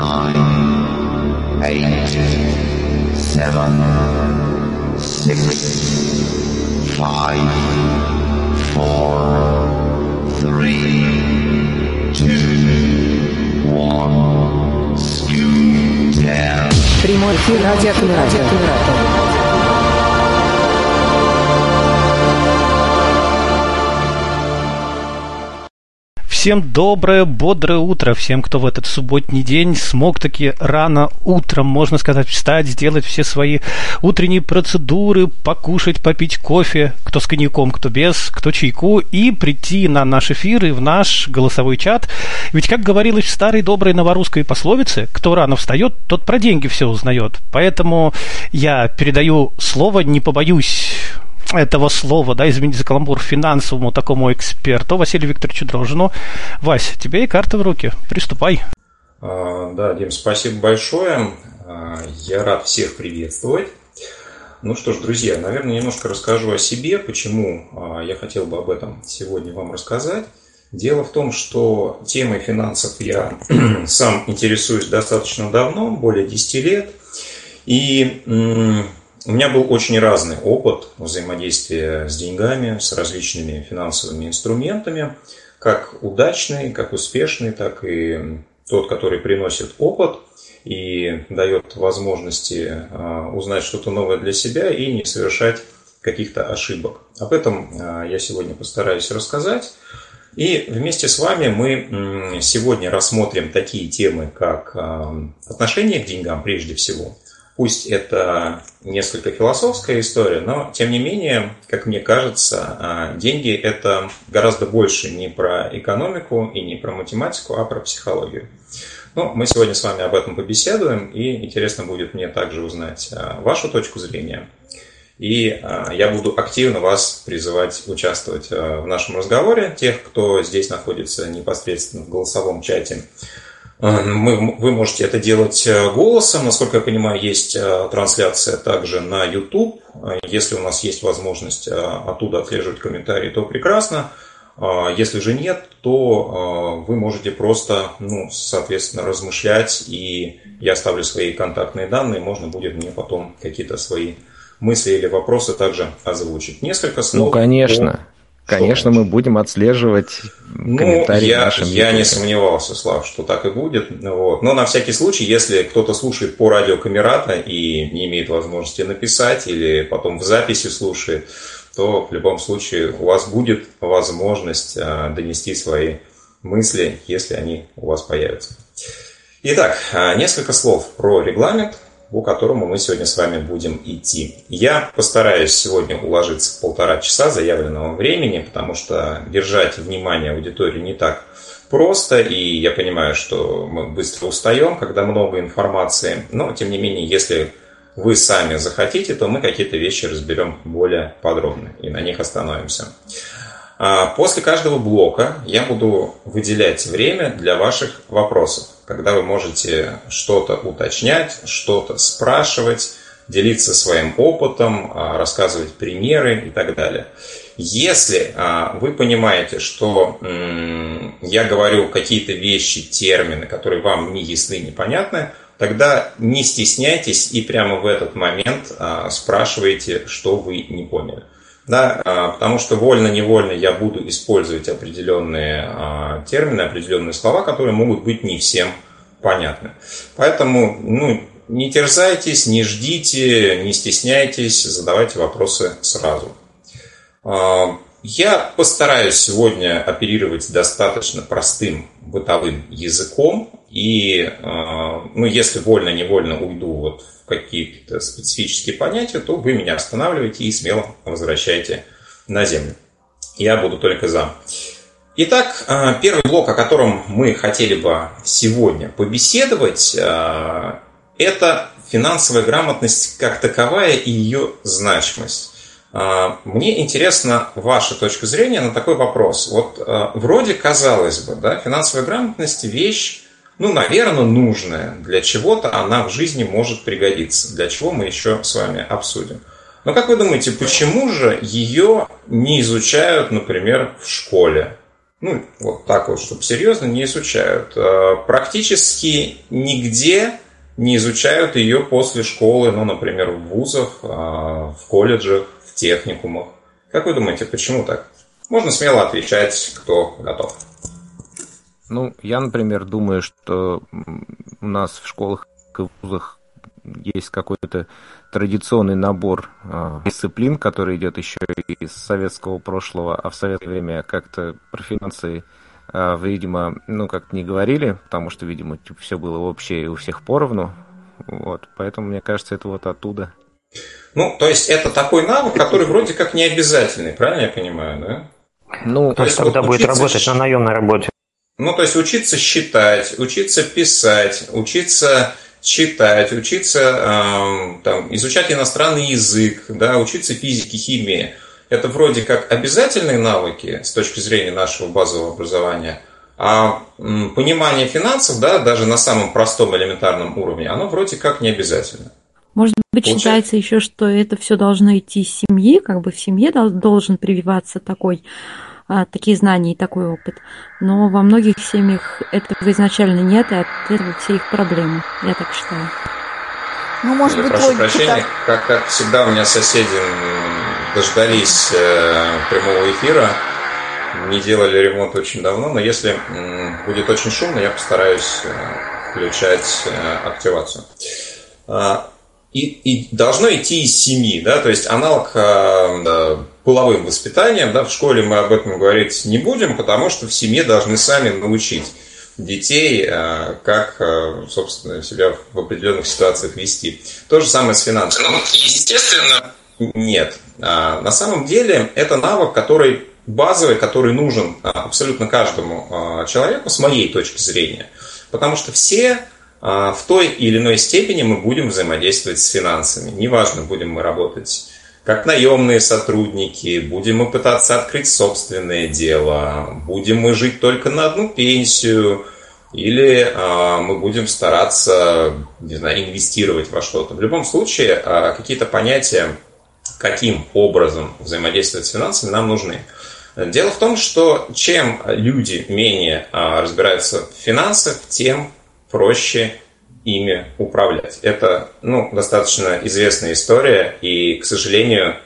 nine, eight, seven, six, five, four, three, two, one, scoot down. Прямой эфир радиокоммуникатор. Всем доброе, бодрое утро. Всем, кто в этот субботний день смог таки рано утром, можно сказать, встать, сделать все свои утренние процедуры, покушать, попить кофе, кто с коньяком, кто без, кто чайку, и прийти на наш эфир и в наш голосовой чат. Ведь, как говорилось в старой доброй новорусской пословице, кто рано встает, тот про деньги все узнает. Поэтому я передаю слово, не побоюсь этого слова, да, извините за каламбур, финансовому такому эксперту Василию Викторовичу Дрожину. Вась, тебе и карта в руки. Приступай. А, да, Дим, спасибо большое. А, я рад всех приветствовать. Ну что ж, друзья, наверное, немножко расскажу о себе, почему а, я хотел бы об этом сегодня вам рассказать. Дело в том, что темой финансов я сам интересуюсь достаточно давно, более 10 лет. И у меня был очень разный опыт взаимодействия с деньгами, с различными финансовыми инструментами, как удачный, как успешный, так и тот, который приносит опыт и дает возможности а, узнать что-то новое для себя и не совершать каких-то ошибок. Об этом а, я сегодня постараюсь рассказать. И вместе с вами мы сегодня рассмотрим такие темы, как а, отношение к деньгам прежде всего – Пусть это несколько философская история, но тем не менее, как мне кажется, а, деньги это гораздо больше не про экономику и не про математику, а про психологию. Ну, мы сегодня с вами об этом побеседуем, и интересно будет мне также узнать а, вашу точку зрения. И а, я буду активно вас призывать участвовать в нашем разговоре. Тех, кто здесь находится непосредственно в голосовом чате, мы, вы можете это делать э, голосом. Насколько я понимаю, есть э, трансляция также на YouTube. Если у нас есть возможность э, оттуда отслеживать комментарии, то прекрасно. Если же нет, то вы можете просто, ну, соответственно, размышлять, и я оставлю свои контактные данные, можно будет мне потом какие-то свои мысли или вопросы также озвучить. Несколько слов. Ну, конечно. Конечно, мы будем отслеживать ну, комментарии я, нашим Я не сомневался, Слав, что так и будет. Вот. Но на всякий случай, если кто-то слушает по радио Камерата и не имеет возможности написать или потом в записи слушает, то в любом случае у вас будет возможность а, донести свои мысли, если они у вас появятся. Итак, а, несколько слов про регламент по которому мы сегодня с вами будем идти. Я постараюсь сегодня уложиться в полтора часа заявленного времени, потому что держать внимание аудитории не так просто, и я понимаю, что мы быстро устаем, когда много информации, но тем не менее, если вы сами захотите, то мы какие-то вещи разберем более подробно и на них остановимся. А после каждого блока я буду выделять время для ваших вопросов когда вы можете что-то уточнять, что-то спрашивать, делиться своим опытом, а, рассказывать примеры и так далее. Если а, вы понимаете, что я говорю какие-то вещи, термины, которые вам не ясны, непонятны, тогда не стесняйтесь и прямо в этот момент а, спрашивайте, что вы не поняли да, а, потому что вольно-невольно я буду использовать определенные а, термины, определенные слова, которые могут быть не всем понятны. Поэтому, ну, не терзайтесь, не ждите, не стесняйтесь, задавайте вопросы сразу. Я постараюсь сегодня оперировать достаточно простым бытовым языком, и, ну, если вольно-невольно уйду вот какие-то специфические понятия, то вы меня останавливаете и смело возвращаете на землю. Я буду только за. Итак, а, первый блок, о котором мы хотели бы сегодня побеседовать, а, это финансовая грамотность как таковая и ее значимость. А, мне интересна ваша точка зрения на такой вопрос. Вот вроде казалось бы, да, финансовая грамотность вещь ну, наверное, нужная. Для чего-то она в жизни может пригодиться. Для чего мы еще с вами обсудим. Но как вы думаете, почему же ее не изучают, например, в школе? ну, вот так вот, чтобы серьезно, не изучают. А, практически нигде не изучают ее после школы, ну, например, в вузах, а, в колледжах, в техникумах. Как вы думаете, почему так? Можно смело отвечать, кто готов. Ну, я, например, думаю, что у нас в школах и вузах есть какой-то традиционный набор э, дисциплин, который идет еще из советского прошлого, а в советское время как-то про финансы, э, видимо, ну, как-то не говорили, потому что, видимо, типа, все было общее и у всех поровну. Вот, поэтому, мне кажется, это вот оттуда. Ну, то есть это такой навык, который вроде как не обязательный, правильно я понимаю, да? Ну, то есть когда вот будет работать на наемной работе. Ну, то есть учиться считать, учиться писать, учиться читать, учиться, э, там, изучать иностранный язык, да, учиться физике, химии. Это вроде как обязательные навыки с точки зрения нашего базового образования, а понимание финансов, да, даже на самом простом элементарном уровне, оно вроде как не обязательно. Может быть, Получается? считается еще, что это все должно идти из семьи, как бы в семье должен прививаться такой а, такие знания и такой опыт. Но во многих семьях этого изначально нет, и от этого все их проблемы, я так считаю. Ну, может я быть, прошу прощения, так... как, как всегда у меня соседи дождались э, прямого эфира, не делали ремонт очень давно, но если э, будет очень шумно, я постараюсь э, включать э, активацию. А, и, и должно идти из семьи, да, то есть аналог э, половым воспитанием, да, в школе мы об этом говорить не будем, потому что в семье должны сами научить детей, э, как, э, собственно, себя в определенных ситуациях вести. То же самое с финансами. Ну, естественно, нет. А, на самом деле это навык, который базовый, который нужен абсолютно каждому человеку, с моей точки зрения. Потому что все а, в той или иной степени мы будем взаимодействовать с финансами. Неважно, будем мы работать как наемные сотрудники, будем мы пытаться открыть собственное дело, будем мы жить только на одну пенсию, или э, мы будем стараться, не знаю, инвестировать во что-то. В любом случае, э, какие-то понятия, каким образом взаимодействовать с финансами, нам нужны. Дело в том, что чем люди менее э, разбираются в финансах, тем проще ими управлять. Это ну, достаточно известная история, и, к сожалению,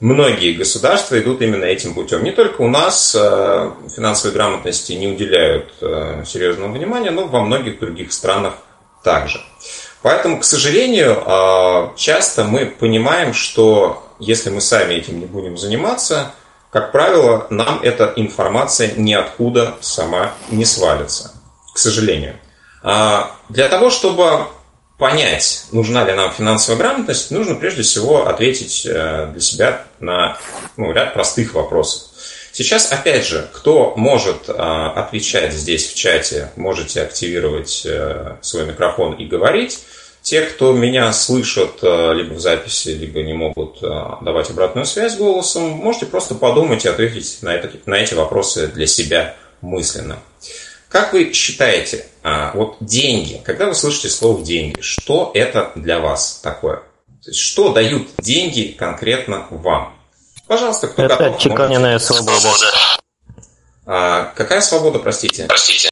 многие государства идут именно этим путем. Не только у нас э, финансовой грамотности не уделяют э, серьезного внимания, но во многих других странах также. Поэтому, к сожалению, э, часто мы понимаем, что если мы сами этим не будем заниматься, как правило, нам эта информация ниоткуда сама не свалится. К сожалению. А, для того, чтобы понять, нужна ли нам финансовая грамотность, нужно прежде всего ответить э, для себя на ну, ряд простых вопросов. Сейчас, опять же, кто может а, отвечать здесь в чате, можете активировать э, свой микрофон и говорить. Те, кто меня слышат э, либо в записи, либо не могут давать обратную связь голосом, можете просто подумать и ответить на, это, на эти вопросы для себя мысленно. Как вы считаете, а, вот деньги, когда вы слышите слово деньги, что это для вас такое? То есть, что дают деньги конкретно вам? Пожалуйста, кто это готов? Отчеканенная свобода. А, какая свобода, простите? Простите.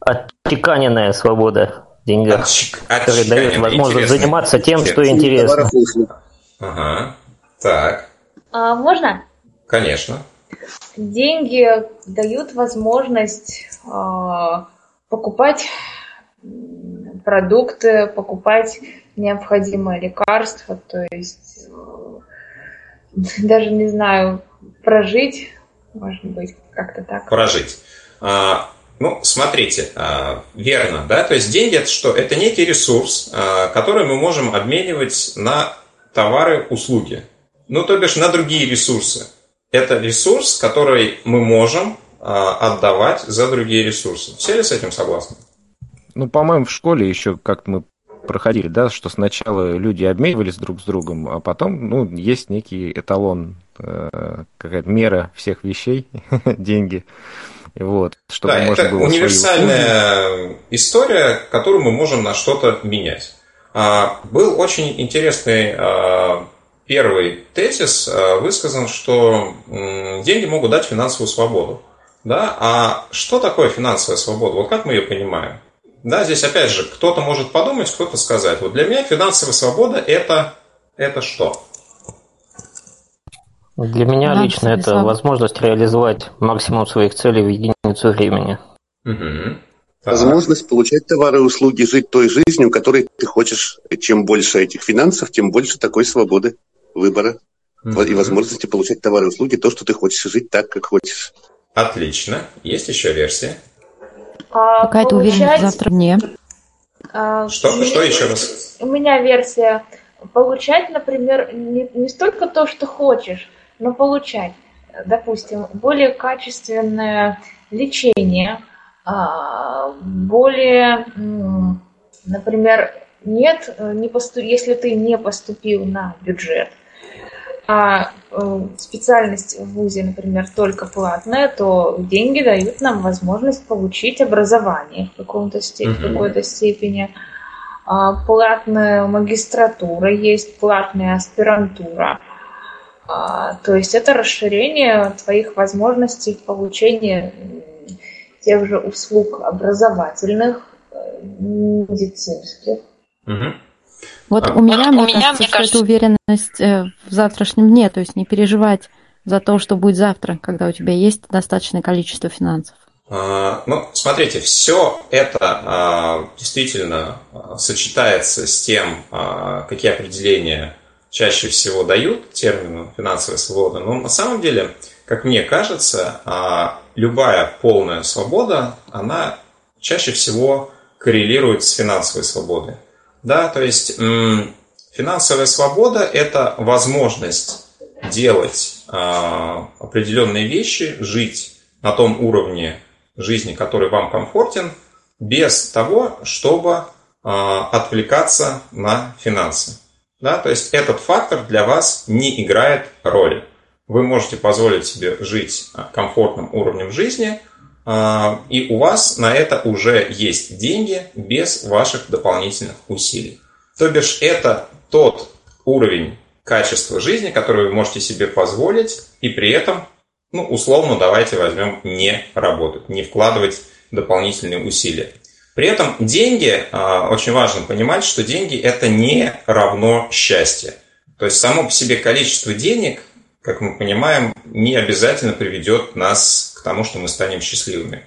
Отчеканенная свобода в деньгах, Отчек... которая дает возможность Интересно. заниматься тем, что интересно. Ага. Так. А, можно? Конечно. Деньги дают возможность э, покупать продукты, покупать необходимые лекарства, то есть э, даже не знаю, прожить, может быть, как-то так. Прожить. А, ну, смотрите, а, верно, да, то есть деньги это что? Это некий ресурс, а, который мы можем обменивать на товары, услуги. Ну, то бишь на другие ресурсы это ресурс, который мы можем а, отдавать за другие ресурсы. Все ли с этим согласны? Ну, по-моему, в школе еще как мы проходили, да, что сначала люди обменивались друг с другом, а потом, ну, есть некий эталон, э, какая-то мера всех вещей, деньги. Вот, чтобы да, можно это было универсальная история, которую мы можем на что-то менять. А, был очень интересный а, Первый тезис э, высказан, что деньги могут дать финансовую свободу. Да? А что такое финансовая свобода? Вот как мы ее понимаем? Да, здесь опять же, кто-то может подумать, кто-то сказать. Вот для меня финансовая свобода это, это что? Для меня Финансовая лично это свобода. возможность реализовать максимум своих целей в единицу времени. Угу. Возможность получать товары и услуги, жить той жизнью, которой ты хочешь. Чем больше этих финансов, тем больше такой свободы выбора угу. и возможности получать товары и услуги, то, что ты хочешь, жить так, как хочешь. Отлично. Есть еще версия? А, Какая-то получать... уверенность завтра мне. А, что, мне... что еще раз? У меня версия. Получать, например, не, не столько то, что хочешь, но получать, допустим, более качественное лечение, а, более, например, нет, не поступ... если ты не поступил на бюджет, а э, специальность в ВУЗе, например, только платная, то деньги дают нам возможность получить образование в, каком-то степ... в какой-то степени. А, платная магистратура есть, платная аспирантура. А, то есть это расширение твоих возможностей в получении тех же услуг образовательных, э, медицинских. Угу. Вот а, у меня, мне, у меня кажется, мне кажется, уверенность э, в завтрашнем дне, то есть не переживать за то, что будет завтра, когда у тебя есть достаточное количество финансов. А, ну, смотрите, все это а, действительно сочетается с тем, какие определения чаще всего дают термину финансовая свобода. Но на самом деле, как мне кажется, любая полная свобода, она чаще всего коррелирует с финансовой свободой. Да, то есть финансовая свобода – это возможность делать а, определенные вещи, жить на том уровне жизни, который вам комфортен, без того, чтобы а, отвлекаться на финансы. Да, то есть этот фактор для вас не играет роли. Вы можете позволить себе жить а, комфортным уровнем жизни, и у вас на это уже есть деньги без ваших дополнительных усилий. То бишь это тот уровень качества жизни, который вы можете себе позволить, и при этом, ну, условно, давайте возьмем не работать, не вкладывать дополнительные усилия. При этом деньги, а, очень важно понимать, что деньги это не равно счастье. То есть само по себе количество денег, как мы понимаем, не обязательно приведет нас к тому, что мы станем счастливыми.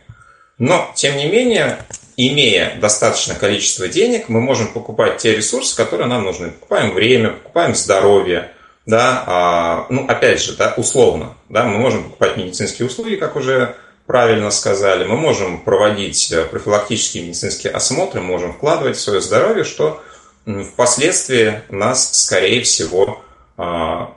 Но, тем не менее, имея достаточное количество денег, мы можем покупать те ресурсы, которые нам нужны. Покупаем время, покупаем здоровье, да, а, ну, опять же, да, условно, да, мы можем покупать медицинские услуги, как уже правильно сказали, мы можем проводить э, профилактические медицинские осмотры, можем вкладывать в свое здоровье, что впоследствии нас, скорее всего,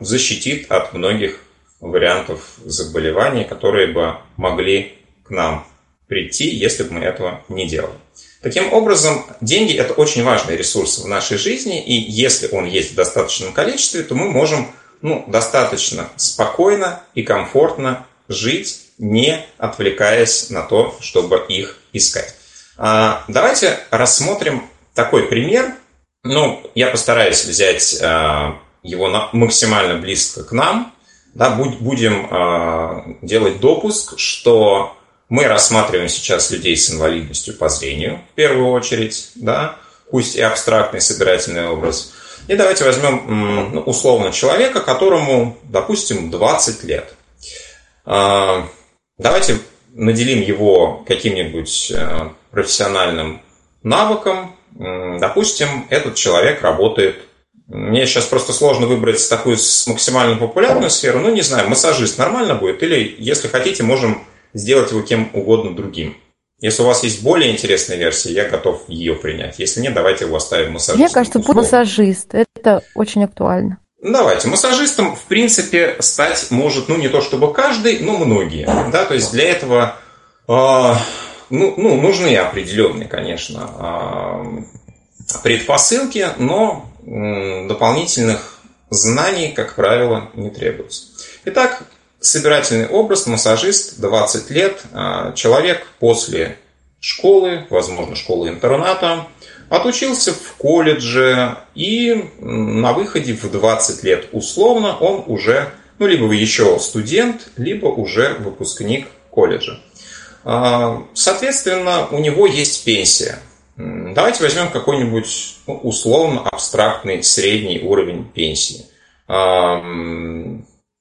защитит от многих вариантов заболеваний, которые бы могли к нам прийти, если бы мы этого не делали. Таким образом, деньги – это очень важный ресурс в нашей жизни, и если он есть в достаточном количестве, то мы можем ну, достаточно спокойно и комфортно жить, не отвлекаясь на то, чтобы их искать. А, давайте рассмотрим такой пример. Ну, я постараюсь взять а, его максимально близко к нам, да, будем э, делать допуск, что мы рассматриваем сейчас людей с инвалидностью по зрению в первую очередь, да, пусть и абстрактный собирательный образ. И давайте возьмем ну, условно человека, которому, допустим, 20 лет. Э, давайте наделим его каким-нибудь э, профессиональным навыком. Допустим, этот человек работает мне сейчас просто сложно выбрать такую максимально популярную сферу. Ну, не знаю, массажист нормально будет? Или, если хотите, можем сделать его кем угодно другим. Если у вас есть более интересная версия, я готов ее принять. Если нет, давайте его оставим массажистом. Мне кажется, условно. массажист. Это очень актуально. Давайте. Массажистом, в принципе, стать может, ну, не то чтобы каждый, но многие. Да, то есть для этого э, ну, ну, нужны определенные, конечно, э, предпосылки, но дополнительных знаний, как правило, не требуется. Итак, собирательный образ, массажист, 20 лет, а, человек после школы, возможно, школы-интерната, отучился в колледже и на выходе в 20 лет условно он уже, ну, либо еще студент, либо уже выпускник колледжа. Соответственно, у него есть пенсия. Давайте возьмем какой-нибудь ну, условно абстрактный средний уровень пенсии.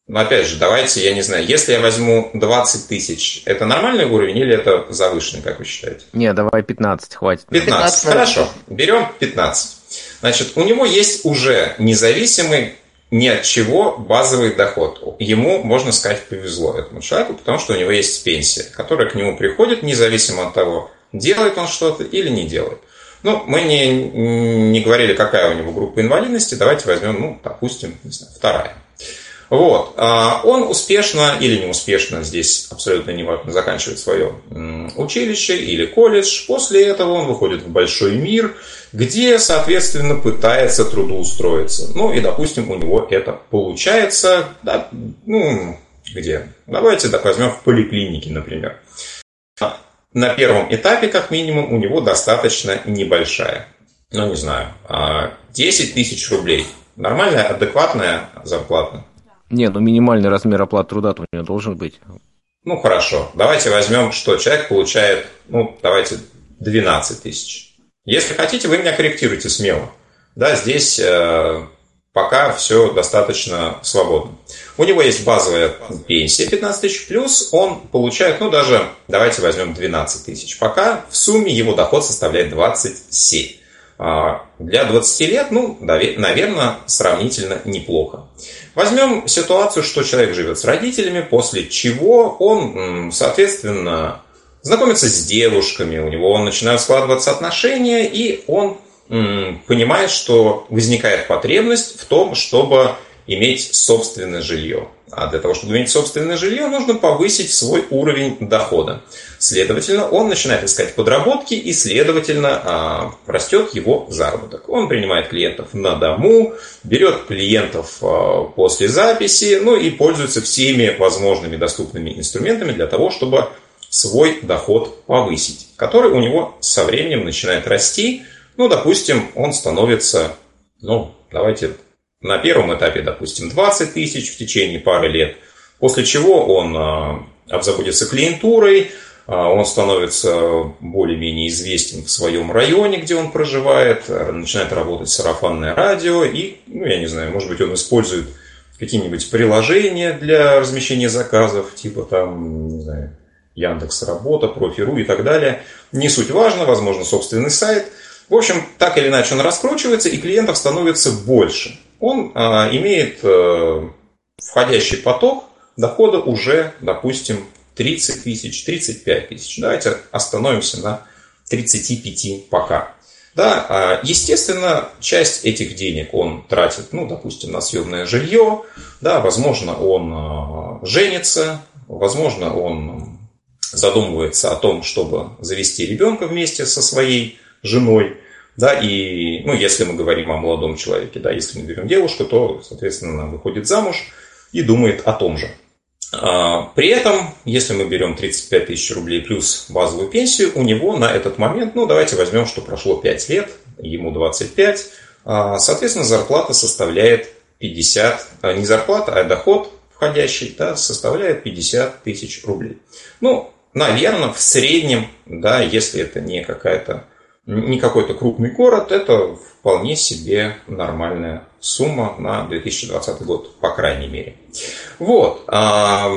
Но опять же, давайте, я не знаю, если я возьму 20 тысяч, это нормальный уровень или это завышенный, как вы считаете? Не, давай 15, хватит. 15, 15 хорошо. Берем 15. Значит, у него есть уже независимый ни от чего базовый доход. Ему, можно сказать, повезло этому человеку, потому что у него есть пенсия, которая к нему приходит, независимо от того, делает он что-то или не делает. Ну, мы не, не говорили, какая у него группа инвалидности. Давайте возьмем, ну, допустим, не знаю, вторая. Вот. А, он успешно или неуспешно, здесь абсолютно не важно, заканчивает свое училище или колледж. После этого он выходит в большой мир, где, соответственно, пытается трудоустроиться. Ну и, допустим, у него это получается, да, ну, где? Давайте так возьмем в поликлинике, например. На первом этапе, как минимум, у него достаточно небольшая, ну, не знаю, 10 а, тысяч рублей. Нормальная, адекватная зарплата. Не, ну минимальный размер оплаты труда у него должен быть. Ну хорошо, давайте возьмем, что человек получает, ну давайте 12 тысяч. Если хотите, вы меня корректируйте смело. Да, здесь э, пока все достаточно свободно. У него есть базовая пенсия 15 тысяч, плюс он получает, ну даже, давайте возьмем 12 тысяч. Пока в сумме его доход составляет 27. А, для 20 лет, ну, наверное, сравнительно неплохо. Возьмем ситуацию, что человек живет с родителями, после чего он, соответственно, знакомится с девушками, у него начинают складываться отношения, и он понимает, что возникает потребность в том, чтобы иметь собственное жилье. А для того, чтобы иметь собственное жилье, нужно повысить свой уровень дохода. Следовательно, он начинает искать подработки и, следовательно, а, растет его заработок. Он принимает клиентов на дому, берет клиентов а, после записи, ну и пользуется всеми возможными доступными инструментами для того, чтобы свой доход повысить, который у него со временем начинает расти. Ну, допустим, он становится, ну, давайте на первом этапе, допустим, 20 тысяч в течение пары лет, после чего он а, обзаводится клиентурой, а, он становится более-менее известен в своем районе, где он проживает, начинает работать сарафанное радио, и, ну, я не знаю, может быть, он использует какие-нибудь приложения для размещения заказов, типа там, не знаю, Яндекс Работа, Профи.ру и так далее. Не суть важно, возможно, собственный сайт. В общем, так или иначе он раскручивается, и клиентов становится больше он а, имеет а, входящий поток дохода уже, допустим, 30 тысяч, 35 тысяч. Давайте остановимся на 35 пока. Да, а, естественно, часть этих денег он тратит, ну, допустим, на съемное жилье, да, возможно, он а, женится, возможно, он задумывается о том, чтобы завести ребенка вместе со своей женой, да, и, ну, если мы говорим о молодом человеке, да, если мы берем девушку, то, соответственно, она выходит замуж и думает о том же. А, при этом, если мы берем 35 тысяч рублей плюс базовую пенсию, у него на этот момент, ну, давайте возьмем, что прошло 5 лет, ему 25, а, соответственно, зарплата составляет 50, а, не зарплата, а доход входящий, да, составляет 50 тысяч рублей. Ну, наверное, в среднем, да, если это не какая-то не какой-то крупный город, это вполне себе нормальная сумма на 2020 год, по крайней мере. Вот. А,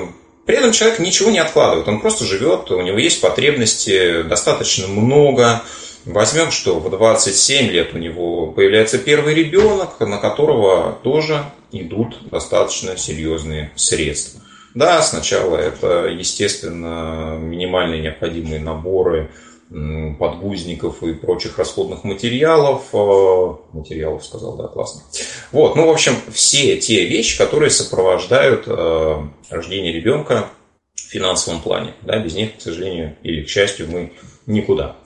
при этом человек ничего не откладывает, он просто живет, у него есть потребности достаточно много. Возьмем, что в 27 лет у него появляется первый ребенок, на которого тоже идут достаточно серьезные средства. Да, сначала это, естественно, минимальные необходимые наборы подгузников и прочих расходных материалов. Э, материалов сказал, да, классно. Вот, ну, в общем, все те вещи, которые сопровождают э, рождение ребенка в финансовом плане. Да, без них, к сожалению, или к счастью, мы никуда.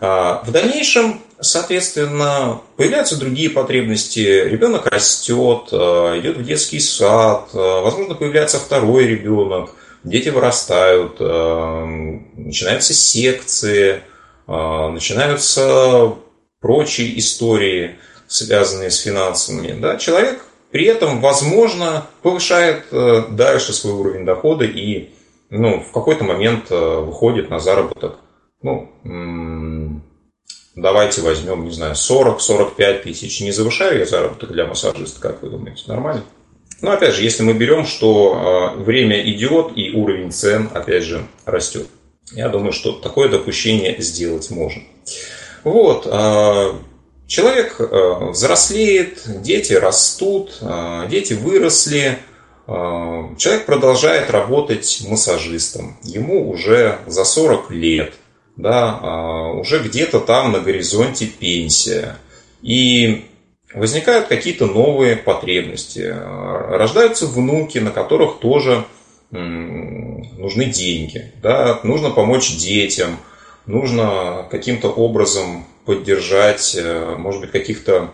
А, в дальнейшем, соответственно, появляются другие потребности. Ребенок растет, э, идет в детский сад, возможно, появляется второй ребенок – дети вырастают, э, начинаются секции, э, начинаются прочие истории, связанные с финансами. Да? Человек при этом, возможно, повышает э, дальше свой уровень дохода и ну, в какой-то момент выходит на заработок, ну, давайте возьмем, не знаю, 40-45 тысяч. Не завышаю я заработок для массажиста, как вы думаете, нормально? Но опять же, если мы берем, что время идет и уровень цен, опять же, растет. Я думаю, что такое допущение сделать можно. Вот. Человек взрослеет, дети растут, дети выросли, человек продолжает работать массажистом. Ему уже за 40 лет, да, уже где-то там на горизонте пенсия. И возникают какие-то новые потребности. Рождаются внуки, на которых тоже нужны деньги. Да? Нужно помочь детям, нужно каким-то образом поддержать, э, может быть, каких-то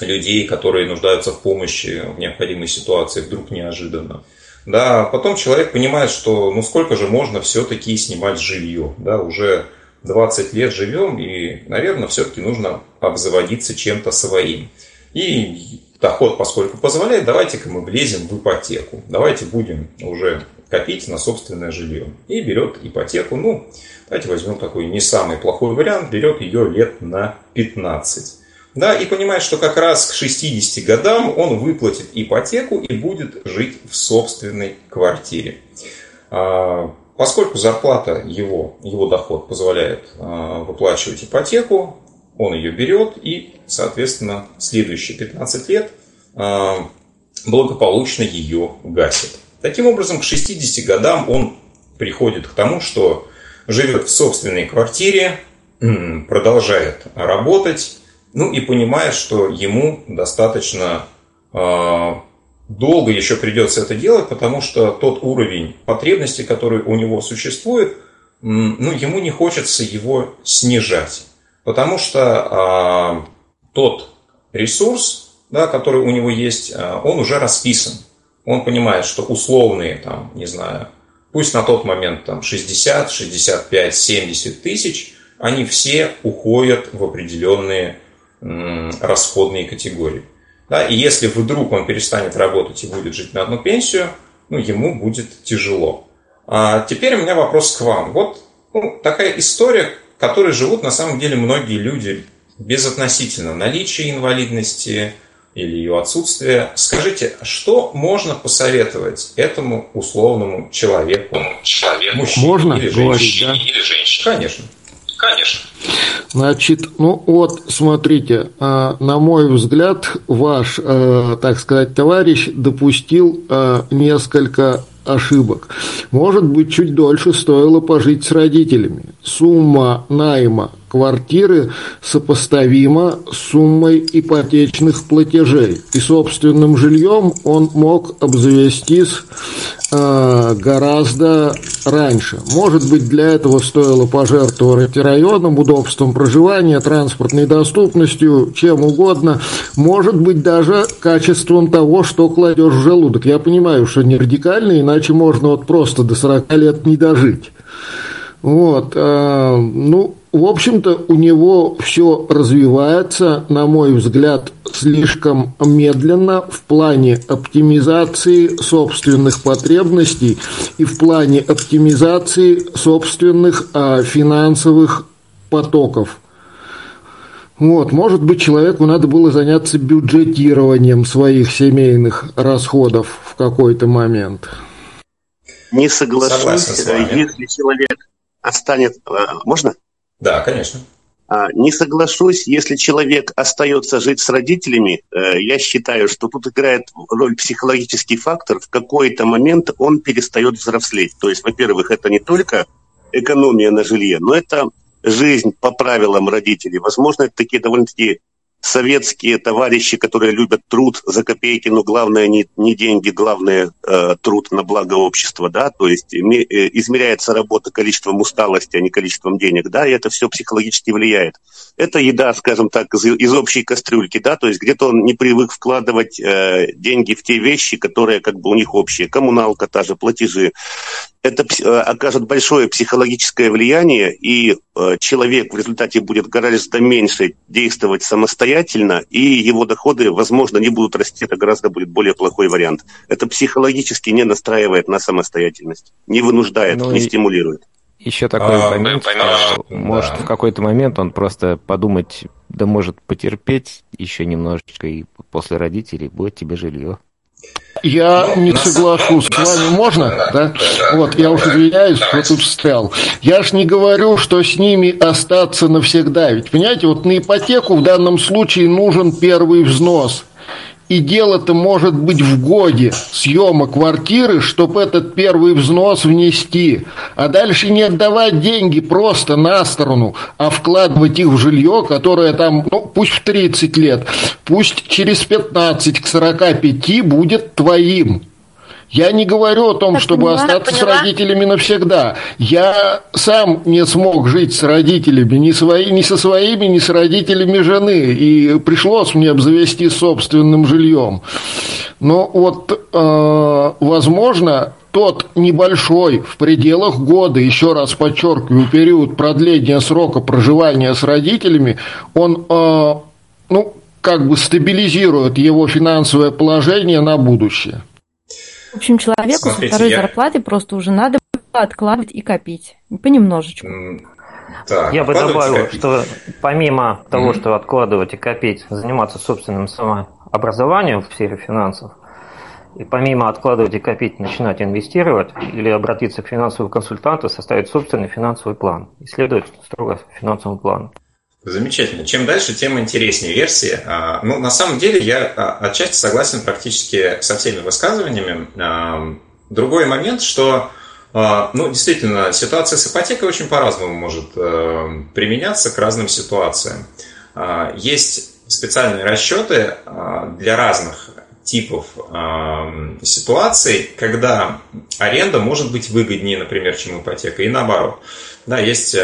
людей, которые нуждаются в помощи в необходимой ситуации вдруг неожиданно. Да, потом человек понимает, что ну сколько же можно все-таки снимать жилье. Да, уже 20 лет живем, и, наверное, все-таки нужно обзаводиться чем-то своим. И доход, поскольку позволяет, давайте-ка мы влезем в ипотеку. Давайте будем уже копить на собственное жилье. И берет ипотеку, ну, давайте возьмем такой не самый плохой вариант, берет ее лет на 15. Да, и понимает, что как раз к 60 годам он выплатит ипотеку и будет жить в собственной квартире. А, поскольку зарплата его, его доход позволяет а, выплачивать ипотеку, он ее берет и, соответственно, следующие 15 лет а, благополучно ее гасит. Таким образом, к 60 годам он приходит к тому, что живет в собственной квартире, продолжает работать, ну и понимает, что ему достаточно э, долго еще придется это делать, потому что тот уровень потребностей, который у него существует, ну, ему не хочется его снижать, потому что э, тот ресурс, да, который у него есть, э, он уже расписан он понимает, что условные, там, не знаю, пусть на тот момент там 60, 65, 70 тысяч, они все уходят в определенные м, расходные категории. Да, и если вдруг он перестанет работать и будет жить на одну пенсию, ну, ему будет тяжело. А теперь у меня вопрос к вам. Вот ну, такая история, которой живут на самом деле многие люди безотносительно наличия инвалидности, или ее отсутствие. Скажите, что можно посоветовать этому условному человеку? человеку Мужчине можно или говорить, да? или женщине? Конечно. Конечно. Значит, ну вот, смотрите, а, на мой взгляд, ваш, а, так сказать, товарищ допустил а, несколько ошибок. Может быть, чуть дольше стоило пожить с родителями. Сумма найма квартиры сопоставима с суммой ипотечных платежей. И собственным жильем он мог обзавестись э, гораздо раньше. Может быть, для этого стоило пожертвовать районом, удобством проживания, транспортной доступностью, чем угодно. Может быть, даже качеством того, что кладешь в желудок. Я понимаю, что не радикально, иначе можно вот просто до 40 лет не дожить. Вот, э, ну, в общем-то, у него все развивается, на мой взгляд, слишком медленно в плане оптимизации собственных потребностей и в плане оптимизации собственных а, финансовых потоков. Вот, может быть, человеку надо было заняться бюджетированием своих семейных расходов в какой-то момент. Не соглашусь, если человек останется... А, можно? Да, конечно. А, не соглашусь, если человек остается жить с родителями, э, я считаю, что тут играет роль психологический фактор. В какой-то момент он перестает взрослеть. То есть, во-первых, это не только экономия на жилье, но это жизнь по правилам родителей. Возможно, это такие довольно-таки советские товарищи, которые любят труд за копейки, но главное не, не деньги, главное э, труд на благо общества, да, то есть э, измеряется работа количеством усталости, а не количеством денег, да, и это все психологически влияет. Это еда, скажем так, из, из общей кастрюльки, да, то есть где-то он не привык вкладывать э, деньги в те вещи, которые как бы у них общие, коммуналка та же, платежи. Это э, окажет большое психологическое влияние, и э, человек в результате будет гораздо меньше действовать самостоятельно, самостоятельно, и его доходы, возможно, не будут расти, это гораздо будет более плохой вариант. Это психологически не настраивает на самостоятельность, не вынуждает, ну, не и... стимулирует. Еще такой а, момент, что да. может в какой-то момент он просто подумать, да может потерпеть еще немножечко, и после родителей будет тебе жилье. Я не соглашусь с вами, можно? Да? Вот, я уж извиняюсь, что тут встрял. Я ж не говорю, что с ними остаться навсегда. Ведь, понимаете, вот на ипотеку в данном случае нужен первый взнос – и дело-то может быть в годе съема квартиры, чтобы этот первый взнос внести. А дальше не отдавать деньги просто на сторону, а вкладывать их в жилье, которое там, ну, пусть в 30 лет, пусть через 15 к 45 будет твоим. Я не говорю о том, так, чтобы поняла, остаться поняла. с родителями навсегда. Я сам не смог жить с родителями, ни, свои, ни со своими, ни с родителями жены. И пришлось мне обзавести собственным жильем. Но вот, э, возможно, тот небольшой в пределах года, еще раз подчеркиваю, период продления срока проживания с родителями, он, э, ну, как бы стабилизирует его финансовое положение на будущее. В общем, человеку Смотрите, со второй я... зарплаты просто уже надо откладывать и копить. Понемножечку. Так, я бы добавил, что помимо mm-hmm. того, что откладывать и копить, заниматься собственным самообразованием в сфере финансов, и помимо откладывать и копить, начинать инвестировать или обратиться к финансовому консультанту, составить собственный финансовый план, исследовать строго финансовый план. Замечательно. Чем дальше, тем интереснее версии. А, ну, на самом деле, я а, отчасти согласен практически со всеми высказываниями. А, другой момент, что ну, действительно, ситуация с ипотекой очень по-разному может применяться к разным ситуациям. Есть специальные расчеты для разных типов ситуаций, когда аренда может быть выгоднее, например, чем ипотека, и наоборот. Да, есть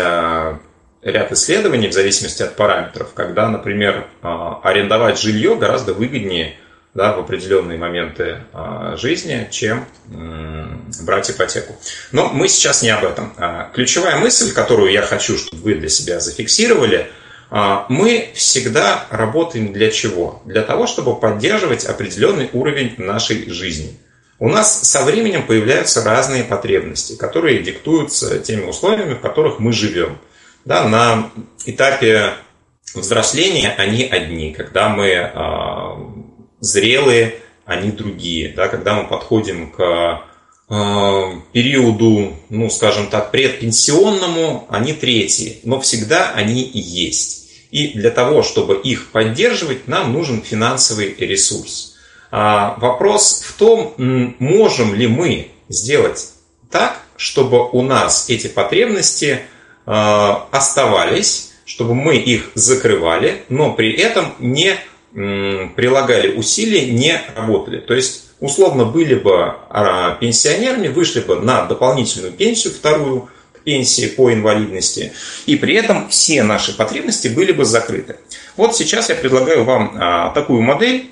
ряд исследований в зависимости от параметров, когда, например, а, арендовать жилье гораздо выгоднее да, в определенные моменты а, жизни, чем брать ипотеку. Но мы сейчас не об этом. А, ключевая мысль, которую я хочу, чтобы вы для себя зафиксировали, мы всегда работаем для чего? Для того, чтобы поддерживать определенный уровень нашей жизни. У нас со временем появляются разные потребности, которые диктуются теми условиями, в которых мы живем – да, на этапе взросления они одни, когда мы э, зрелые, они другие, да, когда мы подходим к э, периоду, ну, скажем так, предпенсионному, они третьи, но всегда они и есть. И для того, чтобы их поддерживать, нам нужен финансовый ресурс. А вопрос в том, можем ли мы сделать так, чтобы у нас эти потребности оставались, чтобы мы их закрывали, но при этом не прилагали усилий, не работали. То есть, условно, были бы а, пенсионерами, вышли бы на дополнительную пенсию, вторую пенсии по инвалидности, и при этом все наши потребности были бы закрыты. Вот сейчас я предлагаю вам а, такую модель,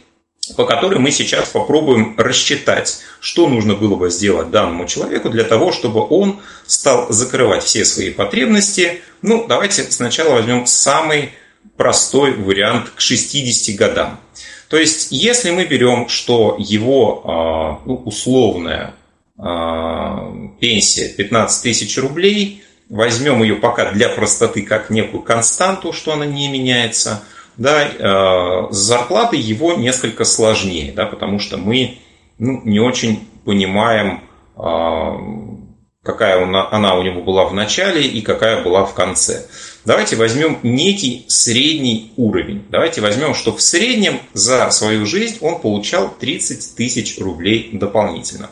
по которой мы сейчас попробуем рассчитать, что нужно было бы сделать данному человеку для того, чтобы он стал закрывать все свои потребности. Ну, давайте сначала возьмем самый простой вариант к 60 годам. То есть, если мы берем, что его а, ну, условная а, пенсия 15 тысяч рублей, возьмем ее пока для простоты как некую константу, что она не меняется – да, э, с зарплатой его несколько сложнее, да, потому что мы ну, не очень понимаем, э, какая она у него была в начале и какая была в конце. Давайте возьмем некий средний уровень. Давайте возьмем, что в среднем за свою жизнь он получал 30 тысяч рублей дополнительно.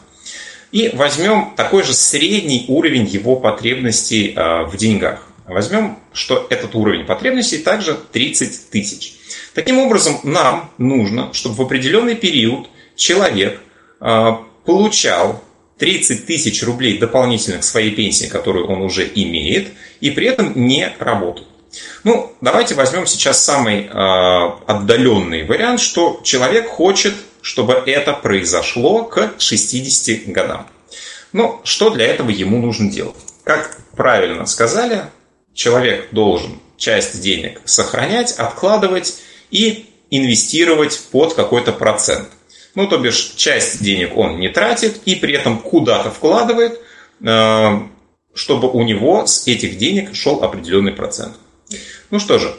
И возьмем такой же средний уровень его потребностей э, в деньгах. Возьмем, что этот уровень потребностей также 30 тысяч. Таким образом, нам нужно, чтобы в определенный период человек а, получал 30 тысяч рублей дополнительно к своей пенсии, которую он уже имеет, и при этом не работает. Ну, давайте возьмем сейчас самый э, отдаленный вариант, что человек хочет, чтобы это произошло к 60 годам. Ну, что для этого ему нужно делать? Как правильно сказали, человек должен часть денег сохранять, откладывать и инвестировать под какой-то процент. Ну, то бишь, часть денег он не тратит и при этом куда-то вкладывает, э, чтобы у него с этих денег шел определенный процент. Ну что же,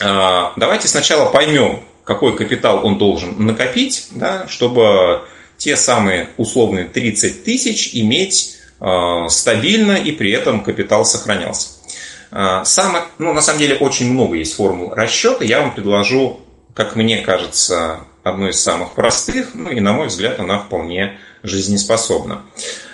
э, давайте сначала поймем, какой капитал он должен накопить, да, чтобы те самые условные 30 тысяч иметь э, стабильно и при этом капитал сохранялся. Самое, ну, на самом деле очень много есть формул расчета. Я вам предложу, как мне кажется, одной из самых простых, ну и, на мой взгляд, она вполне жизнеспособна.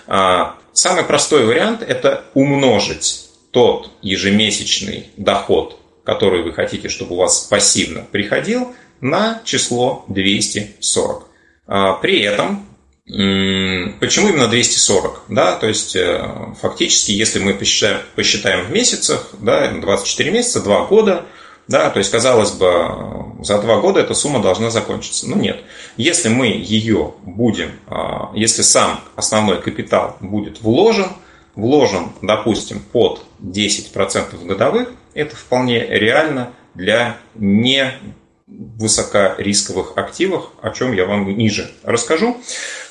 А, самый простой вариант – это умножить тот ежемесячный доход, который вы хотите, чтобы у вас пассивно приходил, на число 240. А, при этом, почему именно 240? Да, то есть, э, фактически, если мы посчитаем, посчитаем в месяцах, да, 24 месяца, 2 года – да, то есть, казалось бы, за два года эта сумма должна закончиться. Но нет. Если мы ее будем, а, если сам основной капитал будет вложен, вложен, допустим, под 10% годовых, это вполне реально для не высокорисковых активах, о чем я вам ниже расскажу.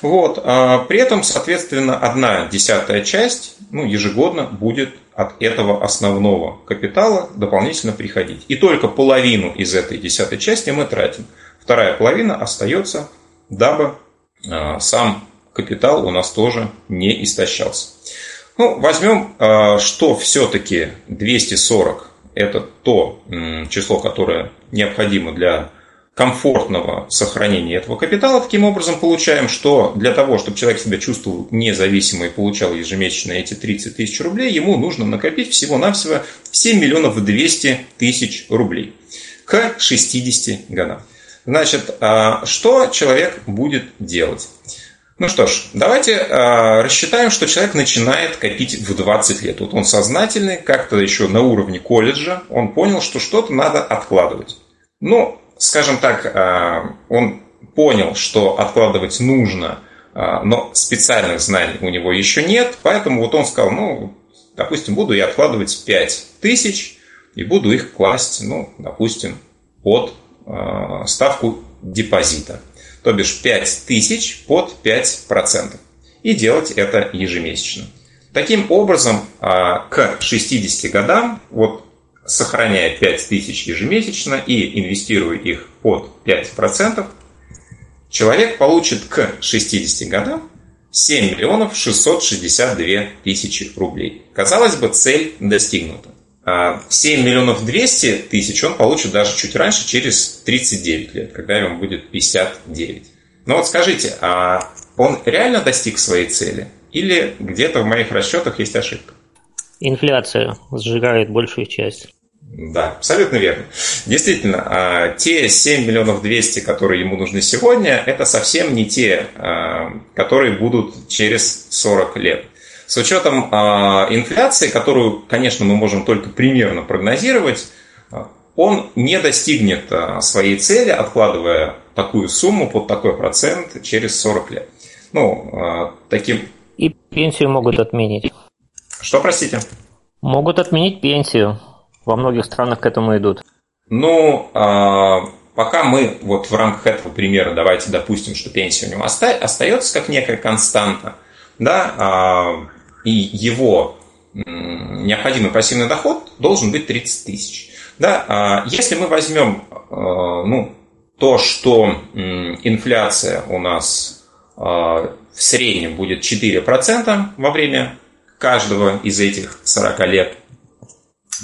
Вот. А, при этом, соответственно, одна десятая часть ну, ежегодно будет от этого основного капитала дополнительно приходить. И только половину из этой десятой части мы тратим. Вторая половина остается, дабы э, сам капитал у нас тоже не истощался. Ну, возьмем, э, что все-таки 240 это то число, которое необходимо для комфортного сохранения этого капитала. Таким образом, получаем, что для того, чтобы человек себя чувствовал независимо и получал ежемесячно эти 30 тысяч рублей, ему нужно накопить всего-навсего 7 миллионов 200 тысяч рублей к 60 годам. Значит, а, что человек будет делать? Ну что ж, давайте э, рассчитаем, что человек начинает копить в 20 лет. Вот он сознательный, как-то еще на уровне колледжа, он понял, что что-то надо откладывать. Ну, скажем так, э, он понял, что откладывать нужно, э, но специальных знаний у него еще нет, поэтому вот он сказал, ну, допустим, буду я откладывать 5 тысяч и буду их класть, ну, допустим, под э, ставку депозита, то бишь 5 тысяч под 5%. И делать это ежемесячно. Таким образом, к 60 годам, вот сохраняя 5000 ежемесячно и инвестируя их под 5%, человек получит к 60 годам 7 миллионов 662 тысячи рублей. Казалось бы, цель достигнута. 7 а миллионов 200 тысяч он получит даже чуть раньше, через 39 лет, когда ему будет 59. Но вот скажите, а он реально достиг своей цели? Или где-то в моих расчетах есть ошибка? Инфляция сжигает большую часть. Да, абсолютно верно. Действительно, а, те 7 миллионов 200, которые ему нужны сегодня, это совсем не те, а, которые будут через 40 лет. С учетом а, инфляции, которую, конечно, мы можем только примерно прогнозировать, он не достигнет своей цели, откладывая такую сумму под такой процент через 40 лет. Ну, таким... И пенсию могут отменить. Что, простите? Могут отменить пенсию. Во многих странах к этому идут. Ну, а, пока мы вот в рамках этого примера давайте допустим, что пенсия у него остается как некая константа, да, а, и его необходимый пассивный доход должен быть 30 тысяч. Да, а, если мы возьмем ну, то, что инфляция у нас в среднем будет 4% во время каждого из этих 40 лет,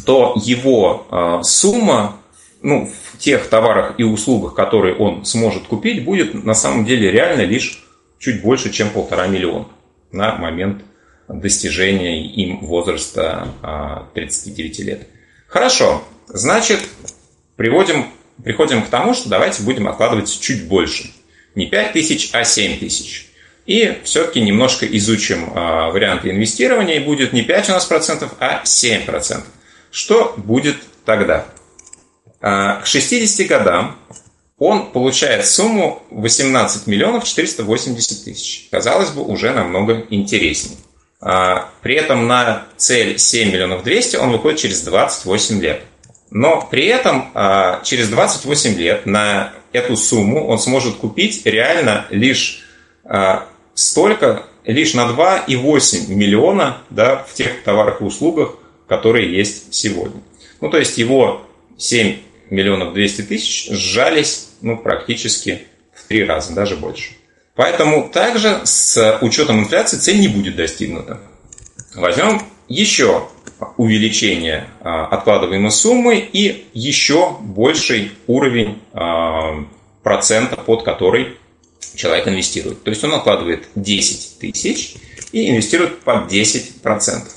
то его а, сумма ну, в тех товарах и услугах, которые он сможет купить, будет на самом деле реально лишь чуть больше, чем полтора миллиона на момент достижения им возраста 39 а, лет. Хорошо, значит, приводим, приходим к тому, что давайте будем откладывать чуть больше. Не 5 тысяч, а 7 тысяч. И все-таки немножко изучим а, варианты инвестирования, и будет не 5 у нас процентов, а 7 процентов. Что будет тогда? А, к 60 годам он получает сумму 18 миллионов 480 тысяч. Казалось бы, уже намного интереснее. А, при этом на цель 7 миллионов 200 он выходит через 28 лет. Но при этом а, через 28 лет на эту сумму он сможет купить реально лишь а, столько, лишь на 2,8 миллиона да, в тех товарах и услугах, которые есть сегодня. Ну, то есть его 7 миллионов 200 тысяч сжались ну, практически в три раза, даже больше. Поэтому также с учетом инфляции цель не будет достигнута. Возьмем еще увеличение а, откладываемой суммы и еще больший уровень а, процента, под который человек инвестирует. То есть он откладывает 10 тысяч и инвестирует под 10%.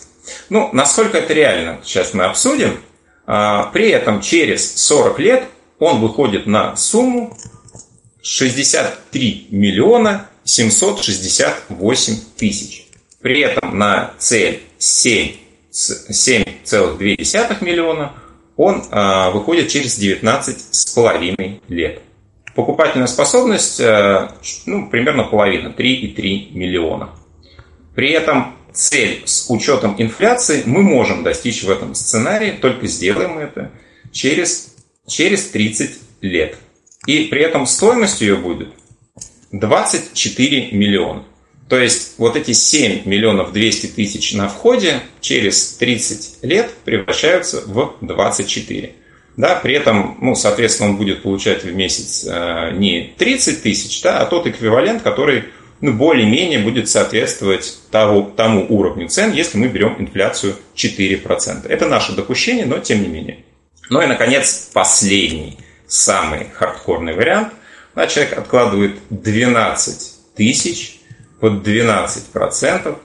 Ну, насколько это реально, сейчас мы обсудим. А, при этом через 40 лет он выходит на сумму 63 миллиона 768 тысяч. При этом на цель 7 7,2 миллиона он а, выходит через 19,5 лет. Покупательная способность а, ну, примерно половина, 3,3 миллиона. При этом цель с учетом инфляции мы можем достичь в этом сценарии, только сделаем это через, через 30 лет. И при этом стоимость ее будет 24 миллиона. То есть вот эти 7 миллионов 200 тысяч на входе через 30 лет превращаются в 24. Да, при этом, ну, соответственно, он будет получать в месяц э, не 30 тысяч, да, а тот эквивалент, который ну, более-менее будет соответствовать того, тому уровню цен, если мы берем инфляцию 4%. Это наше допущение, но тем не менее. Ну и, наконец, последний, самый хардкорный вариант. Да, человек откладывает 12 тысяч под 12%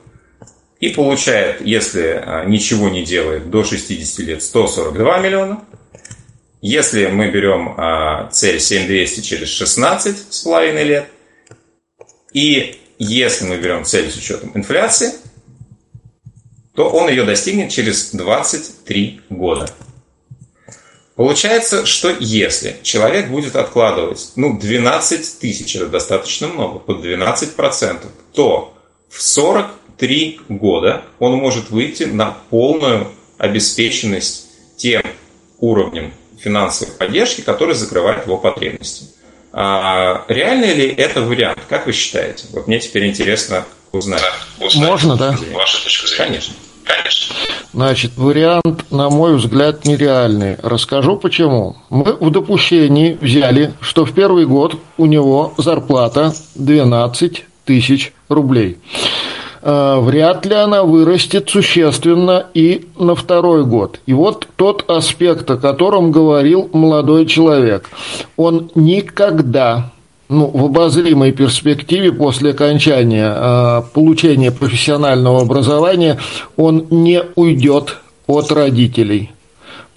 и получает, если а, ничего не делает, до 60 лет 142 миллиона. Если мы берем а, цель 7200 через 16 с половиной лет, и если мы берем цель с учетом инфляции, то он ее достигнет через 23 года. Получается, что если человек будет откладывать, ну, 12 тысяч, это достаточно много, под 12%, то в 43 года он может выйти на полную обеспеченность тем уровнем финансовой поддержки, который закрывает его потребности. А реальный ли это вариант? Как вы считаете? Вот мне теперь интересно узнать. Можно, да? Ваша точка зрения. Конечно. Конечно. Значит, вариант, на мой взгляд, нереальный. Расскажу почему. Мы в допущении взяли, что в первый год у него зарплата 12 тысяч рублей. А, вряд ли она вырастет существенно и на второй год. И вот тот аспект, о котором говорил молодой человек. Он никогда ну, в обозримой перспективе после окончания э, получения профессионального образования он не уйдет от родителей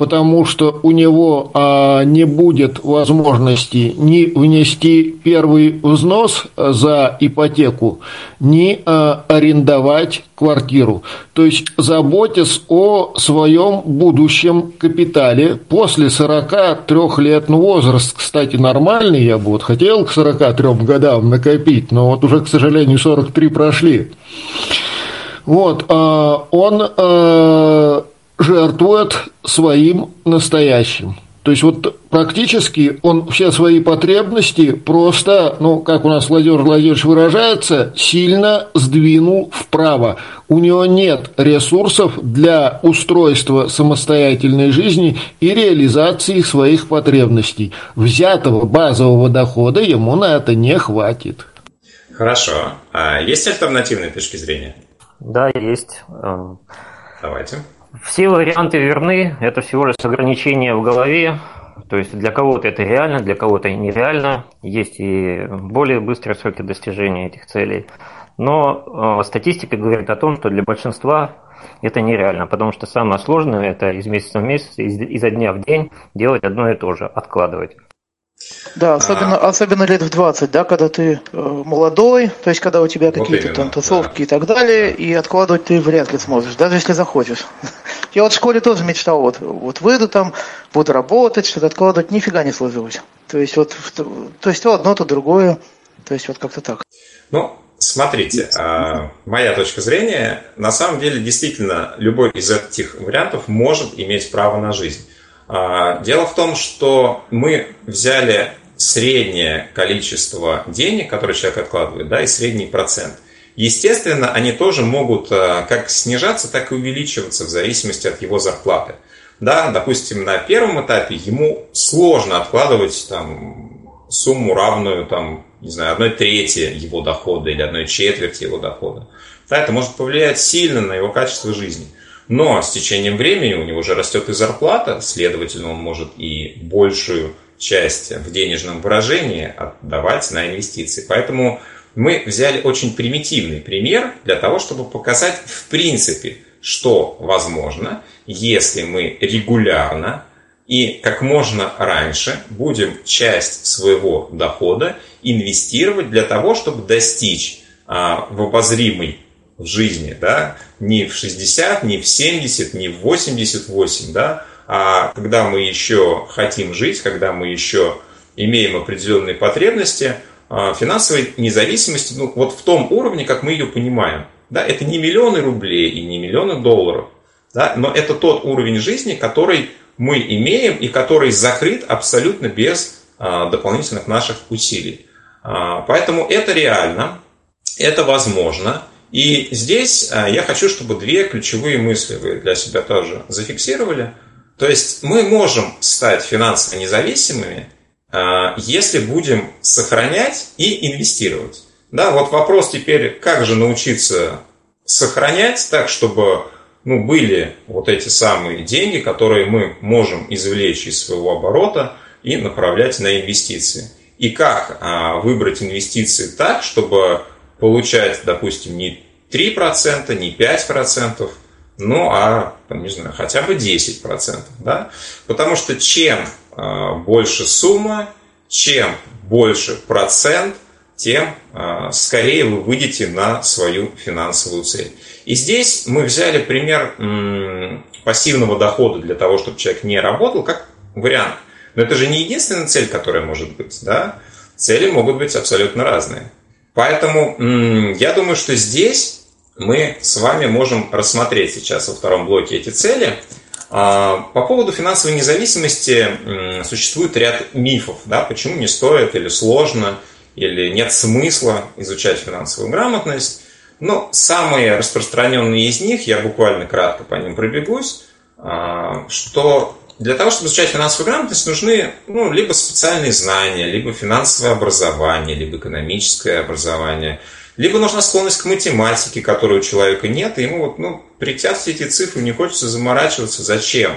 потому что у него а, не будет возможности ни внести первый взнос за ипотеку, ни а, арендовать квартиру. То есть заботясь о своем будущем капитале после 43 лет, ну возраст, кстати, нормальный, я бы вот хотел к 43 годам накопить, но вот уже, к сожалению, 43 прошли. Вот, а, он а, жертвует своим настоящим. То есть вот практически он все свои потребности просто, ну, как у нас Владимир Владимирович выражается, сильно сдвинул вправо. У него нет ресурсов для устройства самостоятельной жизни и реализации своих потребностей. Взятого базового дохода ему на это не хватит. Хорошо. А есть альтернативные точки зрения? Да, есть. Эм, Давайте. Все варианты верны, это всего лишь ограничения в голове, то есть для кого-то это реально, для кого-то нереально, есть и более быстрые сроки достижения этих целей. Но э, статистика говорит о том, что для большинства это нереально, потому что самое сложное это из месяца в месяц, из, изо дня в день делать одно и то же, откладывать. Да, особенно, а... особенно лет в 20, да, когда ты э, молодой, то есть когда у тебя какие-то вот там тусовки да. и так далее, и откладывать ты вряд ли сможешь, даже если захочешь. Я вот в школе тоже мечтал, вот, вот выйду там, буду работать, что-то откладывать, нифига не сложилось. То есть вот, то есть то одно, то другое, то есть вот как-то так. Ну, смотрите, а, моя точка зрения, на самом деле действительно любой из этих вариантов может иметь право на жизнь. Дело в том, что мы взяли среднее количество денег, которое человек откладывает, да, и средний процент. Естественно, они тоже могут как снижаться, так и увеличиваться в зависимости от его зарплаты. Да, допустим, на первом этапе ему сложно откладывать там, сумму равную там, не знаю, одной трети его дохода или одной четверти его дохода. Да, это может повлиять сильно на его качество жизни. Но с течением времени у него уже растет и зарплата, следовательно, он может и большую часть в денежном выражении отдавать на инвестиции. Поэтому мы взяли очень примитивный пример для того, чтобы показать в принципе, что возможно, если мы регулярно и как можно раньше будем часть своего дохода инвестировать для того, чтобы достичь а, в обозримый в жизни, да, не в 60, не в 70, не в 88, да, а когда мы еще хотим жить, когда мы еще имеем определенные потребности, а, финансовой независимости, ну, вот в том уровне, как мы ее понимаем. Да, это не миллионы рублей и не миллионы долларов, да, но это тот уровень жизни, который мы имеем и который закрыт абсолютно без а, дополнительных наших усилий. А, поэтому это реально, это возможно. И здесь а, я хочу, чтобы две ключевые мысли вы для себя тоже зафиксировали. То есть мы можем стать финансово независимыми, а, если будем сохранять и инвестировать. Да, вот вопрос теперь, как же научиться сохранять так, чтобы ну, были вот эти самые деньги, которые мы можем извлечь из своего оборота и направлять на инвестиции. И как а, выбрать инвестиции так, чтобы получать, допустим, не 3%, не 5%, ну, а, не знаю, хотя бы 10%. Да? Потому что чем а, больше сумма, чем больше процент, тем а, скорее вы выйдете на свою финансовую цель. И здесь мы взяли пример пассивного дохода для того, чтобы человек не работал, как вариант. Но это же не единственная цель, которая может быть. Да? Цели могут быть абсолютно разные. Поэтому я думаю, что здесь мы с вами можем рассмотреть сейчас во втором блоке эти цели. А, по поводу финансовой независимости существует ряд мифов, да, почему не стоит или сложно, или нет смысла изучать финансовую грамотность. Но самые распространенные из них, я буквально кратко по ним пробегусь, а, что для того, чтобы изучать финансовую грамотность, нужны ну, либо специальные знания, либо финансовое образование, либо экономическое образование, либо нужна склонность к математике, которой у человека нет, и ему вот, ну, притят все эти цифры, не хочется заморачиваться, зачем?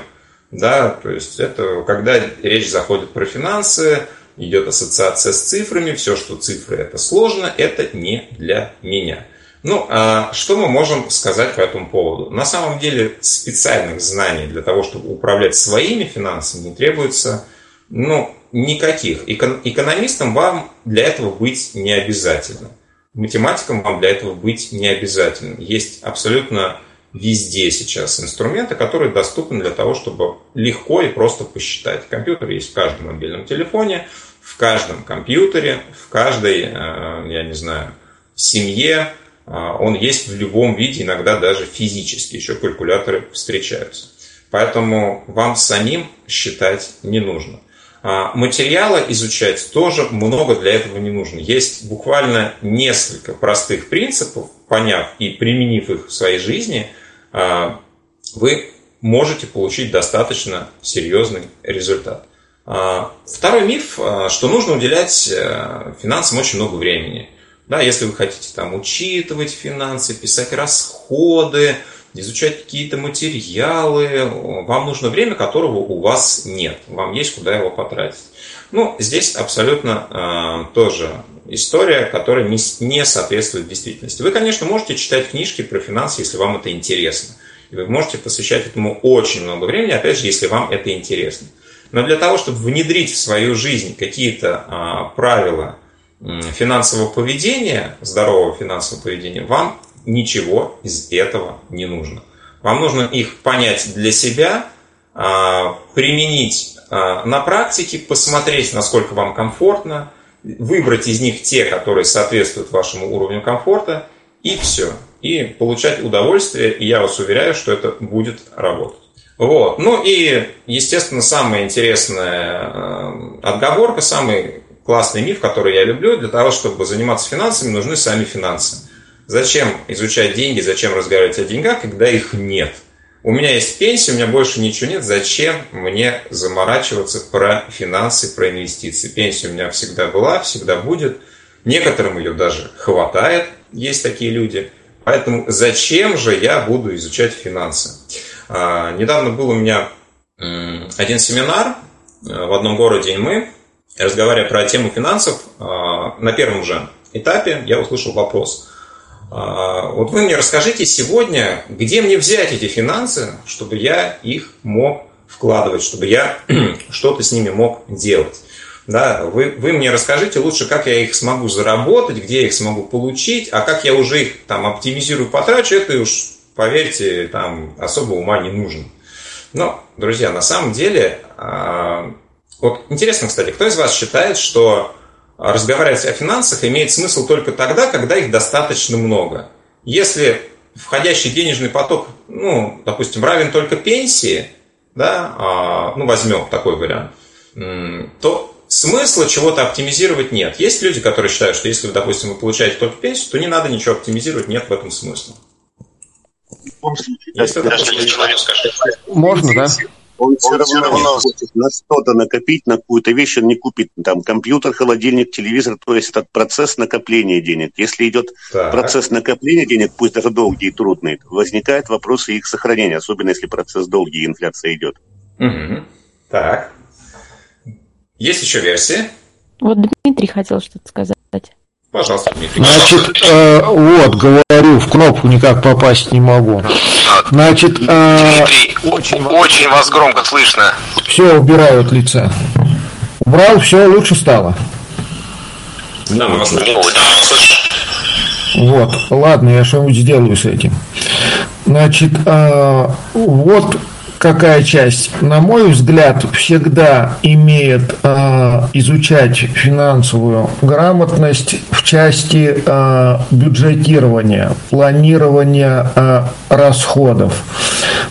Да, то есть это когда речь заходит про финансы, идет ассоциация с цифрами, все, что цифры это сложно, это не для меня. Ну, а что мы можем сказать по этому поводу? На самом деле специальных знаний для того, чтобы управлять своими финансами, не требуется ну, никаких. Экономистам вам для этого быть не обязательно. Математикам вам для этого быть не обязательно. Есть абсолютно везде сейчас инструменты, которые доступны для того, чтобы легко и просто посчитать. Компьютер есть в каждом мобильном телефоне, в каждом компьютере, в каждой, э, я не знаю, семье, он есть в любом виде, иногда даже физически, еще калькуляторы встречаются. Поэтому вам самим считать не нужно. А, материала изучать тоже много для этого не нужно. Есть буквально несколько простых принципов, поняв и применив их в своей жизни, а, вы можете получить достаточно серьезный результат. Второй миф, что нужно уделять э, финансам очень много времени. Да, если вы хотите там учитывать финансы, писать расходы, изучать какие-то материалы, вам нужно время, которого у вас нет. Вам есть куда его потратить. Ну, здесь абсолютно э, тоже история, которая не, не соответствует действительности. Вы, конечно, можете читать книжки про финансы, если вам это интересно. И вы можете посвящать этому очень много времени, опять же, если вам это интересно. Но для того, чтобы внедрить в свою жизнь какие-то э, правила, финансового поведения, здорового финансового поведения, вам ничего из этого не нужно. Вам нужно их понять для себя, а, применить а, на практике, посмотреть, насколько вам комфортно, выбрать из них те, которые соответствуют вашему уровню комфорта, и все. И получать удовольствие, и я вас уверяю, что это будет работать. Вот. Ну и, естественно, самая интересная э, отговорка, самый классный миф, который я люблю, для того, чтобы заниматься финансами, нужны сами финансы. Зачем изучать деньги, зачем разговаривать о деньгах, когда их нет? У меня есть пенсия, у меня больше ничего нет, зачем мне заморачиваться про финансы, про инвестиции? Пенсия у меня всегда была, всегда будет. Некоторым ее даже хватает, есть такие люди. Поэтому зачем же я буду изучать финансы? А, недавно был у меня один семинар э, в одном городе, и мы, разговаривая про тему финансов, а, на первом же этапе я услышал вопрос. А, вот вы мне расскажите сегодня, где мне взять эти финансы, чтобы я их мог вкладывать, чтобы я что-то с ними мог делать. Да, вы, вы мне расскажите лучше, как я их смогу заработать, где я их смогу получить, а как я уже их там оптимизирую, потрачу, это уж поверьте, там особо ума не нужен. Но, друзья, на самом деле, а, вот интересно, кстати, кто из вас считает, что разговаривать о финансах имеет смысл только тогда, когда их достаточно много? Если входящий денежный поток, ну, допустим, равен только пенсии, да, а, ну, возьмем такой вариант, то смысла чего-то оптимизировать нет. Есть люди, которые считают, что если, допустим, вы получаете только пенсию, то не надо ничего оптимизировать, нет в этом смысла. Если человек скажет. Можно, да? Он все равно, равно хочет на что-то накопить, на какую-то вещь он не купит. Там компьютер, холодильник, телевизор, то есть этот процесс накопления денег. Если идет так. процесс накопления денег, пусть даже долгий и трудный, возникают вопросы их сохранения, особенно если процесс долгий и инфляция идет. Угу. Так. Есть еще версии? Вот Дмитрий хотел что-то сказать. Пожалуйста, Дмитрий. Значит, э, вот, говорю, в кнопку никак попасть не могу. Значит, э, Дмитрий, очень, очень вас громко слышно. Все, убираю от лица. Убрал, все, лучше стало. Да, мы вас Вот, ладно, я что-нибудь сделаю с этим. Значит, э, вот какая часть, на мой взгляд, всегда имеет э, изучать финансовую грамотность в части э, бюджетирования, планирования э, расходов.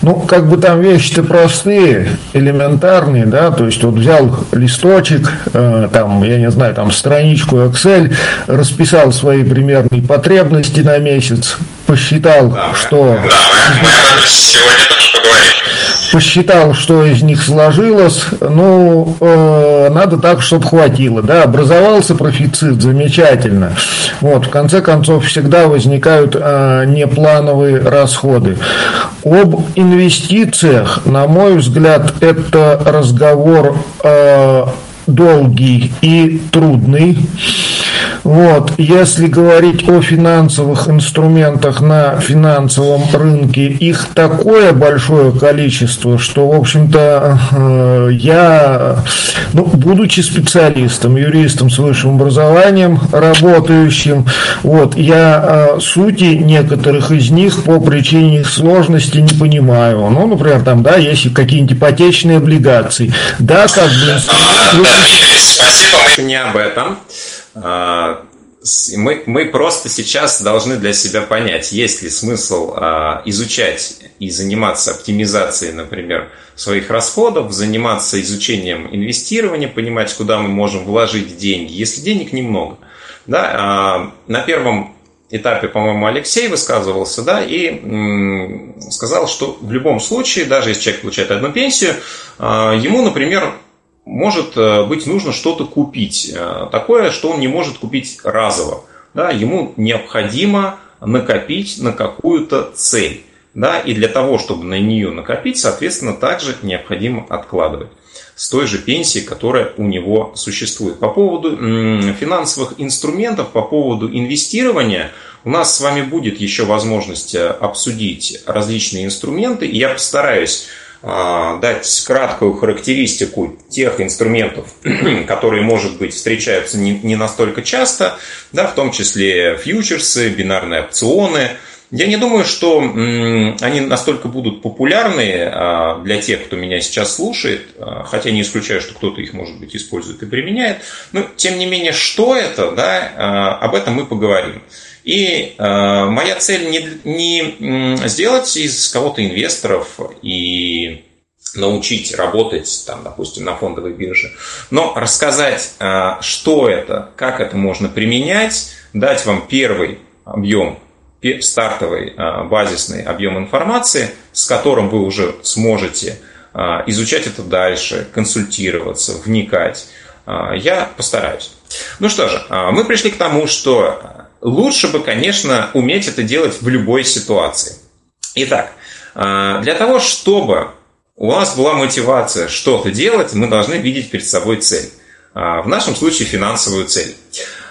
Ну, как бы там вещи-то простые, элементарные, да, то есть вот взял листочек, э, там, я не знаю, там страничку Excel, расписал свои примерные потребности на месяц, посчитал, да, что... Да, мы, сегодня тоже поговорим посчитал, что из них сложилось, ну, э, надо так, чтобы хватило, да, образовался профицит, замечательно, вот, в конце концов, всегда возникают э, неплановые расходы. Об инвестициях, на мой взгляд, это разговор э, долгий и трудный. Вот. Если говорить о финансовых инструментах на финансовом рынке, их такое большое количество, что, в общем-то, э, я, ну, будучи специалистом, юристом с высшим образованием, работающим, вот, я э, сути некоторых из них по причине их сложности не понимаю. Ну, например, там, да, есть какие-нибудь ипотечные облигации. Да, как бы... Спасибо, не об этом. А, мы, мы просто сейчас должны для себя понять, есть ли смысл а, изучать и заниматься оптимизацией, например, своих расходов, заниматься изучением инвестирования, понимать, куда мы можем вложить деньги, если денег немного. Да, а, на первом этапе, по-моему, Алексей высказывался, да, и сказал, что в любом случае, даже если человек получает одну пенсию, ему, например, может э, быть нужно что-то купить, э, такое, что он не может купить разово. Да, ему необходимо накопить на какую-то цель. Да, и для того, чтобы на нее накопить, соответственно, также необходимо откладывать с той же пенсии, которая у него существует. По поводу финансовых инструментов, по поводу инвестирования, у нас с вами будет еще возможность э, обсудить различные инструменты, и я постараюсь дать краткую характеристику тех инструментов, которые, может быть, встречаются не, не настолько часто, да, в том числе фьючерсы, бинарные опционы. Я не думаю, что они настолько будут популярны а, для тех, кто меня сейчас слушает, а, хотя не исключаю, что кто-то их, может быть, использует и применяет. Но, тем не менее, что это, да, об этом мы поговорим. И моя цель не, не сделать из кого-то инвесторов и научить работать, там, допустим, на фондовой бирже. Но рассказать, а, что это, как это можно применять, дать вам первый объем, стартовый а, базисный объем информации, с которым вы уже сможете а, изучать это дальше, консультироваться, вникать. Я постараюсь. Ну что же, мы пришли к тому, что лучше бы, конечно, уметь это делать в любой ситуации. Итак, для того, чтобы у вас была мотивация что-то делать, мы должны видеть перед собой цель. А, в нашем случае финансовую цель.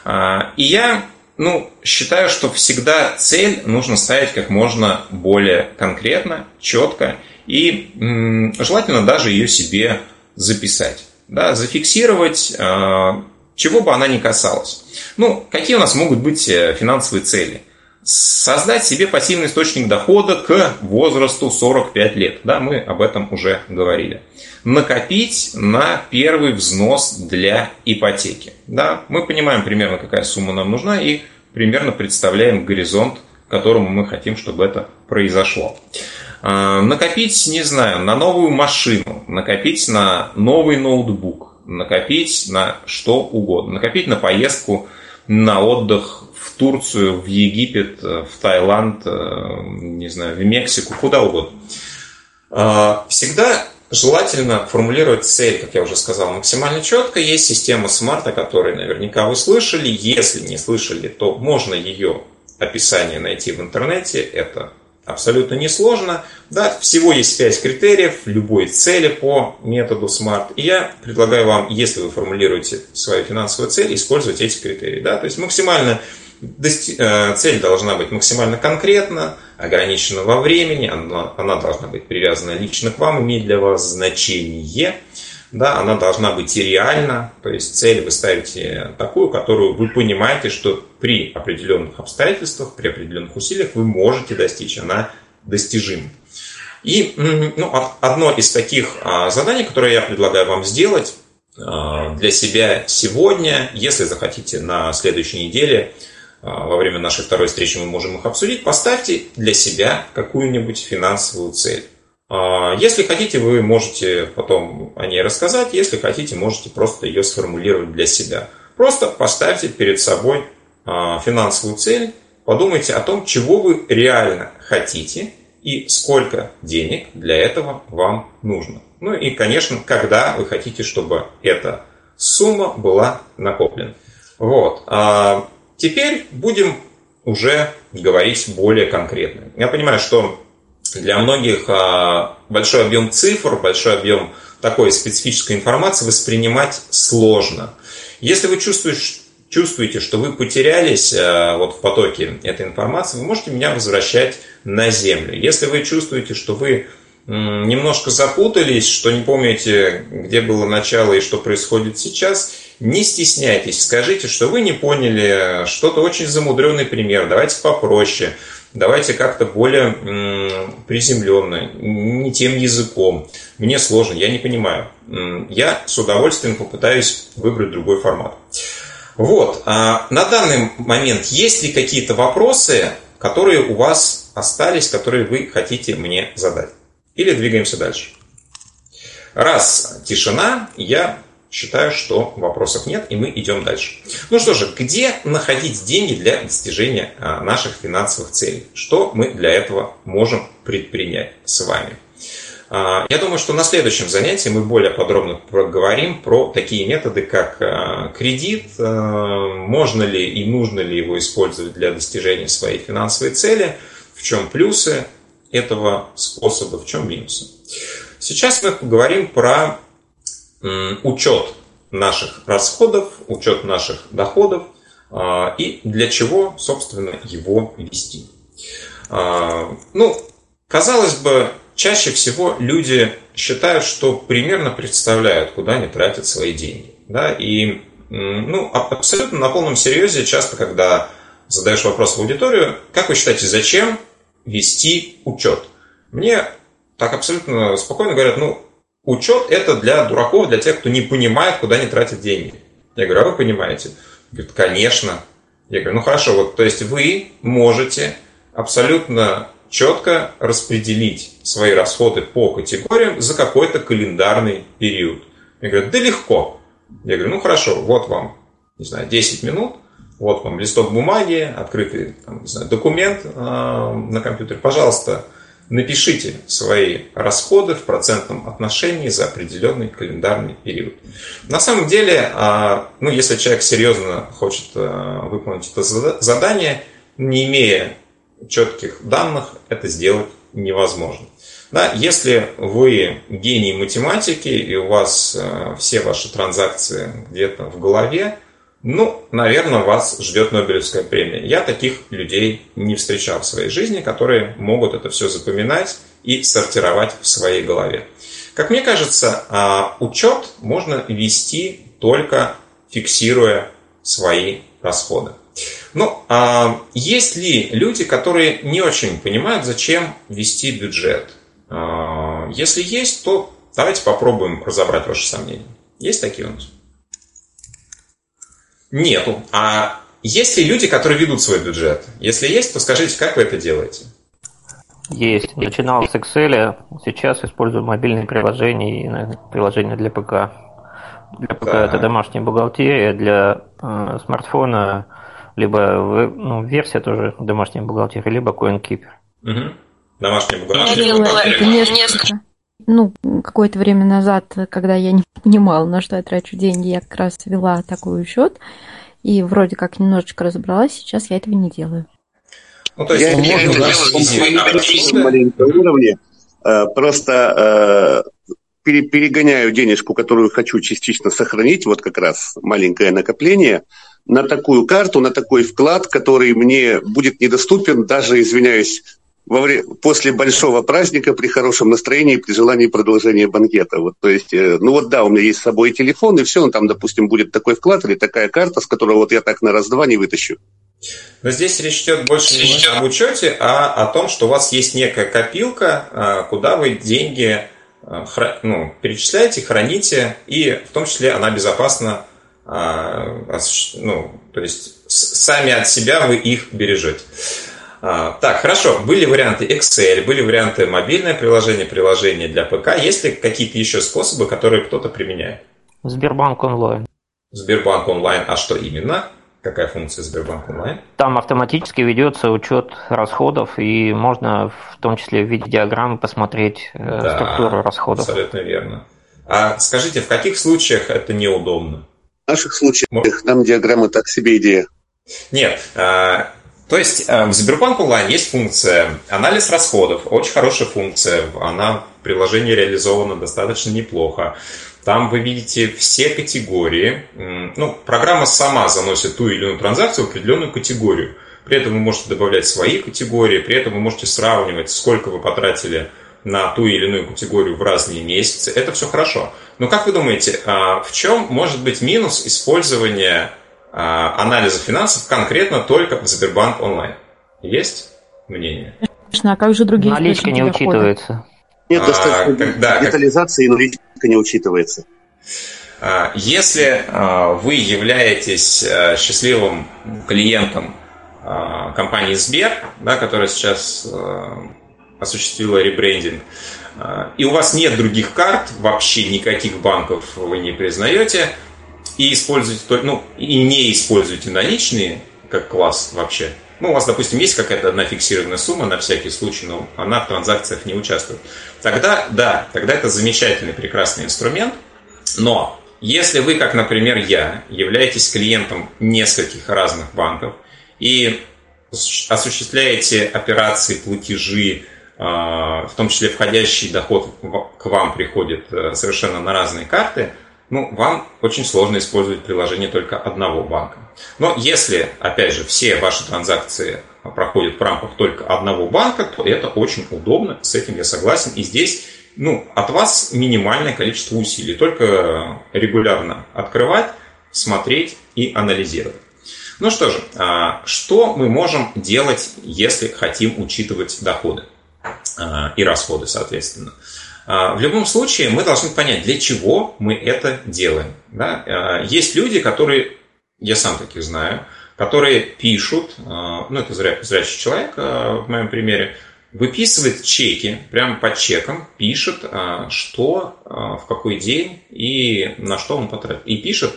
А, и я ну, считаю, что всегда цель нужно ставить как можно более конкретно, четко и желательно даже ее себе записать. Да, зафиксировать, а, чего бы она ни касалась. Ну, какие у нас могут быть э, финансовые цели? создать себе пассивный источник дохода к возрасту 45 лет. Да, мы об этом уже говорили. Накопить на первый взнос для ипотеки. Да, мы понимаем примерно, какая сумма нам нужна и примерно представляем горизонт, которому мы хотим, чтобы это произошло. А, накопить, не знаю, на новую машину, накопить на новый ноутбук, накопить на что угодно, накопить на поездку на отдых в Турцию, в Египет, э, в Таиланд, э, не знаю, в Мексику, куда угодно. А, всегда желательно формулировать цель, как я уже сказал, максимально четко. Есть система SMART, о которой наверняка вы слышали. Если не слышали, то можно ее описание найти в интернете. Это абсолютно несложно. Да, всего есть 5 критериев любой цели по методу SMART. И я предлагаю вам, если вы формулируете свою финансовую цель, использовать эти критерии. Да? То есть максимально Э, цель должна быть максимально конкретна, ограничена во времени, она, она должна быть привязана лично к вам, иметь для вас значение, да, она должна быть и реальна, то есть цель вы ставите такую, которую вы понимаете, что при определенных обстоятельствах, при определенных усилиях вы можете достичь, она достижима. И ну, одно из таких а, заданий, которое я предлагаю вам сделать а, для себя сегодня, если захотите на следующей неделе а, во время нашей второй встречи мы можем их обсудить. Поставьте для себя какую-нибудь финансовую цель. А, если хотите, вы можете потом о ней рассказать. Если хотите, можете просто ее сформулировать для себя. Просто поставьте перед собой а, финансовую цель. Подумайте о том, чего вы реально хотите и сколько денег для этого вам нужно. Ну и, конечно, когда вы хотите, чтобы эта сумма была накоплена. Вот. Теперь будем уже говорить более конкретно. Я понимаю, что для многих а, большой объем цифр, большой объем такой специфической информации воспринимать сложно. Если вы чувствуете, чувствуете, что вы потерялись а, вот в потоке этой информации, вы можете меня возвращать на землю. Если вы чувствуете, что вы немножко запутались, что не помните, где было начало и что происходит сейчас, не стесняйтесь, скажите, что вы не поняли что-то очень замудренный пример, давайте попроще, давайте как-то более приземленно, не тем языком. Мне сложно, я не понимаю. Я с удовольствием попытаюсь выбрать другой формат. Вот, а на данный момент есть ли какие-то вопросы, которые у вас остались, которые вы хотите мне задать? Или двигаемся дальше? Раз тишина, я считаю, что вопросов нет, и мы идем дальше. Ну что же, где находить деньги для достижения а, наших финансовых целей? Что мы для этого можем предпринять с вами? А, я думаю, что на следующем занятии мы более подробно поговорим про такие методы, как а, кредит, можно ли и нужно ли его использовать для достижения своей финансовой цели, в чем плюсы этого способа, в чем минусы. Сейчас мы поговорим про учет наших расходов, учет наших доходов а, и для чего, собственно, его вести. А, ну, казалось бы, чаще всего люди считают, что примерно представляют, куда они тратят свои деньги. Да? И ну, абсолютно на полном серьезе, часто, когда задаешь вопрос в аудиторию, как вы считаете, зачем вести учет? Мне так абсолютно спокойно говорят, ну, Учет это для дураков, для тех, кто не понимает, куда они тратят деньги. Я говорю, а вы понимаете? Говорит, конечно. Я говорю, ну хорошо, вот, то есть вы можете абсолютно четко распределить свои расходы по категориям за какой-то календарный период. Я говорю, да легко. Я говорю, ну хорошо, вот вам, не знаю, 10 минут, вот вам листок бумаги, открытый там, не знаю, документ э, на компьютере. Пожалуйста, напишите свои расходы в процентном отношении за определенный календарный период. На самом деле, э, ну, если человек серьезно хочет э, выполнить это задание, не имея четких данных, это сделать невозможно. Да, если вы гений математики и у вас э, все ваши транзакции где-то в голове, ну, наверное, вас ждет Нобелевская премия. Я таких людей не встречал в своей жизни, которые могут это все запоминать и сортировать в своей голове. Как мне кажется, а, учет можно вести только фиксируя свои расходы. Ну, а есть ли люди, которые не очень понимают, зачем вести бюджет? А, если есть, то давайте попробуем разобрать ваши сомнения. Есть такие у нас? Нету. А есть ли люди, которые ведут свой бюджет? Если есть, то скажите, как вы это делаете? Есть. Начинал с Excel, сейчас использую мобильные приложения и приложения для ПК. Для ПК да. это домашняя бухгалтерия, для э, смартфона либо ну, версия тоже домашняя бухгалтерия, либо CoinKeeper. Угу. Домашняя бухгалтерия. Это несколько. Ну, какое-то время назад, когда я не понимала, на что я трачу деньги, я как раз вела такой учет и вроде как немножечко разобралась, сейчас я этого не делаю. Ну, то есть я можно на маленьком уровне э, просто э, перегоняю денежку, которую хочу частично сохранить, вот как раз маленькое накопление, на такую карту, на такой вклад, который мне будет недоступен, даже, извиняюсь, во время, после большого праздника при хорошем настроении, при желании продолжения банкета. Вот, то есть, э, ну вот да, у меня есть с собой телефон, и все, ну там, допустим, будет такой вклад или такая карта, с которой вот я так на раз-два не вытащу. Но здесь речь идет больше не об учете, а о том, что у вас есть некая копилка, а, куда вы деньги а, ну, перечисляете, храните, и в том числе она безопасна, а, ну, то есть сами от себя вы их бережете. А, так, хорошо. Были варианты Excel, были варианты мобильное приложение, приложение для ПК. Есть ли какие-то еще способы, которые кто-то применяет? Сбербанк онлайн. Сбербанк онлайн, а что именно? Какая функция Сбербанк онлайн? Там автоматически ведется учет расходов, и можно в том числе в виде диаграммы посмотреть э, да, структуру расходов. Абсолютно верно. А скажите, в каких случаях это неудобно? В наших случаях нам диаграмма так себе идея. Нет, а, то есть э, в Сбербанк онлайн есть функция анализ расходов, очень хорошая функция, она в приложении реализована достаточно неплохо. Там вы видите все категории. Ну, программа сама заносит ту или иную транзакцию в определенную категорию. При этом вы можете добавлять свои категории, при этом вы можете сравнивать, сколько вы потратили на ту или иную категорию в разные месяцы. Это все хорошо. Но как вы думаете, а в чем может быть минус использования анализа финансов конкретно только в Сбербанк онлайн. Есть мнение? Конечно, а как же другие Наличка не дохода? учитывается. Нет достаточно а, когда, детализации, как... наличка не учитывается. А, если а, вы являетесь счастливым клиентом компании Сбер, да, которая сейчас осуществила ребрендинг, и у вас нет других карт, вообще никаких банков вы не признаете, и используйте, ну, и не используйте наличные как класс вообще. Ну, у вас, допустим, есть какая-то одна фиксированная сумма на всякий случай, но она в транзакциях не участвует. Тогда, да, тогда это замечательный, прекрасный инструмент. Но если вы, как, например, я, являетесь клиентом нескольких разных банков и осуществляете операции, платежи, а, в том числе входящий доход к вам приходит э, совершенно на разные карты – ну, вам очень сложно использовать приложение только одного банка. Но если, опять же, все ваши транзакции проходят в рамках только одного банка, то это очень удобно, с этим я согласен. И здесь ну, от вас минимальное количество усилий, только регулярно открывать, смотреть и анализировать. Ну что же, а, что мы можем делать, если хотим учитывать доходы а, и расходы, соответственно? А, в любом случае мы должны понять, для чего мы это делаем. Да? А, есть люди, которые, я сам таких знаю, которые пишут, а, ну это зря, зрячий человек в моем примере, выписывает чеки, прямо по чекам пишет, что, в какой день и на что он потратил. И пишет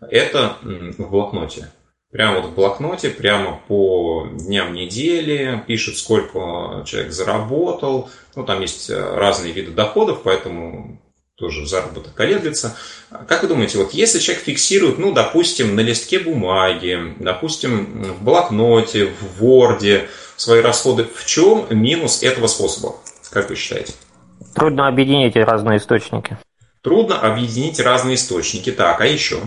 это в блокноте. Прямо вот в блокноте, прямо по дням недели, пишет, сколько человек заработал. Ну, там есть разные виды доходов, поэтому тоже заработок колеблется. Как вы думаете, вот если человек фиксирует, ну, допустим, на листке бумаги, допустим, в блокноте, в Word свои расходы, в чем минус этого способа? Как вы считаете? Трудно объединить разные источники. Трудно объединить разные источники. Так, а еще?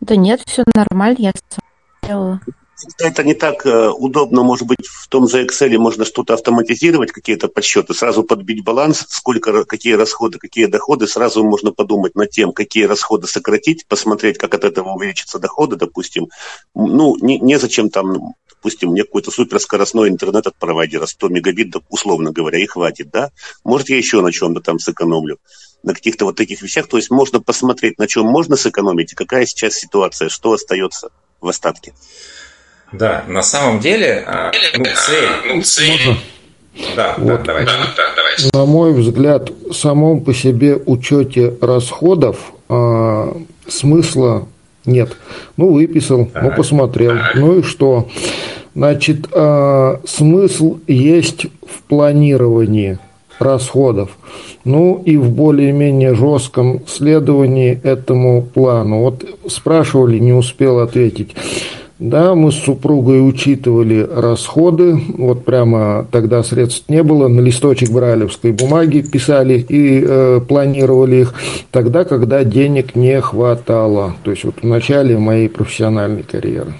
Да нет, все нормально, я это не так э, удобно, может быть, в том же Excel можно что-то автоматизировать, какие-то подсчеты, сразу подбить баланс, сколько, какие расходы, какие доходы, сразу можно подумать над тем, какие расходы сократить, посмотреть, как от этого увеличатся доходы, допустим. Ну, не, незачем там, допустим, мне какой-то суперскоростной интернет от провайдера, 100 мегабит, условно говоря, и хватит, да? Может, я еще на чем-то там сэкономлю на каких-то вот таких вещах. То есть можно посмотреть, на чем можно сэкономить и какая сейчас ситуация, что остается в остатке. Да, на самом деле, а, ну, цель... Ну, цель... Да, вот. да, давайте. Да, да, давайте. На мой взгляд, в самом по себе учете расходов э, смысла нет. Ну, выписал, так. ну, посмотрел. Так. Ну и что? Значит, э, смысл есть в планировании расходов. Ну и в более-менее жестком следовании этому плану. Вот спрашивали, не успел ответить. Да, мы с супругой учитывали расходы, вот прямо тогда средств не было, на листочек брайлевской бумаги писали и э, планировали их, тогда, когда денег не хватало, то есть вот в начале моей профессиональной карьеры.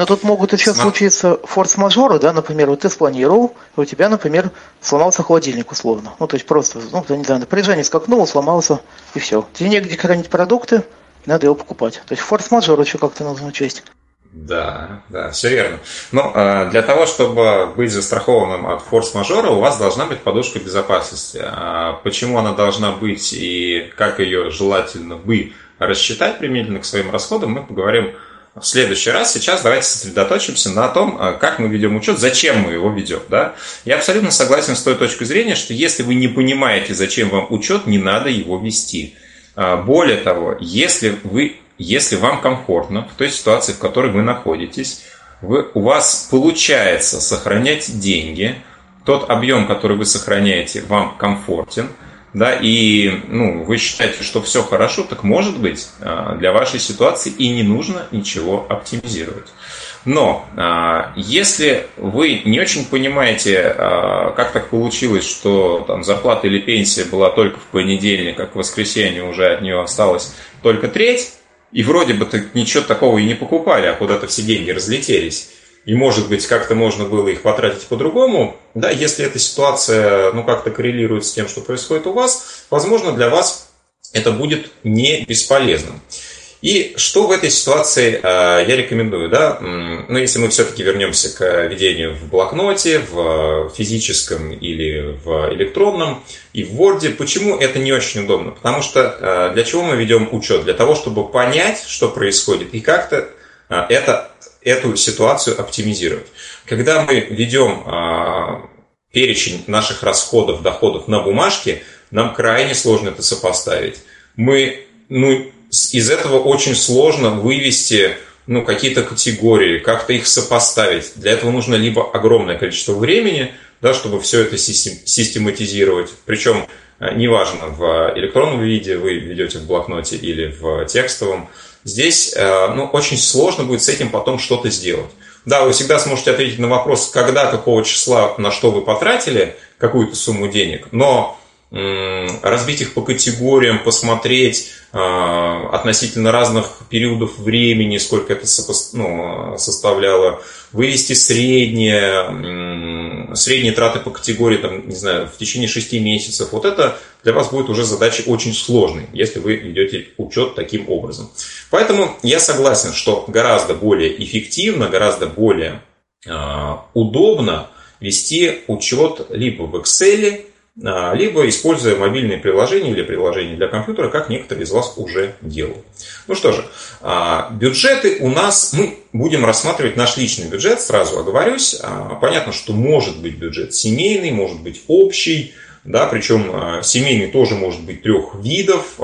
Но тут могут еще Сма... случиться форс-мажоры, да, например, вот ты спланировал, и у тебя, например, сломался холодильник условно. Ну, то есть просто, ну, не знаю, напряжение скакнуло, сломался, и все. Тебе негде хранить продукты, надо его покупать. То есть форс-мажор еще как-то нужно учесть. Да, да, все верно. Но э, для того, чтобы быть застрахованным от форс-мажора, у вас должна быть подушка безопасности. А почему она должна быть и как ее желательно бы рассчитать применительно к своим расходам, мы поговорим в следующий раз. Сейчас давайте сосредоточимся на том, а, как мы ведем учет, зачем мы его ведем. Да? Я абсолютно согласен с той точкой зрения, что если вы не понимаете, зачем вам учет, не надо его вести. А, более того, если, вы, если вам комфортно в той ситуации, в которой вы находитесь, вы, у вас получается сохранять деньги, тот объем, который вы сохраняете, вам комфортен, да, и ну, вы считаете, что все хорошо, так может быть а, для вашей ситуации и не нужно ничего оптимизировать. Но а, если вы не очень понимаете, а, как так получилось, что там зарплата или пенсия была только в понедельник, как в воскресенье уже от нее осталось только треть, и вроде бы ничего такого и не покупали, а куда-то все деньги разлетелись, и, может быть, как-то можно было их потратить по-другому, да, если эта ситуация, ну, как-то коррелирует с тем, что происходит у вас, возможно, для вас это будет не бесполезным. И что в этой ситуации э, я рекомендую, да, ну, если мы все-таки вернемся к ведению в блокноте, в физическом или в электронном, и в Word, почему это не очень удобно? Потому что э, для чего мы ведем учет? Для того, чтобы понять, что происходит, и как-то э, это, эту ситуацию оптимизировать. Когда мы ведем перечень наших расходов, доходов на бумажке, нам крайне сложно это сопоставить. Мы, ну, из этого очень сложно вывести ну, какие-то категории, как-то их сопоставить. Для этого нужно либо огромное количество времени, да, чтобы все это систематизировать. Причем э, неважно, в электронном виде вы ведете в блокноте или в текстовом. Здесь э, ну, очень сложно будет с этим потом что-то сделать. Да, вы всегда сможете ответить на вопрос, когда, какого числа, на что вы потратили какую-то сумму денег, но разбить их по категориям, посмотреть э, относительно разных периодов времени, сколько это ну, составляло, вывести средние, средние траты по категории, там, не знаю, в течение 6 месяцев. Вот это для вас будет уже задача очень сложной, если вы ведете учет таким образом. Поэтому я согласен, что гораздо более эффективно, гораздо более э, удобно вести учет либо в Excel, а, либо используя мобильные приложения или приложения для компьютера, как некоторые из вас уже делают. Ну что же, а, бюджеты у нас, мы будем рассматривать наш личный бюджет, сразу оговорюсь. А, понятно, что может быть бюджет семейный, может быть общий, да, причем семейный тоже может быть трех видов,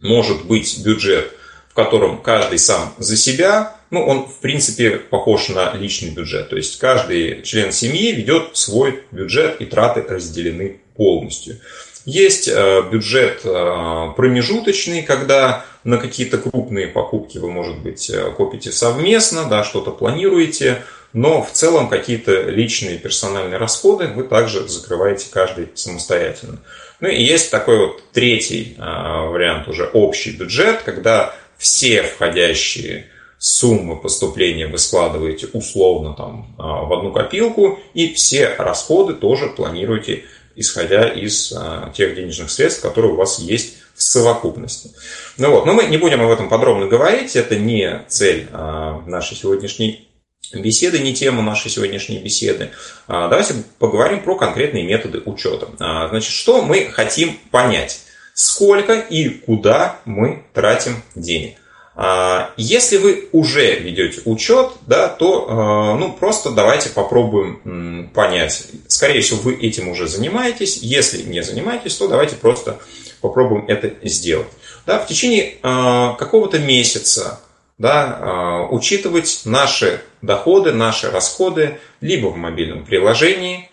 может быть бюджет, в котором каждый сам за себя, ну, он, в принципе, похож на личный бюджет. То есть каждый член семьи ведет свой бюджет, и траты разделены полностью. Есть э, бюджет э, промежуточный, когда на какие-то крупные покупки вы, может быть, э, копите совместно, да, что-то планируете, но в целом какие-то личные персональные расходы вы также закрываете каждый самостоятельно. Ну и есть такой вот третий вариант, уже общий бюджет, когда все входящие суммы поступления вы складываете условно там а, в одну копилку, и все расходы тоже планируете, исходя из а, тех денежных средств, которые у вас есть в совокупности. Ну вот, но мы не будем об этом подробно говорить, это не цель а, нашей сегодняшней беседы, не тема нашей сегодняшней беседы. Давайте поговорим про конкретные методы учета. Значит, что мы хотим понять? Сколько и куда мы тратим денег? А, если вы уже ведете учет, да, то а, ну, просто давайте попробуем понять. Скорее всего, вы этим уже занимаетесь. Если не занимаетесь, то давайте просто попробуем это сделать. Да, в течение а, какого-то месяца да, учитывать наши доходы, наши расходы либо в мобильном приложении,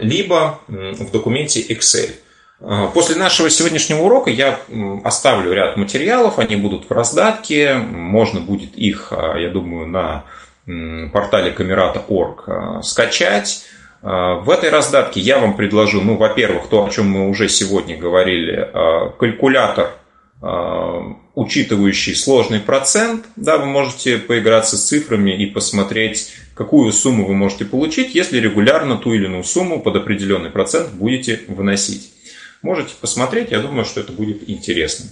либо в документе Excel. А, после нашего сегодняшнего урока я оставлю ряд материалов, они будут в раздатке, можно будет их, а, я думаю, на портале камерата.орг а, скачать. В этой раздатке я вам предложу, ну, во-первых, то, о чем мы уже сегодня говорили, калькулятор, учитывающий сложный процент. Да, вы можете поиграться с цифрами и посмотреть, какую сумму вы можете получить, если регулярно ту или иную сумму под определенный процент будете выносить. Можете посмотреть, я думаю, что это будет интересно.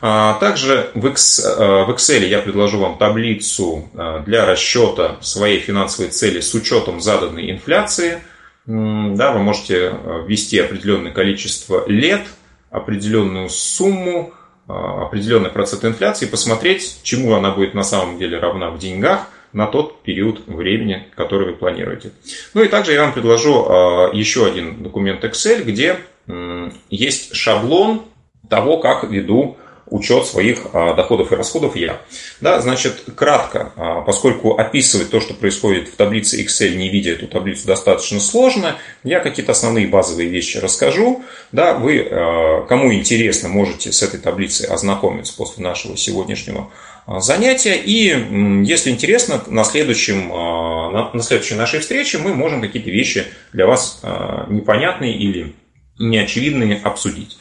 А, также в э, Excel я предложу вам таблицу э, для расчета своей финансовой цели с учетом заданной инфляции. Да, вы можете ввести определенное количество лет, определенную сумму, определенный процент инфляции, посмотреть, чему она будет на самом деле равна в деньгах на тот период времени, который вы планируете. Ну и также я вам предложу еще один документ Excel, где есть шаблон того, как веду учет своих а, доходов и расходов я. Да, значит, кратко, а, поскольку описывать то, что происходит в таблице Excel, не видя эту таблицу, достаточно сложно, я какие-то основные базовые вещи расскажу. Да, вы, а, кому интересно, можете с этой таблицей ознакомиться после нашего сегодняшнего занятия. И, если интересно, на, следующем, на следующей нашей встрече мы можем какие-то вещи для вас непонятные или неочевидные обсудить.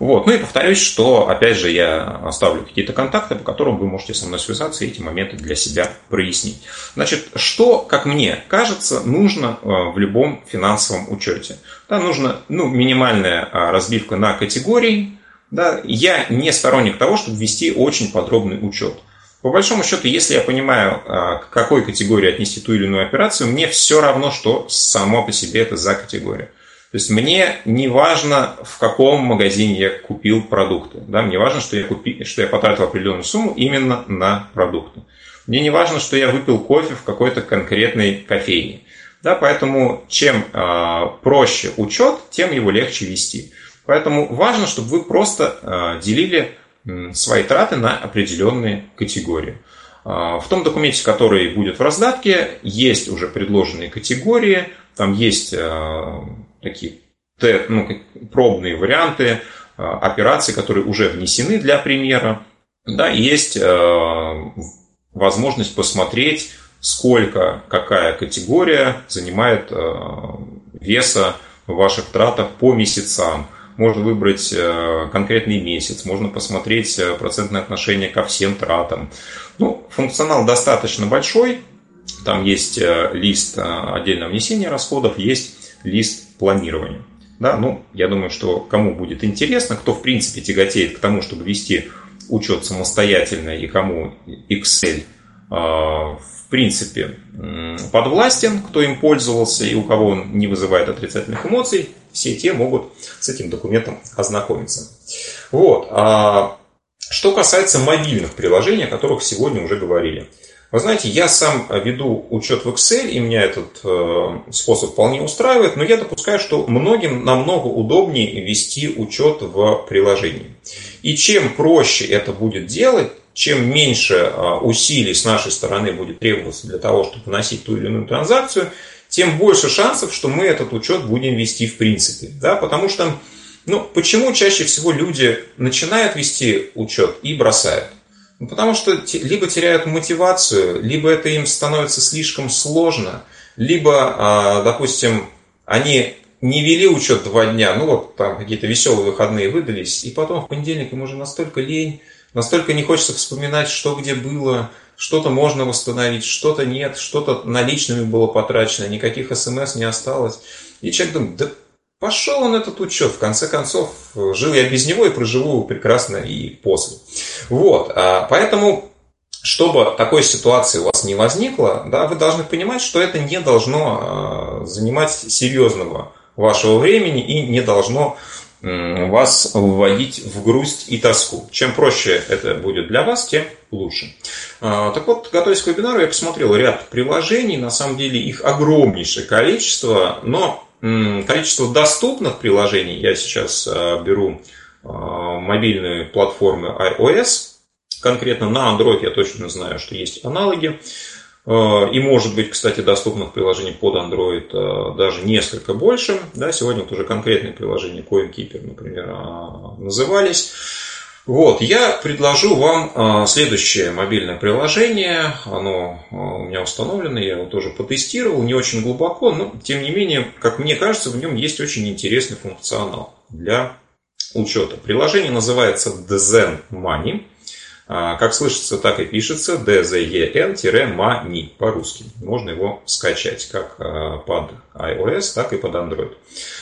Вот. Ну и повторюсь, что, опять же, я оставлю какие-то контакты, по которым вы можете со мной связаться и эти моменты для себя прояснить. Значит, что, как мне кажется, нужно э, в любом финансовом учете? Да, нужно ну, минимальная а, разбивка на категории. Да, я не сторонник того, чтобы вести очень подробный учет. По большому счету, если я понимаю, а, к какой категории отнести ту или иную операцию, мне все равно, что само по себе это за категория. То есть мне не важно, в каком магазине я купил продукты. Да? Мне важно, что я, купи, что я потратил определенную сумму именно на продукты. Мне не важно, что я выпил кофе в какой-то конкретной кофейне. Да, поэтому чем э, проще учет, тем его легче вести. Поэтому важно, чтобы вы просто э, делили э, свои траты на определенные категории. Э, в том документе, который будет в раздатке, есть уже предложенные категории, там есть такие ну, пробные варианты э, операций, которые уже внесены для примера. Да, есть э, возможность посмотреть, сколько какая категория занимает веса в ваших тратах по месяцам. Можно выбрать конкретный месяц, можно посмотреть процентное отношение ко всем тратам. Ну, функционал достаточно большой, там есть э, лист э, отдельного внесения расходов, есть лист планирования. Да, ну, я думаю, что кому будет интересно, кто в принципе тяготеет к тому, чтобы вести учет самостоятельно и кому Excel э, в принципе подвластен, кто им пользовался и у кого он не вызывает отрицательных эмоций, все те могут с этим документом ознакомиться. Вот. А что касается мобильных приложений, о которых сегодня уже говорили. Вы знаете, я сам веду учет в Excel, и меня этот э, способ вполне устраивает, но я допускаю, что многим намного удобнее вести учет в приложении. И чем проще это будет делать, чем меньше э, усилий с нашей стороны будет требоваться для того, чтобы вносить ту или иную транзакцию, тем больше шансов, что мы этот учет будем вести в принципе. Да? Потому что, ну, почему чаще всего люди начинают вести учет и бросают? Ну, потому что либо теряют мотивацию, либо это им становится слишком сложно, либо, а, допустим, они не вели учет два дня, ну вот там какие-то веселые выходные выдались, и потом в понедельник им уже настолько лень, настолько не хочется вспоминать, что где было, что-то можно восстановить, что-то нет, что-то наличными было потрачено, никаких смс не осталось. И человек думает, да Пошел он этот учет, в конце концов, жил я без него и проживу прекрасно и после. Вот, а, поэтому, чтобы такой ситуации у вас не возникло, да, вы должны понимать, что это не должно а, занимать серьезного вашего времени и не должно вас вводить в грусть и тоску. Чем проще это будет для вас, тем лучше. А, так вот, готовясь к вебинару, я посмотрел ряд приложений, на самом деле их огромнейшее количество, но количество доступных приложений, я сейчас а, беру а, мобильные платформы iOS, конкретно на Android я точно знаю, что есть аналоги, а, и может быть, кстати, доступных приложений под Android даже несколько больше. Да, сегодня вот уже конкретные приложения CoinKeeper, например, назывались. Вот, я предложу вам а, следующее мобильное приложение. Оно а, у меня установлено, я его тоже потестировал, не очень глубоко, но тем не менее, как мне кажется, в нем есть очень интересный функционал для учета. Приложение называется Zen Money. А, как слышится, так и пишется DZEN-MANI по-русски. Можно его скачать как а, под iOS, так и под Android.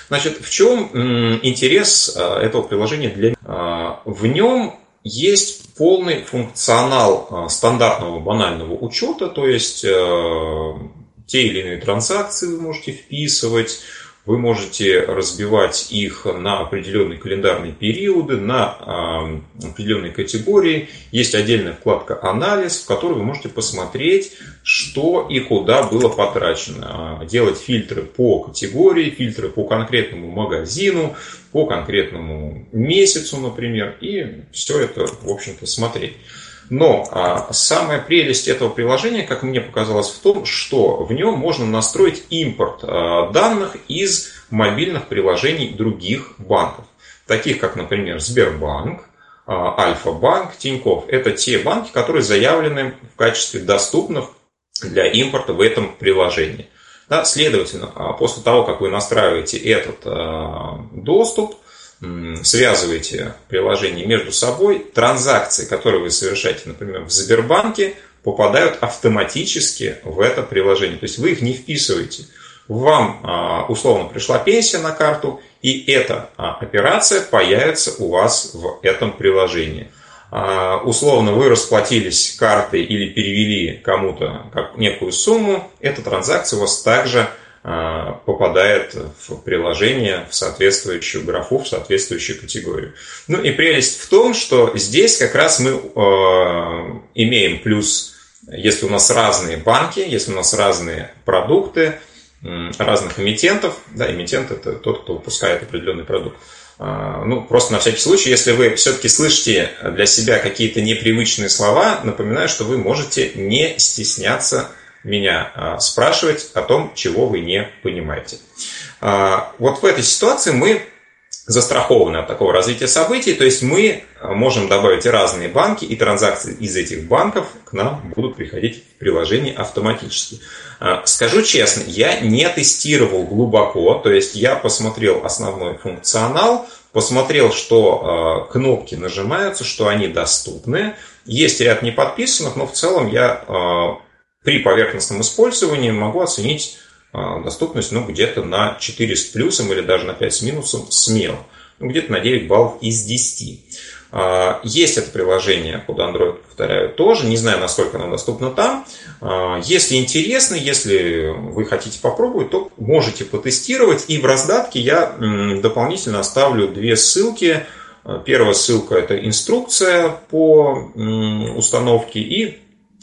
Значит, в чем интерес а, этого приложения для В нем есть полный функционал стандартного банального учета, то есть те или иные транзакции вы можете вписывать, вы можете разбивать их на определенные календарные периоды, на определенные категории. Есть отдельная вкладка «Анализ», в которой вы можете посмотреть, что и куда было потрачено. А, делать фильтры по категории, фильтры по конкретному магазину, по конкретному месяцу, например, и все это, в общем-то, смотреть. Но а, самая прелесть этого приложения, как мне показалось, в том, что в нем можно настроить импорт а, данных из мобильных приложений других банков. Таких как, например, Сбербанк, а, Альфа-банк, Тиньков. Это те банки, которые заявлены в качестве доступных для импорта в этом приложении. Да, следовательно, а, после того, как вы настраиваете этот а, доступ, связываете приложения между собой, транзакции, которые вы совершаете, например, в Сбербанке, попадают автоматически в это приложение. То есть вы их не вписываете. Вам а, условно пришла пенсия на карту, и эта а, операция появится у вас в этом приложении. А, условно вы расплатились картой или перевели кому-то некую сумму, эта транзакция у вас также попадает в приложение, в соответствующую графу, в соответствующую категорию. Ну и прелесть в том, что здесь как раз мы э, имеем плюс, если у нас разные банки, если у нас разные продукты, разных эмитентов, да, эмитент это тот, кто выпускает определенный продукт, а, ну, просто на всякий случай, если вы все-таки слышите для себя какие-то непривычные слова, напоминаю, что вы можете не стесняться меня а, спрашивать о том, чего вы не понимаете. А, вот в этой ситуации мы застрахованы от такого развития событий, то есть мы можем добавить разные банки, и транзакции из этих банков к нам будут приходить в приложение автоматически. А, скажу честно, я не тестировал глубоко, то есть я посмотрел основной функционал, посмотрел, что кнопки нажимаются, что они доступны. Есть ряд неподписанных, но в целом я при поверхностном использовании могу оценить а, доступность ну, где-то на 4 с плюсом или даже на 5 с минусом смело. Ну, где-то на 9 баллов из 10. А, есть это приложение под Android, повторяю, тоже. Не знаю, насколько оно доступно там. А, если интересно, если вы хотите попробовать, то можете потестировать. И в раздатке я дополнительно оставлю две ссылки. Первая ссылка – это инструкция по установке и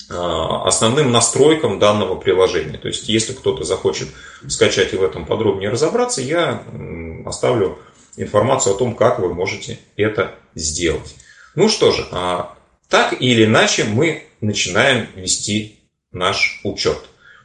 основным настройкам данного приложения. То есть, если кто-то захочет скачать и в этом подробнее разобраться, я оставлю информацию о том, как вы можете это сделать. Ну что же, а, так или иначе мы начинаем вести наш учет.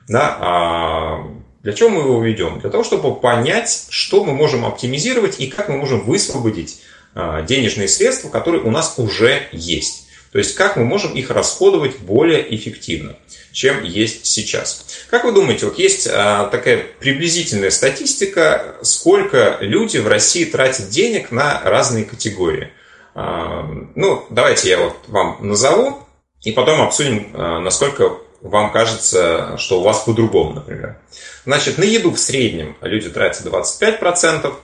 Да, а для чего мы его ведем? Для того, чтобы понять, что мы можем оптимизировать и как мы можем высвободить а, денежные средства, которые у нас уже есть. То есть, как мы можем их расходовать более эффективно, чем есть сейчас. Как вы думаете, вот есть а, такая приблизительная статистика, сколько люди в России тратят денег на разные категории? А, ну, давайте я вот вам назову, и потом обсудим, а, насколько вам кажется, что у вас по-другому, например. Значит, на еду в среднем люди тратят 25%,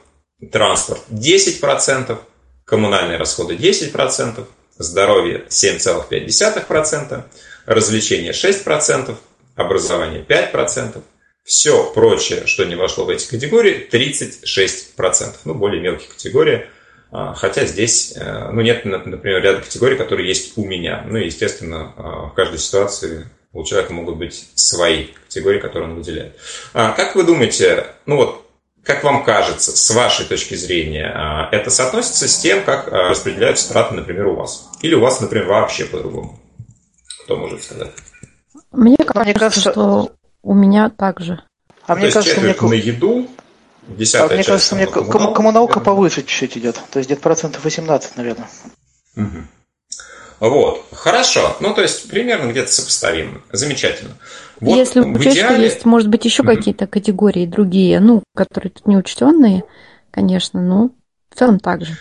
транспорт 10%, коммунальные расходы 10%, здоровье 7,5%, развлечения 6%, образование 5%, все прочее, что не вошло в эти категории, 36%. Ну, более мелкие категории. А, хотя здесь, э, ну, нет, например, ряда категорий, которые есть у меня. Ну, естественно, а, в каждой ситуации у человека могут быть свои категории, которые он выделяет. А, как вы думаете, ну вот, как вам кажется, с вашей точки зрения, это соотносится с тем, как распределяются траты, например, у вас? Или у вас, например, вообще по-другому? Кто может сказать? Мне кажется, мне кажется, что у меня так же. А То мне кажется, мне... на еду, десятая а мне кажется, мне коммуналка, коммуналка повыше чуть-чуть идет. То есть где-то процентов 18, наверное. Угу. Вот, хорошо. Ну, то есть примерно где-то сопоставимо. Замечательно. Вот Если учесть, идеале... что есть, может быть, еще mm какие-то категории другие, ну, которые тут не учтенные, конечно, но в целом так же.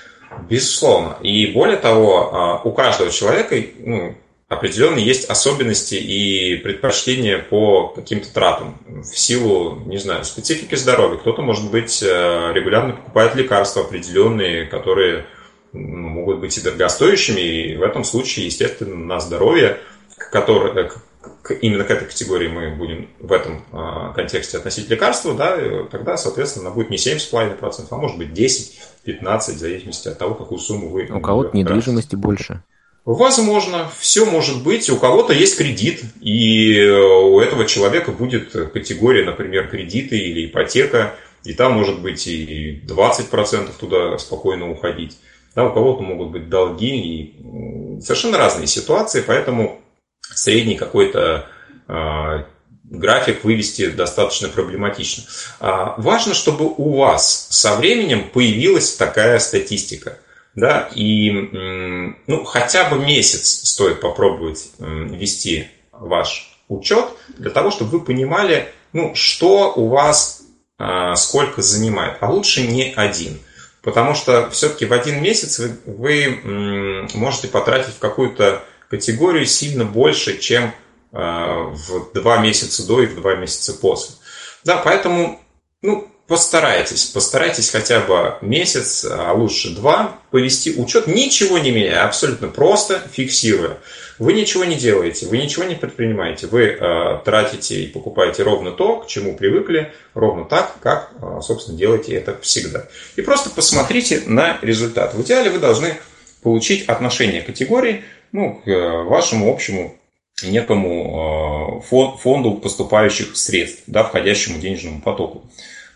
Безусловно. И более того, а, у каждого человека, ну, определенно есть особенности и предпочтения по каким-то тратам в силу, не знаю, специфики здоровья. Кто-то, может быть, э, регулярно покупает лекарства определенные, которые могут быть и дорогостоящими, и в этом случае, естественно, на здоровье, к, именно к этой категории мы будем в этом э, контексте относить лекарства, да, тогда, соответственно, она будет не 7,5%, а может быть 10-15, в зависимости от того, какую сумму вы... У кого-то недвижимости больше. Возможно, все может быть. У кого-то есть кредит, и у этого человека будет категория, например, кредиты или ипотека, и там может быть и 20% туда спокойно уходить. Да, у кого-то могут быть долги и совершенно разные ситуации, поэтому средний какой-то э, график вывести достаточно проблематично. А, важно, чтобы у вас со временем появилась такая статистика – да, и ну, хотя бы месяц стоит попробовать вести ваш учет для того, чтобы вы понимали, ну, что у вас а, сколько занимает, а лучше не один. Потому что все-таки в один месяц вы, вы можете потратить в какую-то категорию сильно больше, чем а, в два месяца до и в два месяца после. Да, поэтому ну, постарайтесь, постарайтесь хотя бы месяц, а лучше два, повести учет, ничего не меняя, абсолютно просто фиксируя. Вы ничего не делаете, вы ничего не предпринимаете, вы э, тратите и покупаете ровно то, к чему привыкли, ровно так, как, э, собственно, делаете это всегда. И просто посмотрите на результат. В идеале вы должны получить отношение категории ну, к э, вашему общему некому э, фонду поступающих средств, да, входящему денежному потоку.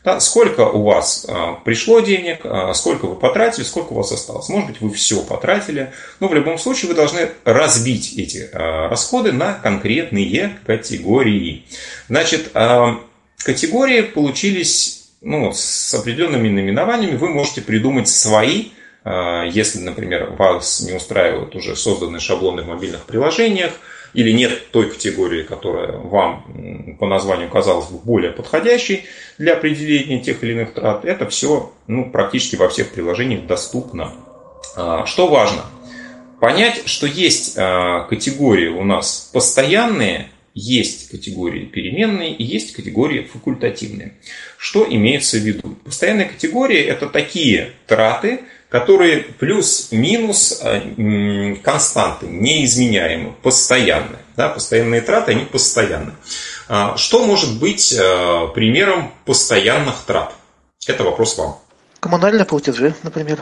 Да, сколько у вас а, пришло денег, а, сколько вы потратили, сколько у вас осталось. Может быть, вы все потратили, но в любом случае вы должны разбить эти а, расходы на конкретные категории. Значит, а, категории получились ну, с определенными наименованиями. Вы можете придумать свои, а, если, например, вас не устраивают уже созданные шаблоны в мобильных приложениях, или нет той категории, которая вам по названию казалась бы более подходящей для определения тех или иных трат, это все ну, практически во всех приложениях доступно. А, что важно? Понять, что есть а, категории у нас постоянные, есть категории переменные и есть категории факультативные. Что имеется в виду? Постоянные категории – это такие траты, которые плюс-минус э, константы, неизменяемые, постоянные. Да, постоянные траты, они постоянны. А, что может быть э, примером постоянных трат? Это вопрос вам. Коммунальные платежи, например.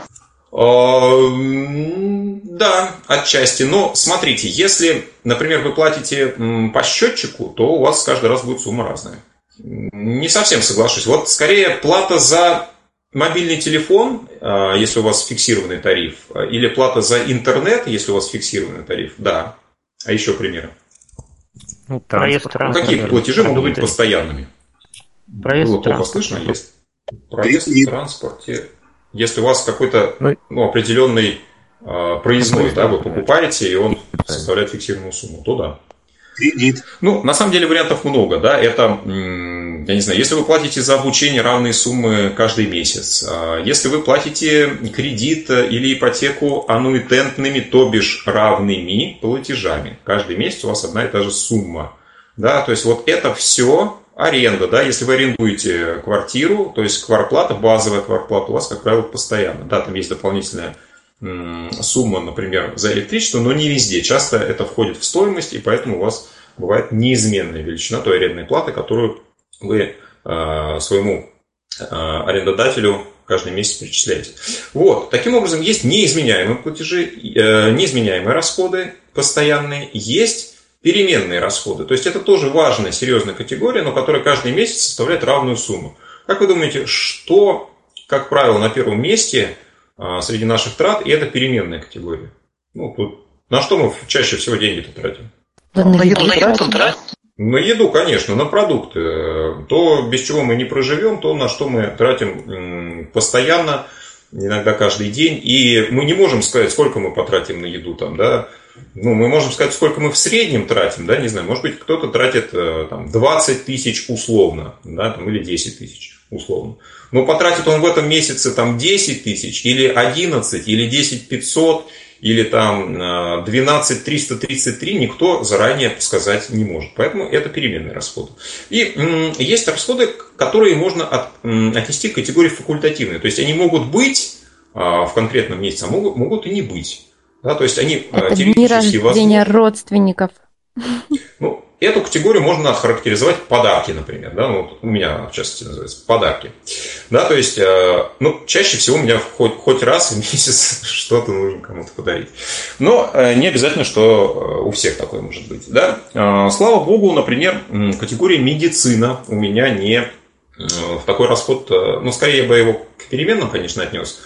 А, да, отчасти. Но смотрите, если, например, вы платите по счетчику, то у вас каждый раз будет сумма разная. Не совсем соглашусь. Вот скорее плата за мобильный телефон, а, если у вас фиксированный тариф, или плата за интернет, если у вас фиксированный тариф, да. А еще примеры. Ну, транспорт. Ну, какие платежи могут быть постоянными? Проезд Было плохо слышно, есть. Проезд в транспорте. Если у вас какой-то ну, ну, определенный э, проездной, да, вы покупаете, и он составляет фиксированную сумму, то да. Кредит. Ну, на самом деле вариантов много, да, это, я не знаю, если вы платите за обучение равные суммы каждый месяц, а, если вы платите кредит или ипотеку аннуитентными, то бишь равными платежами, каждый месяц у вас одна и та же сумма, да, то есть вот это все аренда, да, если вы арендуете квартиру, то есть кварплата, базовая кварплата у вас, как правило, постоянно, да, там есть дополнительная сумма, например, за электричество, но не везде. Часто это входит в стоимость, и поэтому у вас бывает неизменная величина той арендной платы, которую вы э, своему э, арендодателю каждый месяц перечисляете. Вот. Таким образом, есть неизменяемые платежи, э, неизменяемые расходы постоянные, есть переменные расходы. То есть это тоже важная, серьезная категория, но которая каждый месяц составляет равную сумму. Как вы думаете, что, как правило, на первом месте среди наших трат, и это переменная категория. Ну, вот на что мы чаще всего деньги-то тратим? на еду, на еду, да? На еду, конечно, на продукты. То, без чего мы не проживем, то, на что мы тратим постоянно, иногда каждый день. И мы не можем сказать, сколько мы потратим на еду там, да. Ну, мы можем сказать, сколько мы в среднем тратим, да, не знаю, может быть, кто-то тратит э, там, 20 тысяч условно, да, там, или 10 тысяч условно. Но потратит он в этом месяце там 10 тысяч, или 11, или 10 500, или там 12 333, никто заранее сказать не может. Поэтому это переменные расходы. И есть расходы, которые можно от, отнести к категории факультативные. То есть они могут быть а, в конкретном месяце, а могут, могут и не быть. Да, то есть они это теоретически возможны. родственников. Эту категорию можно охарактеризовать подарки, например. Да? Ну, вот у меня, в частности, называется подарки. Да, то есть, э, ну, чаще всего у меня хоть, хоть раз в месяц что-то нужно кому-то подарить. Но э, не обязательно, что э, у всех такое может быть. Да? Слава богу, например, категория медицина у меня не в такой расход, ну, скорее я бы его к переменным, конечно, отнес,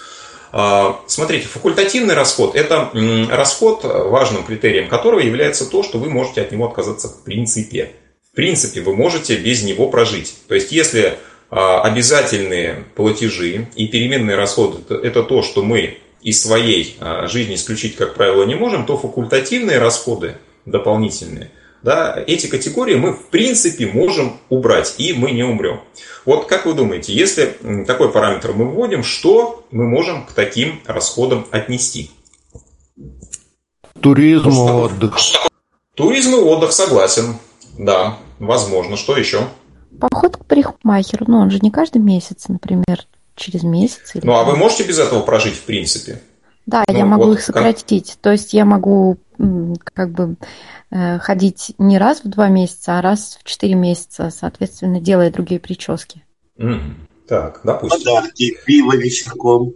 смотрите, факультативный расход – это расход, важным критерием которого является то, что вы можете от него отказаться в принципе. В принципе, вы можете без него прожить. То есть, если а, обязательные платежи и переменные расходы – это то, что мы из своей а, жизни исключить, как правило, не можем, то факультативные расходы дополнительные – да, эти категории мы в принципе можем убрать, и мы не умрем. Вот как вы думаете, если такой параметр мы вводим, что мы можем к таким расходам отнести? Туризм и отдых. Туризм и отдых, согласен. Да, возможно. Что еще? Поход к парикмахеру, ну он же не каждый месяц, например, через месяц. Или ну, а вы можете без этого прожить в принципе? Да, ну, я могу вот их сократить. Как... То есть я могу как бы ходить не раз в два месяца, а раз в четыре месяца, соответственно, делая другие прически. Mm. Так, допустим. Подарки, пиво вечерком.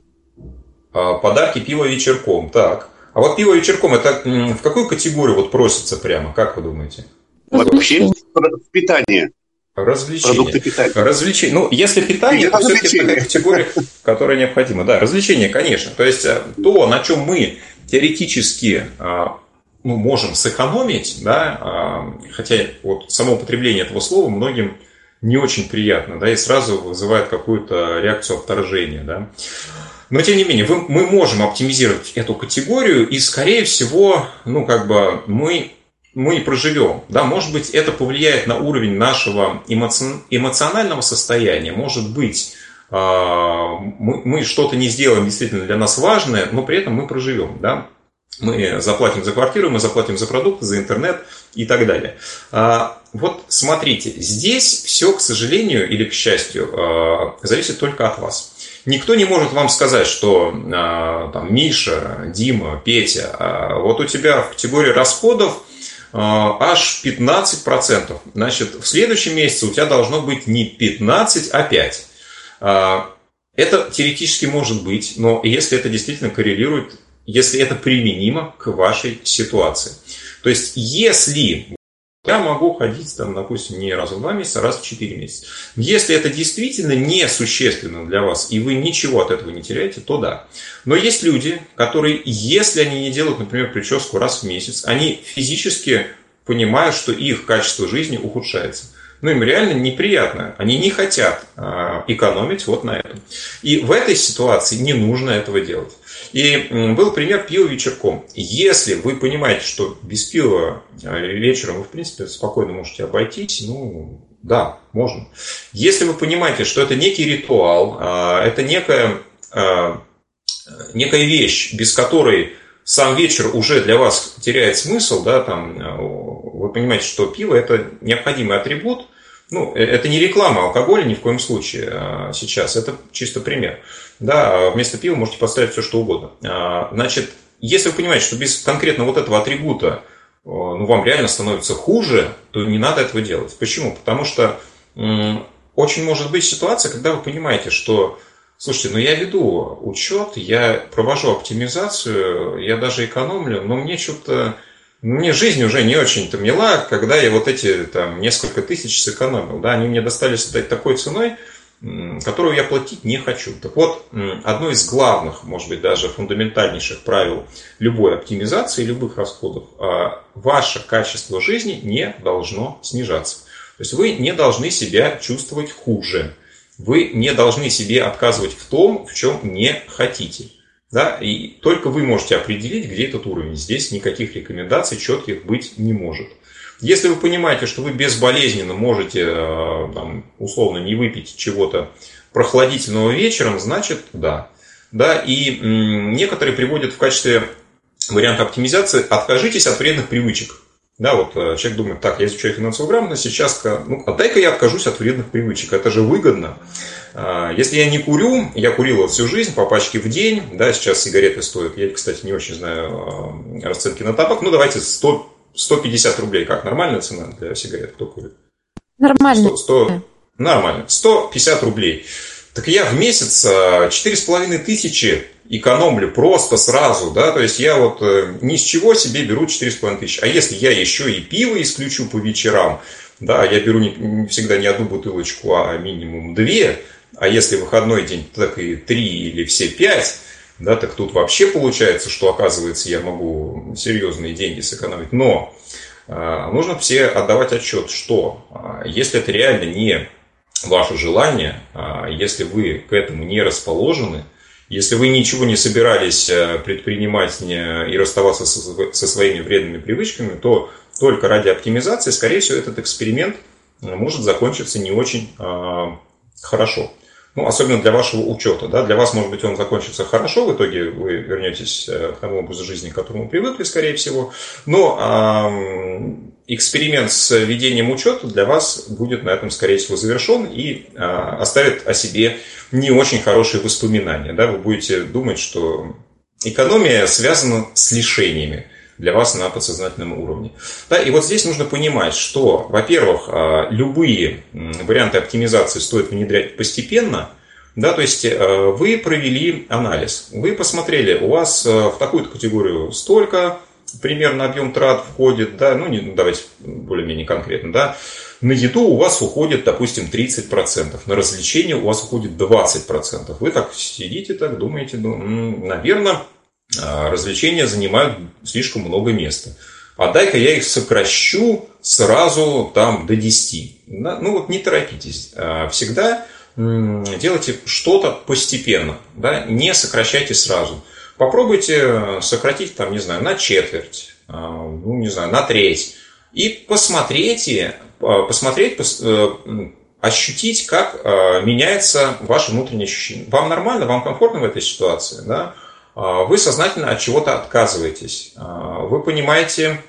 А, подарки, пиво вечерком, так. А вот пиво вечерком, это в какую категорию вот просится прямо, как вы думаете? Вообще в питание. Развлечения. Продукты питания. Развлечения. Ну, если питание, то все-таки такая категория, которая необходима. Да, развлечения, конечно. То есть э, то, на чем мы теоретически ну, можем сэкономить, да, а, хотя вот само употребление этого слова многим не очень приятно, да, и сразу вызывает какую-то реакцию отторжения, да. Но, тем не менее, мы можем оптимизировать эту категорию, и, скорее всего, ну, как бы мы, мы проживем. Да? Может быть, это повлияет на уровень нашего эмоци... эмоционального состояния. Может быть, а, мы, мы что-то не сделаем действительно для нас важное, но при этом мы проживем. Да? Мы заплатим за квартиру, мы заплатим за продукты, за интернет и так далее. А, вот смотрите, здесь все, к сожалению или к счастью, э, зависит только от вас. Никто не может вам сказать, что э, там, Миша, Дима, Петя, вот у тебя в категории расходов аж 15%. Значит, в следующем месяце у тебя должно быть не 15, а 5. Это теоретически может быть, но если это действительно коррелирует, если это применимо к вашей ситуации. То есть, если я могу ходить, там, допустим, не раз в два месяца, а раз в четыре месяца. Если это действительно не существенно для вас, и вы ничего от этого не теряете, то да. Но есть люди, которые, если они не делают, например, прическу раз в месяц, они физически понимают, что их качество жизни ухудшается. Ну, им реально неприятно. Они не хотят э, экономить вот на этом. И в этой ситуации не нужно этого делать. И был пример пива вечерком. Если вы понимаете, что без пива а, вечером вы, в принципе, спокойно можете обойтись, ну, да, можно. Если вы понимаете, что это некий ритуал, а, это некая, а, некая вещь, без которой сам вечер уже для вас теряет смысл, да, там, вы понимаете, что пиво это необходимый атрибут, ну, э, это не реклама алкоголя ни в коем случае сейчас, это чисто пример. Да, вместо пива можете поставить все, что угодно. А, значит, если вы понимаете, что без конкретно вот этого атрибута ну, вам реально становится хуже, то не надо этого делать. Почему? Потому что очень может быть ситуация, когда вы понимаете, что, слушайте, ну я веду учет, я провожу оптимизацию, я даже экономлю, но мне что-то, мне жизнь уже не очень-то мила, когда я вот эти там несколько тысяч сэкономил, да, они мне достались такой ценой, которую я платить не хочу. Так вот, одно из главных, может быть, даже фундаментальнейших правил любой оптимизации, любых расходов, а, ваше качество жизни не должно снижаться. То есть вы не должны себя чувствовать хуже. Вы не должны себе отказывать в том, в чем не хотите. Да? И только вы можете определить, где этот уровень. Здесь никаких рекомендаций четких быть не может. Если вы понимаете, что вы безболезненно можете, э, там, условно, не выпить чего-то прохладительного вечером, значит, да. Да, и некоторые приводят в качестве варианта оптимизации «откажитесь от вредных привычек». Да, вот э, человек думает, так, я изучаю финансовую грамотность, сейчас, ну, а дай-ка я откажусь от вредных привычек, это же выгодно. А, если я не курю, я курил всю жизнь по пачке в день, да, сейчас сигареты стоят, я, кстати, не очень знаю э, расценки на табак, ну, давайте 100 150 рублей как? Нормальная цена для сигарет? Кто курит? Нормально. 100, 100, нормально. 150 рублей. Так я в месяц а, четыре с половиной тысячи экономлю просто сразу, да, то есть я вот э, ни с чего себе беру четыре с половиной тысячи. А если я еще и пиво исключу по вечерам, да, я беру не, не всегда не одну бутылочку, а минимум две, а если выходной день, так и три или все пять, да, так тут вообще получается, что оказывается я могу серьезные деньги сэкономить. Но э, нужно все отдавать отчет, что э, если это реально не ваше желание, э, если вы к этому не расположены, если вы ничего не собирались предпринимать и расставаться со своими вредными привычками, то только ради оптимизации, скорее всего, этот эксперимент может закончиться не очень хорошо ну, особенно для вашего учета. Да? Для вас, может быть, он закончится хорошо, в итоге вы вернетесь э, к тому образу жизни, к которому привыкли, скорее всего. Но э, эксперимент с ведением учета для вас будет на этом, скорее всего, завершен и э, оставит о себе не очень хорошие воспоминания. Да? Вы будете думать, что экономия связана с лишениями для вас на подсознательном уровне. Да, и вот здесь нужно понимать, что, во-первых, а, любые варианты оптимизации стоит внедрять постепенно, да, то есть э, вы провели анализ, вы посмотрели, у вас э, в такую-то категорию столько, примерно объем трат входит, да, ну, не, ну, давайте более-менее конкретно, да, на еду у вас уходит, допустим, 30%, на развлечения у вас уходит 20%. Вы так сидите, так думаете, ну, наверное, развлечения занимают слишком много места. А дай-ка я их сокращу сразу там до 10. Ну вот не торопитесь. А, всегда делайте что-то постепенно. Да? Не сокращайте сразу. Попробуйте сократить, там, не знаю, на четверть, а, ну, не знаю, на треть. И посмотрите, посмотреть, э, ощутить, как меняется ваше внутреннее ощущение. Вам нормально, вам комфортно в этой ситуации, да? А, вы сознательно от чего-то отказываетесь. А, вы понимаете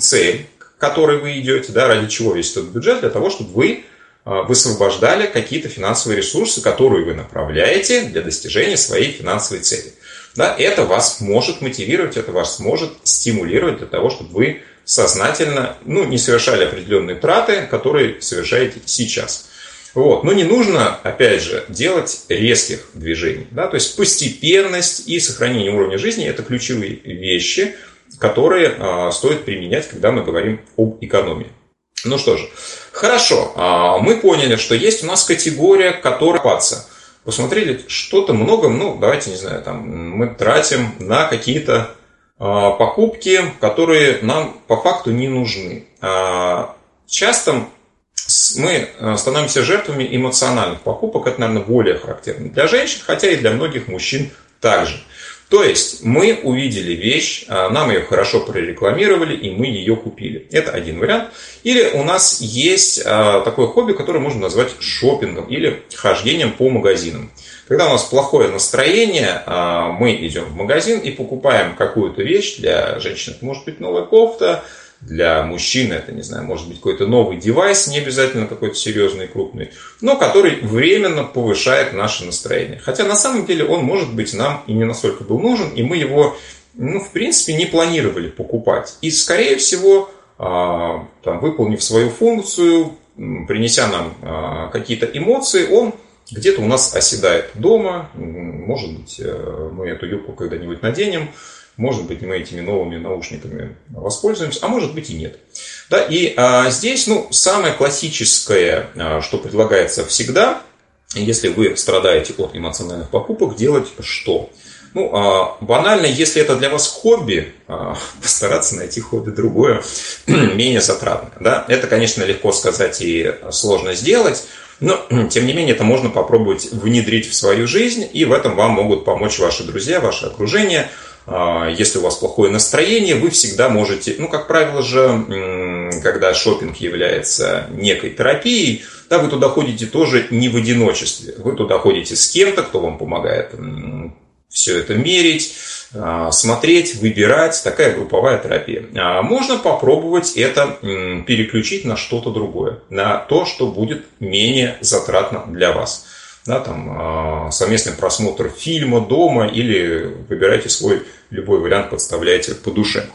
цель, который вы идете, да, ради чего весь этот бюджет, для того, чтобы вы высвобождали какие-то финансовые ресурсы, которые вы направляете для достижения своей финансовой цели. Да, это вас может мотивировать, это вас может стимулировать для того, чтобы вы сознательно ну, не совершали определенные траты, которые совершаете сейчас. Вот. Но не нужно, опять же, делать резких движений. Да? То есть постепенность и сохранение уровня жизни – это ключевые вещи, которые э, стоит применять, когда мы говорим об экономии. Ну что же, хорошо, э, мы поняли, что есть у нас категория, которая посмотрели что-то много, ну давайте, не знаю, там мы тратим на какие-то э, покупки, которые нам по факту не нужны. Э, часто мы э, становимся жертвами эмоциональных покупок. Это, наверное, более характерно для женщин, хотя и для многих мужчин также. То есть мы увидели вещь, э, нам ее хорошо прорекламировали, и мы ее купили. Это один вариант. Или у нас есть э, такое хобби, которое можно назвать шопингом или хождением по магазинам. Когда у нас плохое настроение, мы идем в магазин и покупаем какую-то вещь. Для женщин это может быть новая кофта, для мужчины это, не знаю, может быть какой-то новый девайс, не обязательно какой-то серьезный и крупный, но который временно повышает наше настроение. Хотя на самом деле он, может быть, нам и не настолько был нужен, и мы его, ну, в принципе, не планировали покупать. И, скорее всего, а, там, выполнив свою функцию, принеся нам а, какие-то эмоции, он где-то у нас оседает дома, может быть, э, мы эту юбку когда-нибудь наденем, может быть, мы этими новыми наушниками воспользуемся, а может быть и нет. Да, и а, здесь ну, самое классическое, а, что предлагается всегда, если вы страдаете от эмоциональных покупок, делать что? Ну, а, банально, если это для вас хобби, а, постараться найти хобби другое, менее затратное. Да? Это, конечно, легко сказать и сложно сделать, но, тем не менее, это можно попробовать внедрить в свою жизнь, и в этом вам могут помочь ваши друзья, ваше окружение – если у вас плохое настроение, вы всегда можете, ну, как правило же, когда шопинг является некой терапией, да, вы туда ходите тоже не в одиночестве. Вы туда ходите с кем-то, кто вам помогает все это мерить, а, смотреть, выбирать. Такая групповая терапия. А можно попробовать это переключить на что-то другое, на то, что будет менее затратно для вас да, там, а, совместный просмотр фильма дома или выбирайте свой любой вариант, подставляйте по душе.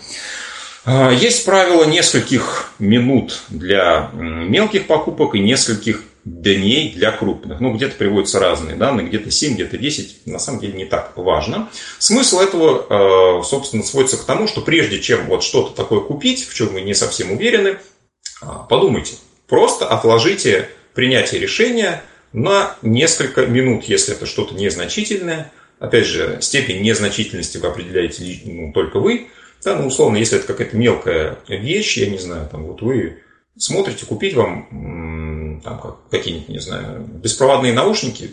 А, есть правило нескольких минут для мелких покупок и нескольких дней для крупных. Ну, где-то приводятся разные данные, где-то 7, где-то 10. На самом деле не так важно. Смысл этого, а, собственно, сводится к тому, что прежде чем вот что-то такое купить, в чем вы не совсем уверены, подумайте. Просто отложите принятие решения – на несколько минут, если это что-то незначительное. Опять же, степень незначительности вы определяете ну, только вы. Да, ну, условно, если это какая-то мелкая вещь, я не знаю, там, вот вы смотрите, купить вам там, как, какие-нибудь, не знаю, беспроводные наушники,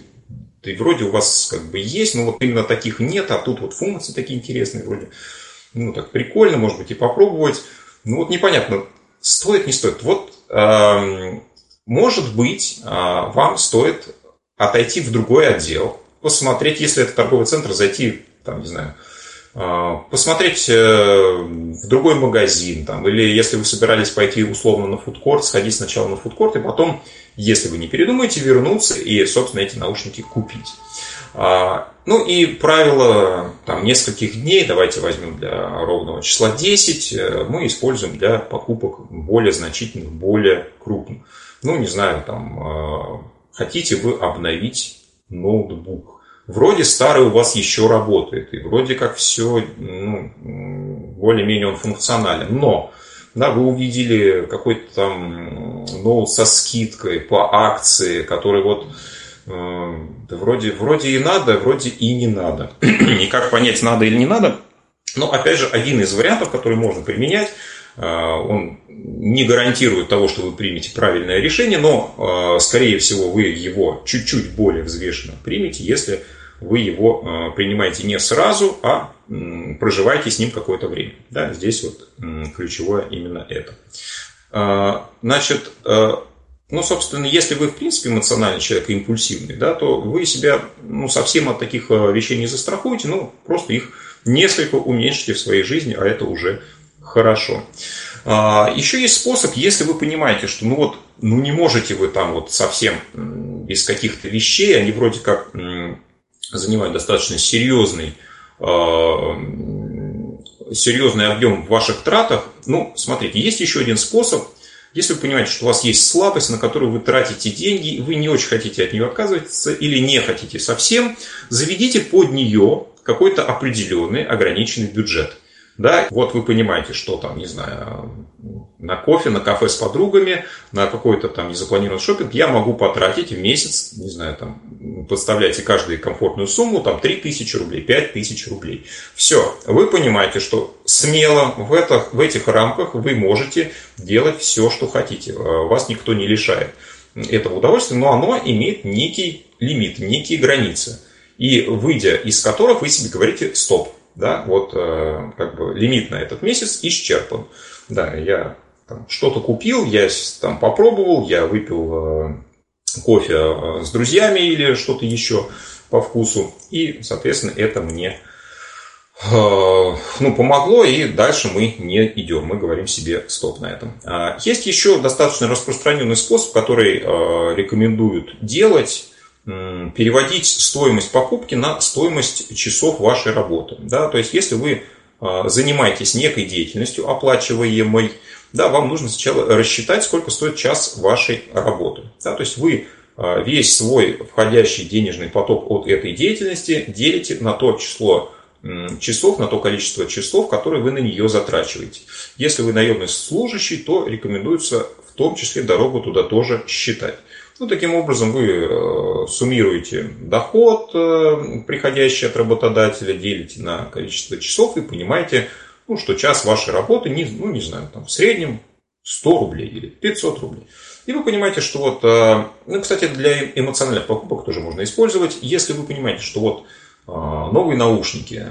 и вроде у вас как бы есть, но вот именно таких нет, а тут вот функции такие интересные, вроде, ну, так прикольно, может быть, и попробовать. Ну, вот непонятно, стоит, не стоит. Вот может быть, а, вам стоит отойти в другой отдел, посмотреть, если это торговый центр, зайти, там, не знаю, а, посмотреть э, в другой магазин, там, или если вы собирались пойти условно на фудкорт, сходить сначала на фудкорт, и потом, если вы не передумаете, вернуться и, собственно, эти наушники купить. А, ну и правило там, нескольких дней, давайте возьмем для ровного числа 10, э, мы используем для покупок более значительных, более крупных ну, не знаю, там, а, хотите вы обновить ноутбук. Вроде старый у вас еще работает, и вроде как все, ну, более-менее он функционален, но да, вы увидели какой-то там ноут со скидкой по акции, который вот э, да вроде, вроде и надо, вроде и не надо. и как понять, надо или не надо? Но, опять же, один из вариантов, который можно применять, он не гарантирует того, что вы примете правильное решение, но, а, скорее всего, вы его чуть-чуть более взвешенно примете, если вы его а, принимаете не сразу, а проживаете с ним какое-то время. Да, здесь вот ключевое именно это. Значит, ну, собственно, если вы, в принципе, эмоциональный человек импульсивный, да, то вы себя ну, совсем от таких вещей не застрахуете, ну, просто их несколько уменьшите в своей жизни, а это уже Хорошо. А, еще есть способ, если вы понимаете, что ну вот, ну не можете вы там вот совсем без каких-то вещей, они вроде как занимают достаточно серьезный, а, серьезный объем в ваших тратах. Ну, смотрите, есть еще один способ. Если вы понимаете, что у вас есть слабость, на которую вы тратите деньги, вы не очень хотите от нее отказываться или не хотите совсем, заведите под нее какой-то определенный ограниченный бюджет. Да, вот вы понимаете, что там, не знаю, на кофе, на кафе с подругами, на какой-то там незапланированный шопинг я могу потратить в месяц, не знаю, там, подставляйте каждую комфортную сумму, там, 3000 рублей, 5000 рублей. Все, вы понимаете, что смело в, это, в этих рамках вы можете делать все, что хотите. Э, вас никто не лишает этого удовольствия, но оно имеет некий лимит, некие границы. И выйдя из которых вы себе говорите «стоп», да, вот э, как бы лимит на этот месяц исчерпан. Да, я что-то купил, я там попробовал, я выпил э, кофе э, с друзьями или что-то еще по вкусу, и, соответственно, это мне ну, помогло, и дальше мы не идем, мы говорим себе стоп на этом. А, есть еще достаточно распространенный способ, который рекомендуют делать, переводить стоимость покупки на стоимость часов вашей работы. Да? То есть, если вы а, занимаетесь некой деятельностью, оплачиваемой, да, вам нужно сначала рассчитать, сколько стоит час вашей работы. Да? То есть, вы а, весь свой входящий денежный поток от этой деятельности делите на то число часов, на то количество часов, которые вы на нее затрачиваете. Если вы наемный служащий, то рекомендуется в том числе дорогу туда тоже считать. Ну, таким образом вы э, суммируете доход, э, приходящий от работодателя, делите на количество часов и понимаете, ну, что час вашей работы, не, ну, не знаю, там, в среднем 100 рублей или 500 рублей. И вы понимаете, что вот, э, ну, кстати, для эмоциональных покупок тоже можно использовать, если вы понимаете, что вот новые наушники,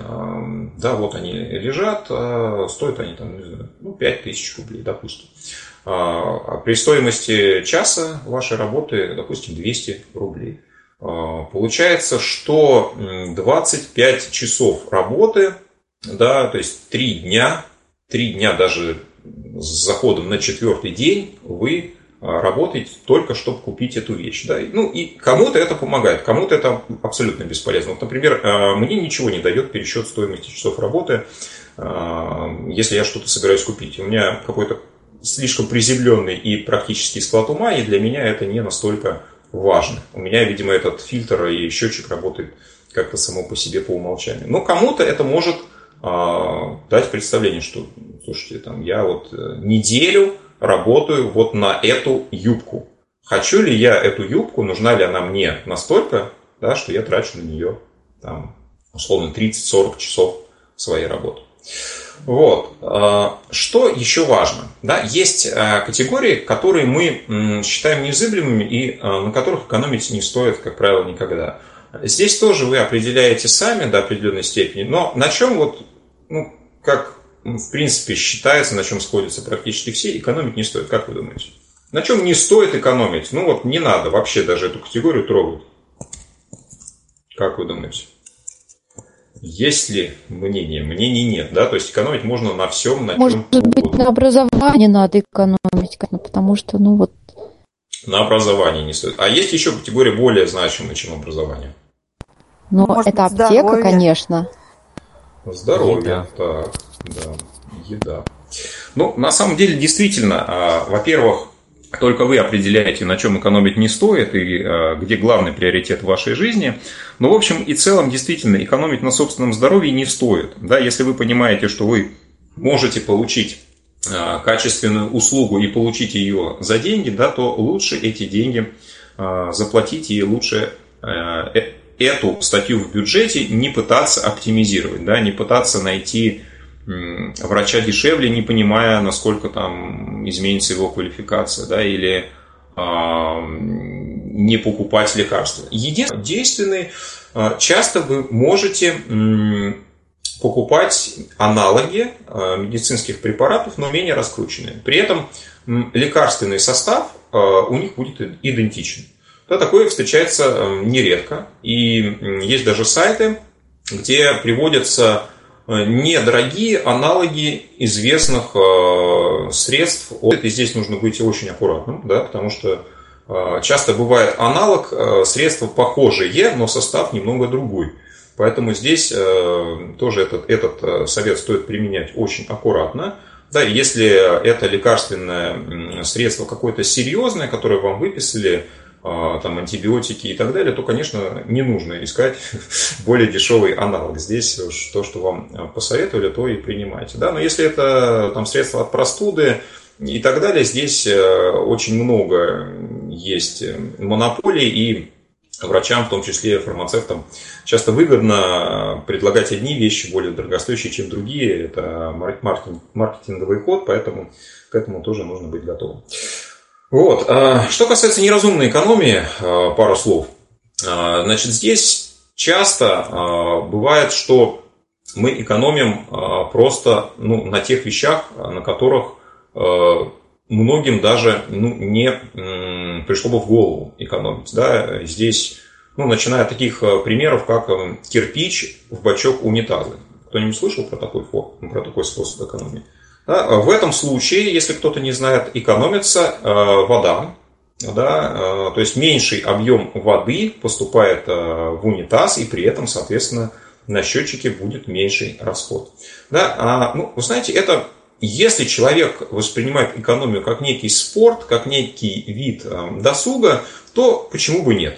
да, вот они лежат, стоят они там, не знаю, ну, 5000 рублей, допустим. А при стоимости часа вашей работы, допустим, 200 рублей. А, получается, что 25 часов работы, да, то есть 3 дня, 3 дня даже с заходом на четвертый день вы а, работаете только, чтобы купить эту вещь. Да? Ну и кому-то это помогает, кому-то это абсолютно бесполезно. Вот, например, мне ничего не дает пересчет стоимости часов работы, если я что-то собираюсь купить. У меня какой-то слишком приземленный и практический склад ума, и для меня это не настолько важно. У меня, видимо, этот фильтр и счетчик работает как-то само по себе по умолчанию. Но кому-то это может э, дать представление, что, слушайте, там, я вот э, неделю работаю вот на эту юбку. Хочу ли я эту юбку, нужна ли она мне настолько, да, что я трачу на нее там, условно 30-40 часов своей работы. Вот. А, что еще важно? Да, есть а, категории, которые мы считаем незыблемыми и а, на которых экономить не стоит, как правило, никогда. Здесь тоже вы определяете сами до определенной степени, но на чем вот, ну, как в принципе считается, на чем сходятся практически все, экономить не стоит. Как вы думаете? На чем не стоит экономить? Ну вот не надо вообще даже эту категорию трогать. Как вы думаете? Есть ли мнение? Мнений нет, да, то есть экономить можно на всем, на Может чем быть, угодно. на образовании надо экономить, потому что, ну вот... На образовании не стоит. А есть еще категория более значимая, чем образование? Ну, Может это аптека, здоровье. конечно. Здоровье, еда. так, да, еда. Ну, на самом деле, действительно, а, во-первых, только вы определяете, на чем экономить не стоит и э, где главный приоритет в вашей жизни. Но, в общем и целом, действительно, экономить на собственном здоровье не стоит. Да, если вы понимаете, что вы можете получить э, качественную услугу и получить ее за деньги, да, то лучше эти деньги э, заплатить и лучше эту статью в бюджете не пытаться оптимизировать, да, не пытаться найти врача дешевле, не понимая, насколько там изменится его квалификация, да, или а, не покупать лекарства. Единственное, действенный, а, часто вы можете покупать аналоги а, медицинских препаратов, но менее раскрученные. При этом лекарственный состав у них будет идентичен. Да, такое встречается нередко. И есть даже сайты, где приводятся недорогие аналоги известных средств. И здесь нужно быть очень аккуратным, да, потому что часто бывает аналог, средства похожие, но состав немного другой. Поэтому здесь тоже этот, этот совет стоит применять очень аккуратно. Да, если это лекарственное средство какое-то серьезное, которое вам выписали, там, антибиотики и так далее, то, конечно, не нужно искать более дешевый аналог. Здесь то, что вам посоветовали, то и принимайте. Да? Но если это там, средство от простуды и так далее, здесь э, очень много есть монополий и врачам, в том числе фармацевтам, часто выгодно предлагать одни вещи более дорогостоящие, чем другие. Это маркетинговый ход, поэтому к этому тоже нужно быть готовым. Вот. А, что касается неразумной экономии, а, пару слов. А, значит, здесь часто бывает, что мы экономим просто ну, на тех вещах, на которых многим даже ну, не пришло бы в голову экономить. Да? Здесь, ну, начиная от таких примеров, как кирпич в бачок унитаза. Кто-нибудь слышал про такой, про такой способ экономии? Да, в этом случае, если кто-то не знает, экономится э, вода, да, э, то есть меньший объем воды поступает э, в унитаз, и при этом, соответственно, на счетчике будет меньший расход. Да, а, ну, вы знаете, это если человек воспринимает экономию как некий спорт, как некий вид досуга, то почему бы нет?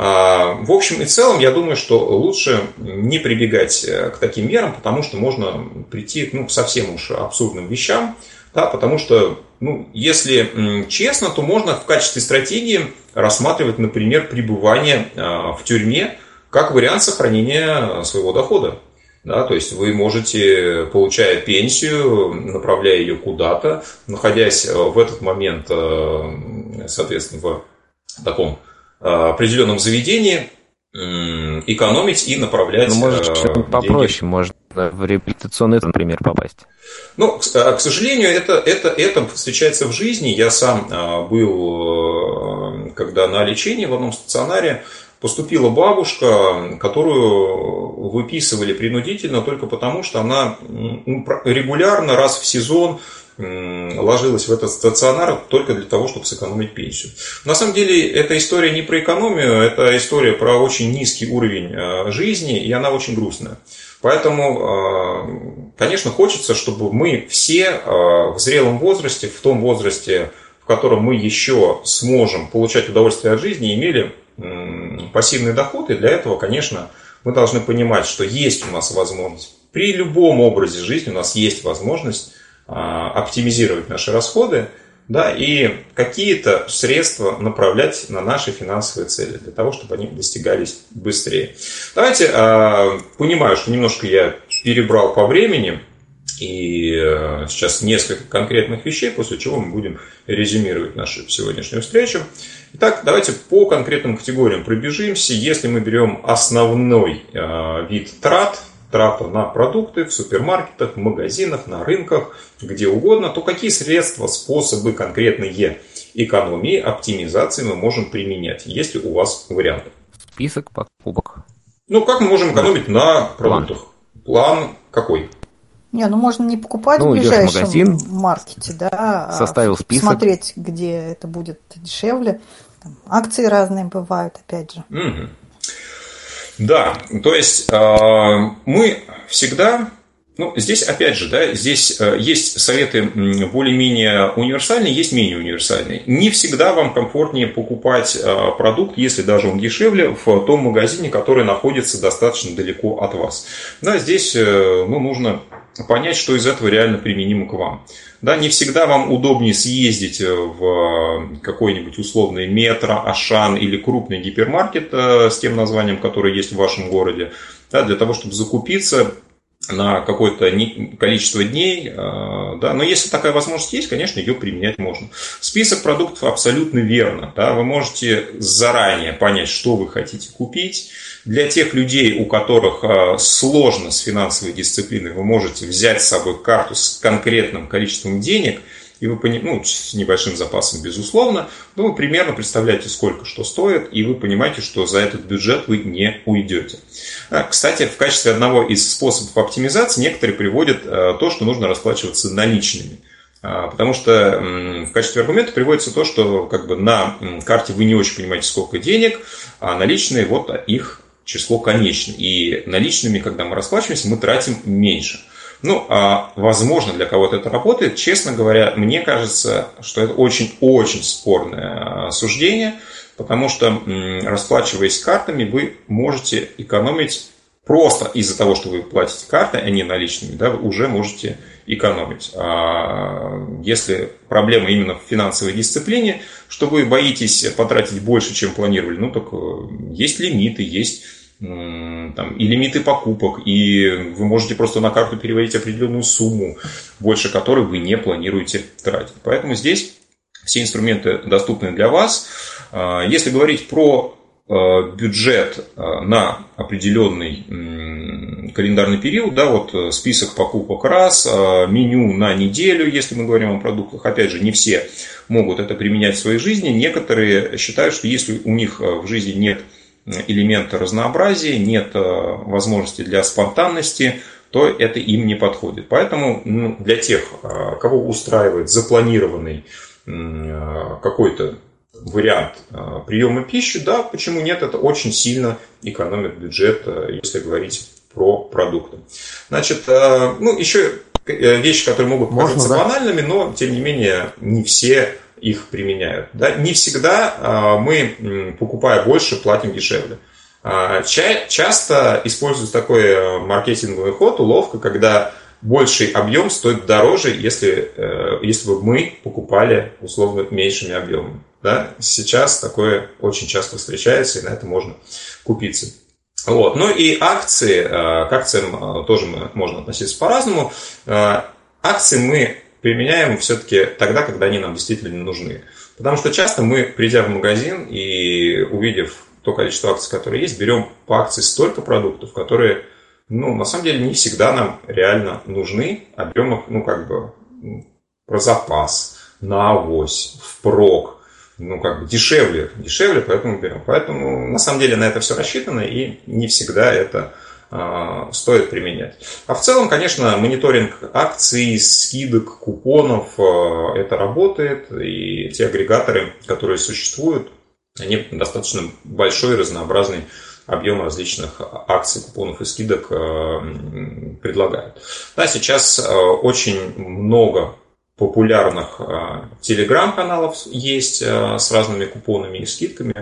А, в общем и целом, я думаю, что лучше не прибегать э, к таким мерам, потому что можно прийти ну, к совсем уж абсурдным вещам, да, потому что, ну, если честно, то можно в качестве стратегии рассматривать, например, пребывание а, в тюрьме как вариант сохранения своего дохода. Да, то есть вы можете, получая пенсию, направляя ее куда-то, находясь в этот момент, э, соответственно, в таком Э, определенном заведении экономить и направлять. Ну, может, э, что-нибудь попроще, можно в реабилитационный, например, попасть. Ну, к, э, к сожалению, это, это, это встречается в жизни. Я сам был, когда на лечении в одном стационаре, поступила бабушка, которую выписывали принудительно только потому, что она регулярно раз в сезон ложилась в этот стационар только для того, чтобы сэкономить пенсию. На самом деле, эта история не про экономию, это история про очень низкий уровень э, жизни, и она очень грустная. Поэтому, э, конечно, хочется, чтобы мы все э, в зрелом возрасте, в том возрасте, в котором мы еще сможем получать удовольствие от жизни, имели пассивный доход. И для этого, конечно, мы должны понимать, что есть у нас возможность. При любом образе жизни у нас есть возможность а, оптимизировать наши расходы, да, и какие-то средства направлять на наши финансовые цели, для того, чтобы они достигались быстрее. Давайте, а, понимаю, что немножко я перебрал по времени, и э, сейчас несколько конкретных вещей, после чего мы будем резюмировать нашу сегодняшнюю встречу. Итак, давайте по конкретным категориям пробежимся. Если мы берем основной э, вид трат, трата на продукты в супермаркетах, в магазинах, на рынках, где угодно, то какие средства, способы конкретные экономии, оптимизации мы можем применять? Есть ли у вас варианты? Список покупок. Ну, как мы можем экономить на продуктах? План, План какой? Не, ну можно не покупать ну, в ближайшем в магазин, маркете, да, а составил а список. смотреть, где это будет дешевле. Там, акции разные бывают, опять же. Угу. Да, то есть э, мы всегда, ну, здесь опять же, да, здесь э, есть советы более-менее универсальные, есть менее универсальные. Не всегда вам комфортнее покупать э, продукт, если даже он дешевле, в том магазине, который находится достаточно далеко от вас. Да, здесь, ну, нужно понять, что из этого реально применимо к вам. Да, не всегда вам удобнее съездить в какой-нибудь условный метро, Ашан или крупный гипермаркет э, с тем названием, который есть в вашем городе, да, для того, чтобы закупиться на какое-то количество дней, э, да, но если такая возможность есть, конечно, ее применять можно. Список продуктов абсолютно верно, да, вы можете заранее понять, что вы хотите купить. Для тех людей, у которых э, сложно с финансовой дисциплиной, вы можете взять с собой карту с конкретным количеством денег и вы ну, с небольшим запасом, безусловно, но вы примерно представляете, сколько что стоит, и вы понимаете, что за этот бюджет вы не уйдете. А, кстати, в качестве одного из способов оптимизации некоторые приводят э, то, что нужно расплачиваться наличными. А, потому что в качестве аргумента приводится то, что как бы на карте вы не очень понимаете, сколько денег, а наличные, вот их число конечно. И наличными, когда мы расплачиваемся, мы тратим меньше. Ну, а возможно, для кого-то это работает. Честно говоря, мне кажется, что это очень-очень спорное а, суждение, потому что, расплачиваясь картами, вы можете экономить просто из-за того, что вы платите картой, а не наличными, да, вы уже можете экономить. А если проблема именно в финансовой дисциплине, что вы боитесь потратить больше, чем планировали, ну так э, есть лимиты, есть там, и лимиты покупок, и вы можете просто на карту переводить определенную сумму, больше которой вы не планируете тратить. Поэтому здесь все инструменты доступны для вас. А, если говорить про Э, бюджет э, на определенный календарный период, да, вот э, список покупок раз, меню на неделю, если мы говорим о продуктах, опять же, не все могут это применять в своей жизни, некоторые считают, что если у них в жизни нет элемента разнообразия, нет возможности для спонтанности, то это им не подходит. Поэтому ну, для тех, кого устраивает запланированный какой-то вариант приема пищи, да, почему нет, это очень сильно экономит бюджет, если говорить про продукты. Значит, ну, еще э, вещи, которые могут казаться да? банальными, но, тем не менее, не все их применяют. Да? Не всегда мы, покупая больше, платим дешевле. Часто используют такой э, маркетинговый ход, уловка, когда больший объем стоит дороже, если, э, если бы мы покупали условно меньшими объемами. Да? Сейчас такое очень часто встречается, и на это можно купиться. Вот. Ну и акции, э, к акциям э, тоже можно относиться по-разному. Э, акции мы применяем все-таки тогда, когда они нам действительно нужны. Потому что часто мы, придя в магазин и увидев то количество акций, которые есть, берем по акции столько продуктов, которые, ну, на самом деле, не всегда нам реально нужны, объемах, ну, как бы, про запас, на авось, впрок, ну, как бы дешевле, дешевле, поэтому берем. Поэтому, на самом деле, на это все рассчитано, и не всегда это э, стоит применять. А в целом, конечно, мониторинг акций, скидок, купонов, э, это работает, и те агрегаторы, которые существуют, они достаточно большой, разнообразный объем различных акций, купонов и скидок э, предлагают. Да, сейчас очень много популярных а, телеграм-каналов есть а, с разными купонами и скидками.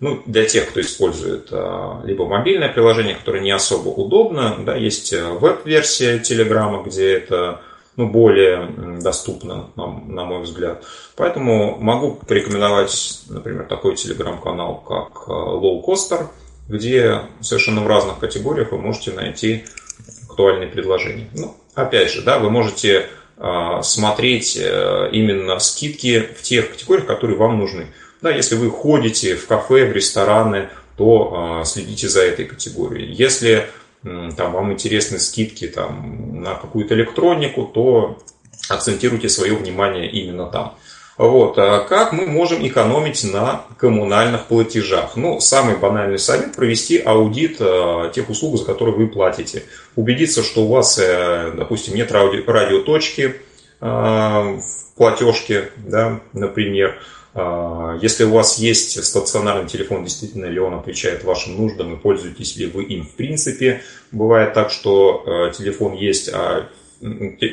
Ну, для тех, кто использует а, либо мобильное приложение, которое не особо удобно, да, есть веб-версия Телеграма, где это ну, более доступно, на, мой взгляд. Поэтому могу порекомендовать, например, такой телеграм-канал, как Low Coster, где совершенно в разных категориях вы можете найти актуальные предложения. Ну, опять же, да, вы можете смотреть э, именно скидки в тех категориях, которые вам нужны. Да, если вы ходите в кафе, в рестораны, то а, следите за этой категорией. Если там, вам интересны скидки там, на какую-то электронику, то акцентируйте свое внимание именно там. Вот. А как мы можем экономить на коммунальных платежах? Ну, самый банальный совет – провести аудит э, тех услуг, за которые вы платите. Убедиться, что у вас, э, допустим, нет радио, радиоточки э, в платежке, да, например. Если у вас есть стационарный телефон, действительно ли он отвечает вашим нуждам и пользуетесь ли вы им в принципе. Бывает так, что телефон есть, а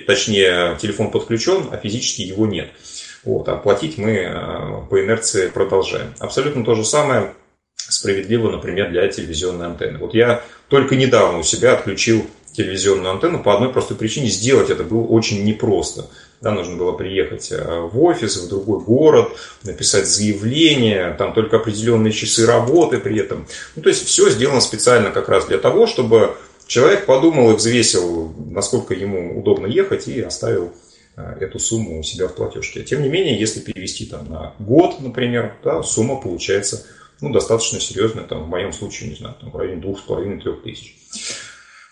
точнее телефон подключен, а физически его нет. Вот, а платить мы э, по инерции продолжаем. Абсолютно то же самое справедливо, например, для телевизионной антенны. Вот я только недавно у себя отключил телевизионную антенну по одной простой причине. Сделать это было очень непросто. Да, нужно было приехать э, в офис, в другой город, написать заявление, там только определенные часы работы при этом. Ну, то есть все сделано специально как раз для того, чтобы человек подумал и взвесил, насколько ему удобно ехать и оставил эту сумму у себя в платежке. Тем не менее, если перевести там на год, например, да, сумма получается ну, достаточно серьезная, там, в моем случае, не знаю, там, в районе двух с половиной трех тысяч.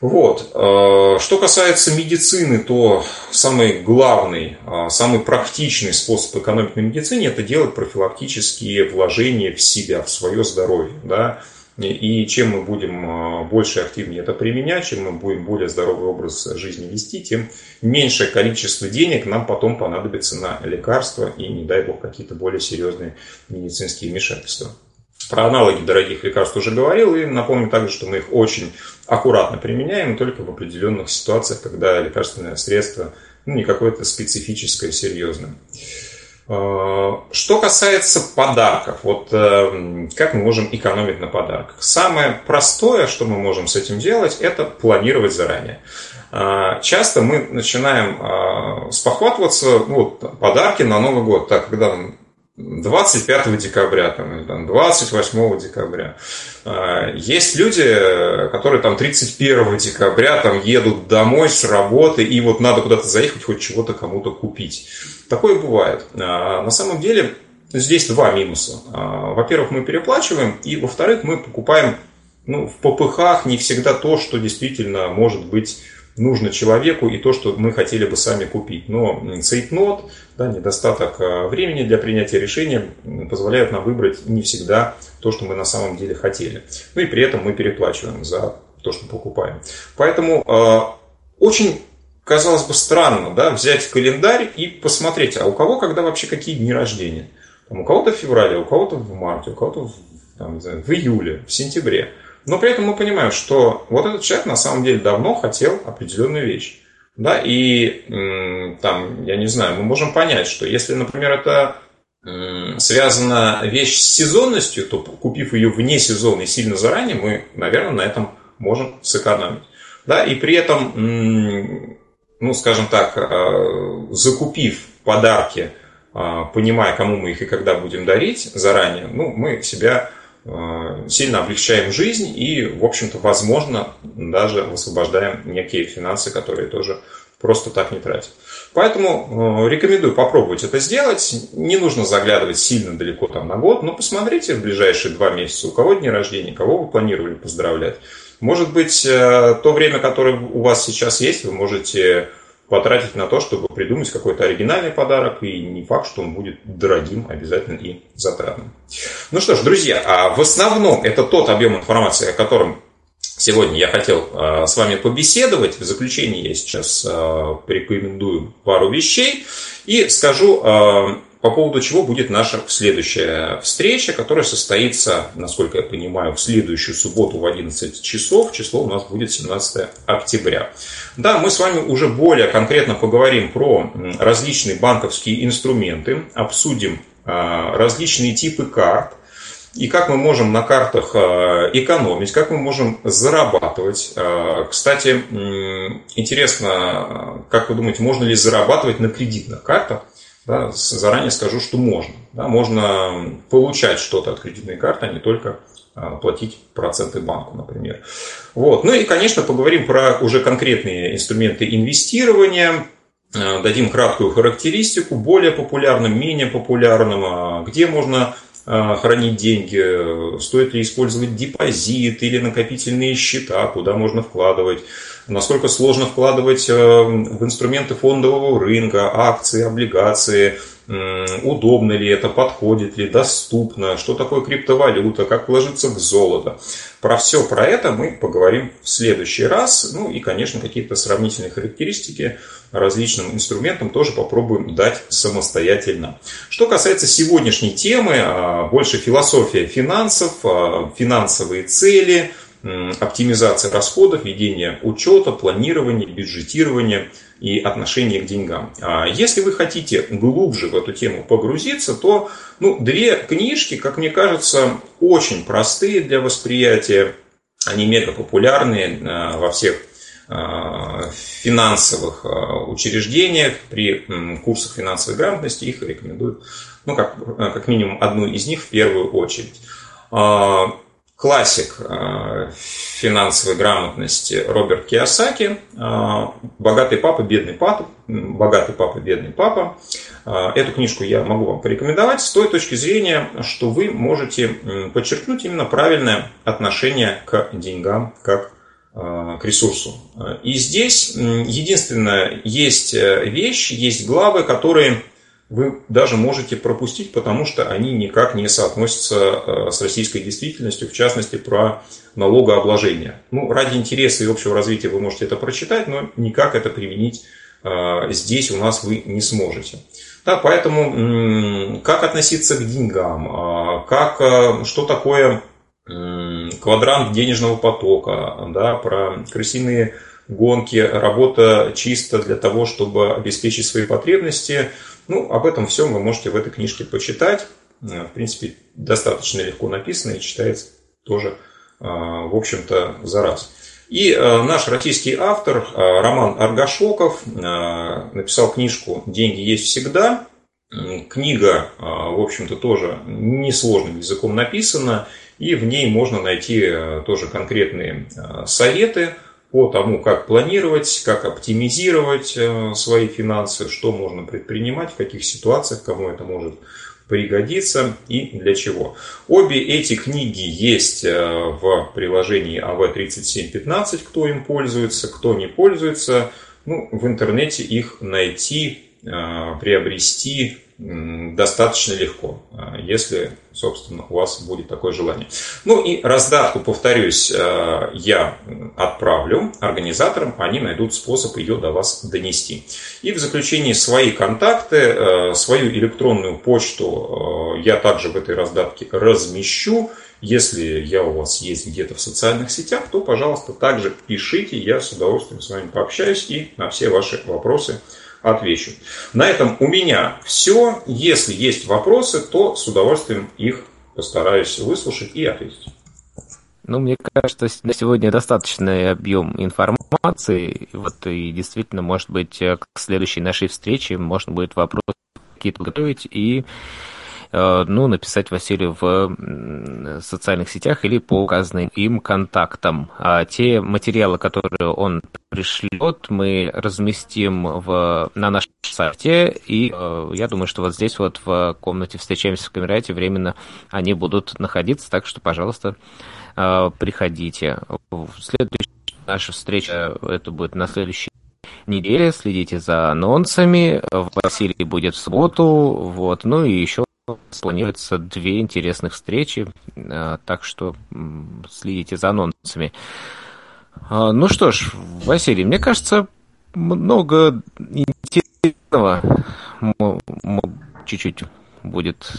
Вот. Э, что касается медицины, то самый главный, э, самый практичный способ экономить на медицине – это делать профилактические вложения в себя, в свое здоровье. Да? И чем мы будем э, больше активнее это применять, чем мы будем более здоровый образ жизни вести, тем меньшее количество денег нам потом понадобится на лекарства и, не дай бог, какие-то более серьезные медицинские вмешательства. Про аналоги дорогих лекарств уже говорил, и напомню также, что мы их очень аккуратно применяем, только в определенных ситуациях, когда лекарственное средство ну, не какое-то специфическое, серьезное. А, что касается подарков, вот э, как мы можем экономить на подарках? Самое простое, что мы можем с этим делать, это планировать заранее. А, часто мы начинаем спохватываться, ну, подарки на Новый год, так, когда 25 декабря там, или там, 28 декабря. А, есть люди, которые там 31 декабря там едут домой с работы, и вот надо куда-то заехать, хоть чего-то кому-то купить. Такое бывает. А, на самом деле здесь два минуса. А, во-первых, мы переплачиваем, и во-вторых, мы покупаем ну, в попыхах не всегда то, что действительно может быть нужно человеку и то, что мы хотели бы сами купить. Но цейтнот, да, недостаток а, времени для принятия решения позволяют нам выбрать не всегда то, что мы на самом деле хотели. Ну и при этом мы переплачиваем за то, что покупаем. Поэтому э, очень казалось бы странно да, взять календарь и посмотреть, а у кого когда вообще какие дни рождения. Там, у кого-то в феврале, у кого-то в марте, у кого-то в, там, знаю, в июле, в сентябре. Но при этом мы понимаем, что вот этот человек на самом деле давно хотел определенную вещь. Да, и там, я не знаю, мы можем понять, что если, например, это связана вещь с сезонностью, то купив ее вне сезона и сильно заранее, мы, наверное, на этом можем сэкономить. Да, и при этом, ну, скажем так, а, закупив подарки, а, понимая, кому мы их и когда будем дарить заранее, ну, мы себя Э, сильно облегчаем жизнь и, в общем-то, возможно, даже высвобождаем некие финансы, которые тоже просто так не тратят. Поэтому э, рекомендую попробовать это сделать. Не нужно заглядывать сильно далеко там на год, но посмотрите в ближайшие два месяца, у кого дни рождения, кого вы планировали поздравлять. Может быть, э, то время, которое у вас сейчас есть, вы можете потратить на то, чтобы придумать какой-то оригинальный подарок, и не факт, что он будет дорогим обязательно и затратным. Ну что ж, друзья, а в основном это тот объем информации, о котором сегодня я хотел а, с вами побеседовать. В заключение я сейчас а, порекомендую пару вещей и скажу по поводу чего будет наша следующая встреча, которая состоится, насколько я понимаю, в следующую субботу в 11 часов. Число у нас будет 17 октября. Да, мы с вами уже более конкретно поговорим про различные банковские инструменты, обсудим а, различные типы карт, и как мы можем на картах а, экономить, как мы можем зарабатывать. А, кстати, интересно, как вы думаете, можно ли зарабатывать на кредитных картах? Да, заранее скажу, что можно. Да, можно получать что-то от кредитной карты, а не только а, платить проценты банку, например. Вот. Ну и, конечно, поговорим про уже конкретные инструменты инвестирования, а, дадим краткую характеристику, более популярным, менее популярным, а, где можно хранить деньги, стоит ли использовать депозит или накопительные счета, куда можно вкладывать, насколько сложно вкладывать э, в инструменты фондового рынка, акции, облигации, удобно ли это, подходит ли, доступно, что такое криптовалюта, как вложиться в золото. Про все про это мы поговорим в следующий раз. Ну и, конечно, какие-то сравнительные характеристики различным инструментам тоже попробуем дать самостоятельно. Что касается сегодняшней темы, а, больше философия финансов, а, финансовые цели – оптимизация расходов, ведение учета, планирование, бюджетирование и отношение к деньгам. А если вы хотите глубже в эту тему погрузиться, то ну, две книжки, как мне кажется, очень простые для восприятия. Они мега популярные э, во всех э, финансовых э, учреждениях, при курсах финансовой грамотности их рекомендую, ну, как, как минимум одну из них в первую очередь. Классик э, финансовой грамотности Роберт Киосаки э, «Богатый папа, бедный папа», «Богатый папа, бедный папа». Э, эту книжку я могу вам порекомендовать с той точки зрения, что вы можете подчеркнуть именно правильное отношение к деньгам как к ресурсу. И здесь единственное, есть вещь, есть главы, которые вы даже можете пропустить, потому что они никак не соотносятся с российской действительностью, в частности, про налогообложение. Ну, ради интереса и общего развития вы можете это прочитать, но никак это применить здесь у нас вы не сможете. Да, поэтому как относиться к деньгам, как, что такое квадрант денежного потока, да, про крысиные гонки, работа чисто для того, чтобы обеспечить свои потребности. Ну, об этом всем вы можете в этой книжке почитать. В принципе, достаточно легко написано и читается тоже, в общем-то, за раз. И наш российский автор Роман Аргашоков написал книжку «Деньги есть всегда». Книга, в общем-то, тоже несложным языком написана – и в ней можно найти э, тоже конкретные э, советы по тому, как планировать, как оптимизировать э, свои финансы, что можно предпринимать, в каких ситуациях, кому это может пригодиться и для чего. Обе эти книги есть в приложении АВ3715, кто им пользуется, кто не пользуется. Ну, в интернете их найти, приобрести достаточно легко, а, если, собственно, у вас будет такое желание. Ну и раздатку, повторюсь, а, я отправлю организаторам, они найдут способ ее до вас донести. И в заключении свои контакты, а, свою электронную почту я также в этой раздатке размещу. Если я у вас есть где-то в социальных сетях, то, пожалуйста, также пишите, я с удовольствием с вами пообщаюсь и на все ваши вопросы отвечу. На этом у меня все. Если есть вопросы, то с удовольствием их постараюсь выслушать и ответить. Ну, мне кажется, на сегодня достаточный объем информации. Вот и действительно, может быть, к следующей нашей встрече можно будет вопросы какие-то готовить и Э, ну, написать Василию в социальных сетях или по указанным им контактам. А те материалы, которые он пришлет, мы разместим в, на нашем сайте, и э, я думаю, что вот здесь вот в комнате «Встречаемся в Камерате» временно они будут находиться, так что, пожалуйста, э, приходите. Следующая наша встреча, это будет на следующей неделе. Следите за анонсами. Василий будет в субботу. Вот. Ну и еще Планируется две интересных встречи, э, так что следите за анонсами. А, ну что ж, Василий, мне кажется, много интересного чуть-чуть будет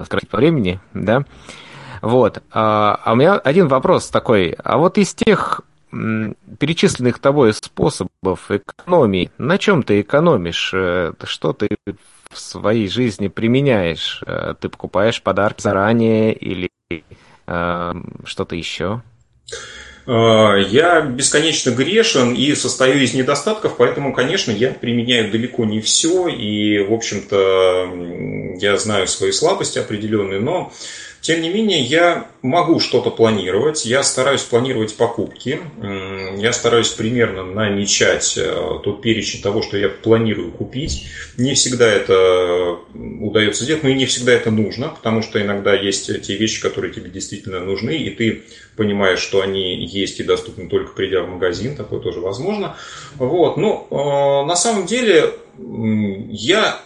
скоротать э, по времени, да? Вот. А, а у меня один вопрос такой. А вот из тех перечисленных тобой способов экономии, на чем ты экономишь? Э, что ты в своей жизни применяешь? Э, ты покупаешь подарки заранее или э, что-то еще? Э, я бесконечно грешен и состою из недостатков, поэтому, конечно, я применяю далеко не все. И, в общем-то, я знаю свои слабости определенные, но тем не менее, я могу что-то планировать, я стараюсь планировать покупки, я стараюсь примерно намечать э, тот перечень того, что я планирую купить. Не всегда это удается сделать, но и не всегда это нужно, потому что иногда есть те вещи, которые тебе действительно нужны, и ты понимаешь, что они есть и доступны только придя в магазин, такое тоже возможно. Вот. Но э, на самом деле я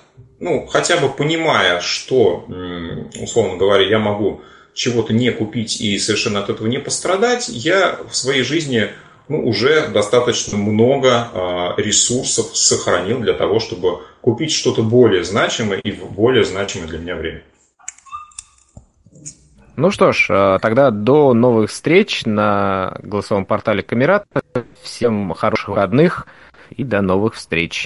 ну, хотя бы понимая, что, условно говоря, я могу чего-то не купить и совершенно от этого не пострадать, я в своей жизни ну, уже достаточно много э, ресурсов сохранил для того, чтобы купить что-то более значимое и в более значимое для меня время. Ну что ж, а, тогда до новых встреч на голосовом портале Камерат. Всем хороших выходных и до новых встреч.